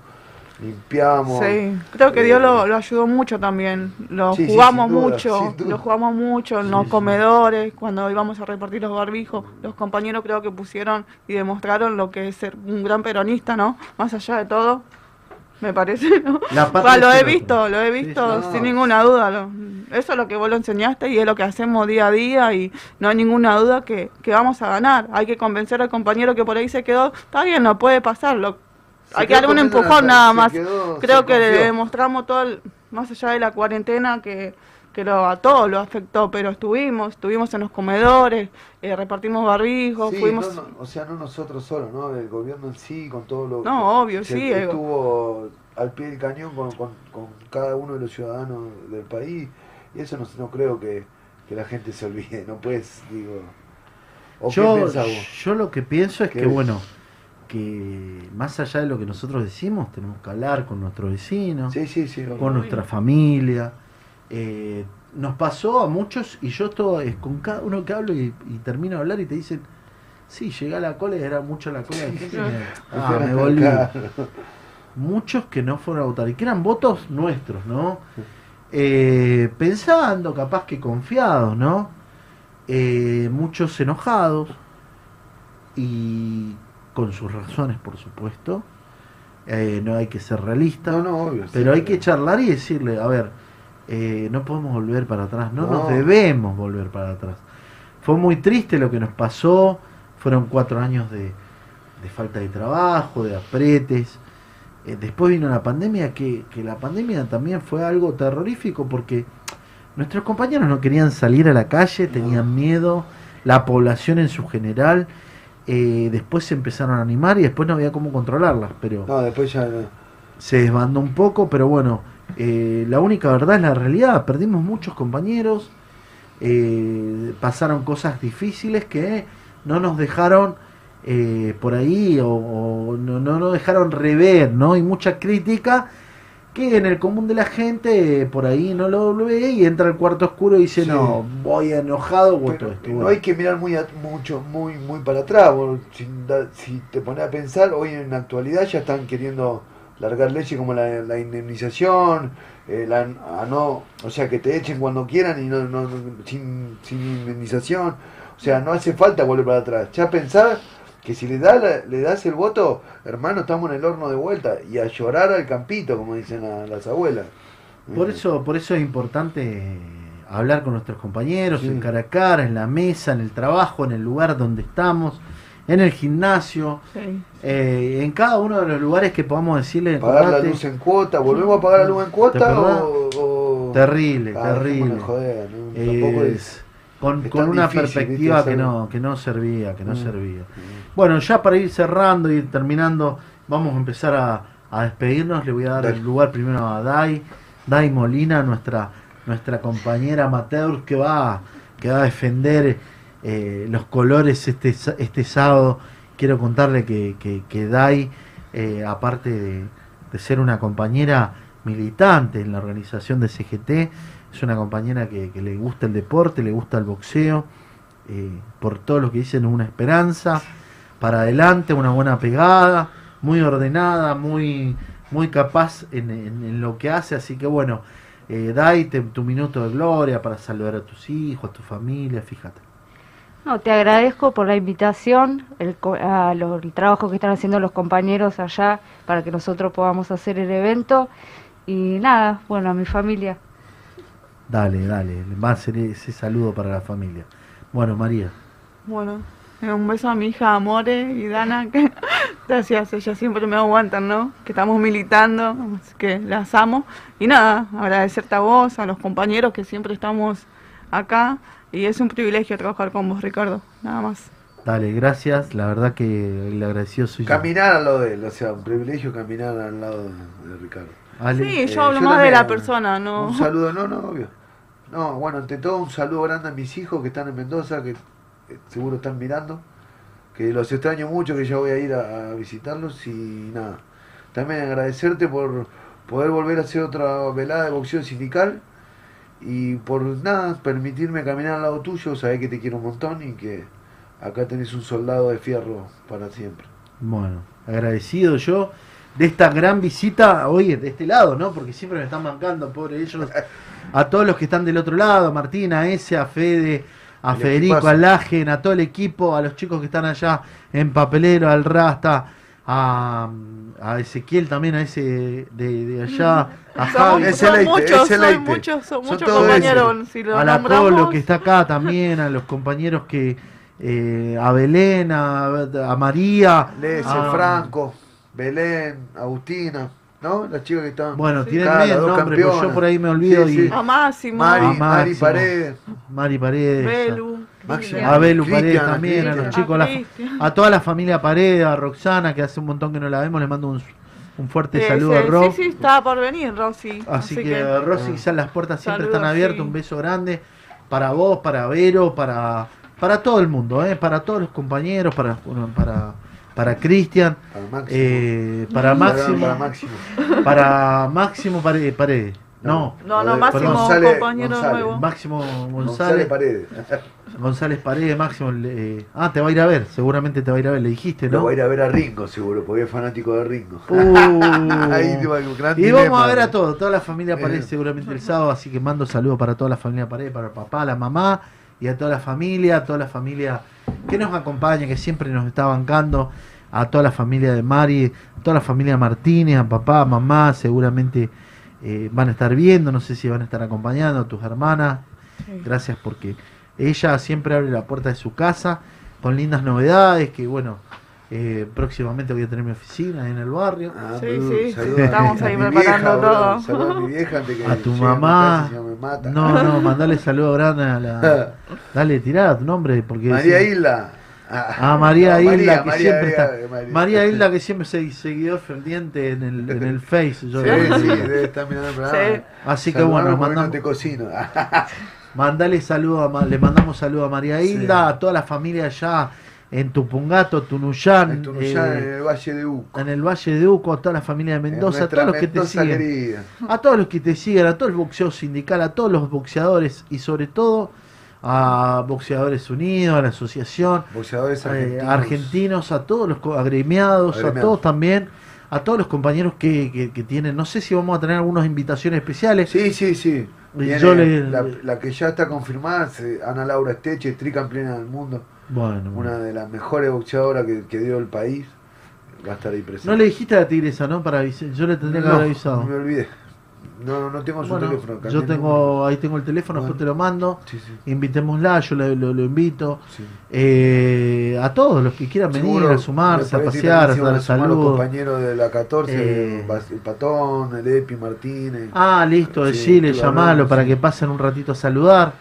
limpiábamos. Sí, creo que eh, Dios lo, lo ayudó mucho también. Lo Sí, jugamos duda, mucho, lo jugamos mucho en los comedores, cuando íbamos a repartir los barbijos. Los compañeros creo que pusieron y demostraron lo que es ser un gran peronista, ¿no? Más allá de todo, me parece, ¿no? Lo he visto, lo he visto sin ninguna duda. lo- eso es lo que vos lo enseñaste y es lo que hacemos día a día y no hay ninguna duda que, que vamos a ganar. Hay que convencer al compañero que por ahí se quedó, está bien, no puede pasar, lo, Se hay que darle un empujón la- nada se más. quedó- Creo se que le demostramos todo, el- más allá de la cuarentena, que, que lo, a todos lo afectó, pero estuvimos, estuvimos en los comedores, eh, repartimos barbijos, Sí, fuimos... no, no, o sea, no nosotros solos, ¿no? El gobierno en sí, con todo lo No, obvio, que sí. Estuvo al pie del cañón con, con, con cada uno de los ciudadanos del país. Y eso no, no creo que, que la gente se olvide, no puedes, digo. ¿O qué Yo, yo lo que pienso es ¿Qué que, bueno, que más allá de lo que nosotros decimos, tenemos que hablar con nuestros vecinos, Sí, sí, sí, obvio. con nuestra familia. Eh, nos pasó a muchos, y yo todo es con cada uno que hablo y, y termino de hablar y te dicen, sí, llegué a la cola y era mucho la cola de gente. me- ah, me volví. Muchos que no fueron a votar y que eran votos nuestros, ¿no? Eh, pensando, capaz que confiados, ¿no? Eh, muchos enojados y con sus razones, por supuesto. Eh, no hay que ser realista, No, no, obvio, pero hay que charlar y decirle, a ver, eh, no podemos volver para atrás, no, nos No. debemos volver para atrás. Fue muy triste lo que nos pasó, fueron cuatro años de, de falta de trabajo, de apretes. Eh, después vino la pandemia, que, que la pandemia también fue algo terrorífico porque nuestros compañeros no querían salir a la calle, tenían miedo, la población en su general. Eh, después se empezaron a animar y después no había cómo controlarlas, pero No, después ya no. se desbandó un poco, pero bueno, eh, la única verdad es la realidad, perdimos muchos compañeros, eh, pasaron cosas difíciles que no nos dejaron eh, por ahí o, o no, no nos dejaron rever, ¿no? Y mucha crítica que en el común de la gente por ahí no lo ve y entra al cuarto oscuro y dice, Sí. no, voy enojado, voto esto. no hay que mirar muy a- mucho muy muy para atrás si, te pones a pensar hoy en la actualidad ya están queriendo largar leche como la, la indemnización eh, la, a no o sea que te echen cuando quieran y no, no- no- sin, sin indemnización o sea no hace falta volver para atrás ya pensar que si le, da la- le das el voto hermano estamos en el horno de vuelta y a llorar al campito como dicen la- las abuelas Por eso, por eso es importante hablar con nuestros compañeros, Sí. en cara a cara, en la mesa, en el trabajo, en el lugar donde estamos, en el gimnasio, Sí. eh, en cada uno de los lugares que podamos decirle. pagar la luz en cuota volvemos a pagar la luz en ¿Te cuota acordás? o, o- Terrible, Ah, terrible. de joder, ¿no? Es- Tampoco es- con, con una difícil, perspectiva que no, que no servía, que no Mm. servía. Bueno, ya para ir cerrando y terminando, vamos a empezar a, a despedirnos. Le voy a dar Dale. el lugar primero a Dai, Dai Molina, nuestra, nuestra compañera amateur que va, que va a defender eh, los colores este, este sábado. Quiero contarle que, que, que Dai, eh, aparte de, de ser una compañera militante en la organización de CGT, es una compañera que, le gusta el deporte, le gusta el boxeo, eh, por todo lo que dicen, una esperanza para adelante, una buena pegada, muy ordenada, muy, muy capaz en, lo que hace, así que bueno, eh, Dai, te- tu minuto de gloria para saludar a tus hijos, a tu familia, fíjate. No, te agradezco por la invitación, el, a lo- el trabajo que están haciendo los compañeros allá para que nosotros podamos hacer el evento. Y nada, bueno, a mi familia. Dale, dale, va a ser ese saludo para la familia. Bueno, María. Bueno, eh, un beso a mi hija Amore y Dana, que gracias, ellas siempre me aguantan, ¿no? Que estamos militando, así que las amo. Y nada, agradecerte a vos, a los compañeros que siempre estamos acá. Y es un privilegio trabajar con vos, Ricardo, nada más. Dale, gracias. La verdad que el agradecido soy yo. caminar al lado de él o sea un privilegio caminar al lado de, de Ricardo Ale. Sí, Eh, yo hablo yo más de la persona, ¿no? un saludo no no obvio no bueno ante todo un saludo grande a mis hijos que están en Mendoza que eh, seguro están mirando que los extraño mucho que ya voy a ir a, a visitarlos y nada también agradecerte por poder volver a hacer otra velada de boxeo sindical y por nada, permitirme caminar al lado tuyo, sabés que te quiero un montón y que acá tenés un soldado de fierro para siempre. Bueno, agradecido yo de esta gran visita, oye, de este lado, ¿no? Porque siempre me están mancando, pobre ellos. A todos los que están del otro lado, a Martín, a ese, a Fede, a El Federico, equipazo. a Lagen, a todo el equipo, a los chicos que están allá en Papelero, al Rasta, a, a Ezequiel también, a ese de, de allá, a Javi. son muchos, son muchos, son muchos compañeros. Si lo a la Colo que está acá también, a los compañeros que, eh, a Belén, a, a María. Lese, a- Franco, Belén, Agustina, ¿no? Las chicas que estaban. Bueno, Sí. tienen bien nombre, porque yo por ahí me olvido. Sí, y, sí. A Máximo. Mari, a Mari Máximo, Paredes. Mari Paredes. Belu. Máximo. A Belu Paredes también, a los chicos, a, la- a toda la familia Paredes, a Roxana, que hace un montón que no la vemos, le mando un, un fuerte Sí, saludo sí, a Ro. Sí, sí, está por venir, Rosy. Así, que, Rosy, quizás las puertas siempre Saludos, están abiertas. sí. Un beso grande para vos, para Vero, para, para todo el mundo, ¿eh? para todos los compañeros, para bueno, para, para Cristian, Para Máximo. eh, para Máximo, Para Máximo. para Máximo Pare- Paredes. No, No, no, Perdón. Máximo, González- compañero González. nuevo. Máximo González González. Paredes. González Paredes, Máximo. eh, ah, te va a ir a ver, seguramente te va a ir a ver, le dijiste, Lo ¿no? voy a ir a ver a Ringo, seguro, porque es fanático de Ringo. Uh. Ahí te va gran y vamos a ver a todos, toda la familia Eh. Paredes seguramente el sábado, así que mando saludos para toda la familia Paredes, para el papá, la mamá y a toda la familia, a toda la familia que nos acompaña, que siempre nos está bancando, a toda la familia de Mari, a toda la familia Martínez, a papá, a mamá, seguramente eh, van a estar viendo, no sé si van a estar acompañando, a tus hermanas, gracias porque ella siempre abre la puerta de su casa con lindas novedades, que bueno, eh, próximamente voy a tener mi oficina en el barrio. Sí, sí, estamos ahí preparando todo. Saludos a mi vieja antes que A tu a mamá. no me mata. No, no, mandale saludo grande a la. Dale, tirá tu nombre. porque María sí. Hilda. Ah, María No, Hilda, que María, siempre María, está. María. María Hilda, que siempre se seguidor ferviente en el, en el Face. yo Sí, sí, debe estar mirando el programa. Sí. Así que Saludame bueno, mandamos, no te cocino. mandale saludo a, le mandamos saludo a María Sí. Hilda, a toda la familia allá en Tupungato, Tunuyán, En Tunuyán, eh, en el Valle de Uco. en el Valle de Uco, a toda la familia de Mendoza, a todos los que te siguen. querida. A todos los que te siguen, a todo el boxeo sindical, a todos los boxeadores y sobre todo a Boxeadores Unidos, a la asociación, Boxeadores eh, argentinos. argentinos, a todos los agremiados, a todos también, a todos los compañeros que, que- que tienen, no sé si vamos a tener algunas invitaciones especiales. Sí, sí, sí. Viene yo la, la que ya está confirmada, Ana Laura Esteche, tricampeona del mundo. Bueno, Una de las mejores boxeadoras que, que dio el país. Va a estar ahí presente. no le dijiste a la tigresa, ¿no? Para yo le tendría que No, haber avisado. Me olvidé. No, no tengo su Bueno, teléfono. yo el tengo, ahí tengo el teléfono, Bueno. después te lo mando. Sí, sí. Invitémosla, yo le- lo, lo invito. Sí. Eh, a todos los que quieran venir, Seguro, a sumarse, a pasear, a dar sumar Los saludos. compañeros de la 14, Eh. El Patón, el Epi Martínez. Ah, listo, estuve llamalo para que pasen un ratito a saludar.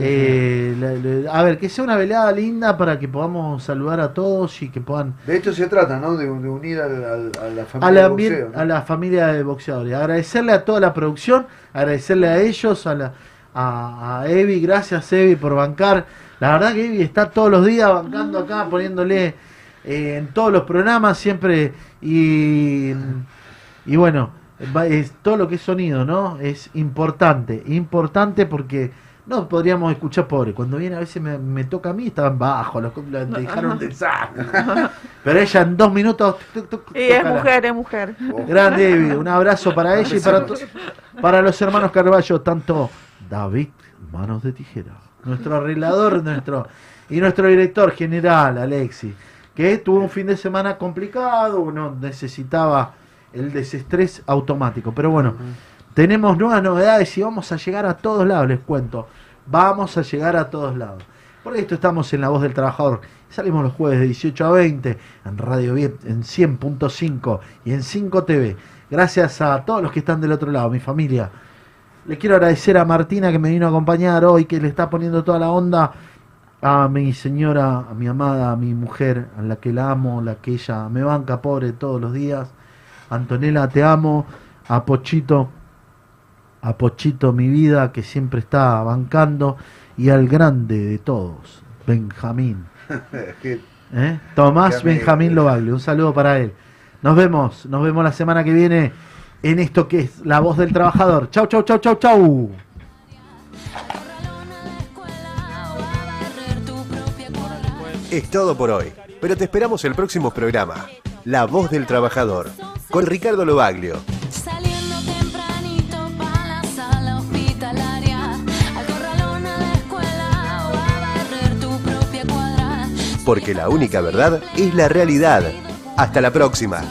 Eh, la- la- a ver, que sea una velada linda para que podamos saludar a todos y que puedan De esto se trata, ¿no? De, de unir a, la a familia la, boxeo, ¿no? a la familia de boxeadores. Agradecerle a toda la producción, agradecerle a ellos, a, la, a, Evi, gracias Evi por bancar. La verdad que Evi está todos los días bancando acá, poniéndole eh, en todos los programas siempre y, y bueno, es, todo lo que es sonido, ¿no? Es importante, importante porque no podríamos escuchar pobre. Cuando viene a veces me, me toca a mí, estaban bajos, los la dejaron un desastre. Pero ella en dos minutos... tuc, tuc, Y es la- mujer, es mujer. Grande Evi, un abrazo para ella y para, para los hermanos Carballo, tanto David Manos de Tijera, nuestro arreglador nuestro y nuestro director general, Alexi, que tuvo un fin de semana complicado, uno necesitaba el desestrés automático. Pero bueno, tenemos nuevas novedades y vamos a llegar a todos lados, les cuento. Vamos a llegar a todos lados. Por esto estamos en La Voz del Trabajador. Salimos los jueves de 18 a 20 en Radio Viet en 100.5 y en 5 TV. Gracias a todos los que están del otro lado, mi familia. Le quiero agradecer a Martina que me vino a acompañar hoy, que le está poniendo toda la onda a mi señora, a mi amada, a mi mujer, a la que la amo, la que ella me banca pobre todos los días. Antonella, te amo. A Pochito, a Pochito, mi vida, que siempre está bancando. Y al grande de todos, Benjamín. ¿Eh? Tomás. Benjamín Lobagle, un saludo para él. Nos vemos, nos vemos la semana que viene en esto que es la voz del trabajador. Chau, chau, chau, chau, chau. Es todo por hoy, pero te esperamos el próximo programa, La Voz del Trabajador, con Ricardo Lobaglio. Porque la única verdad es la realidad. Hasta la próxima.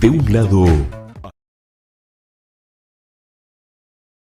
De un lado,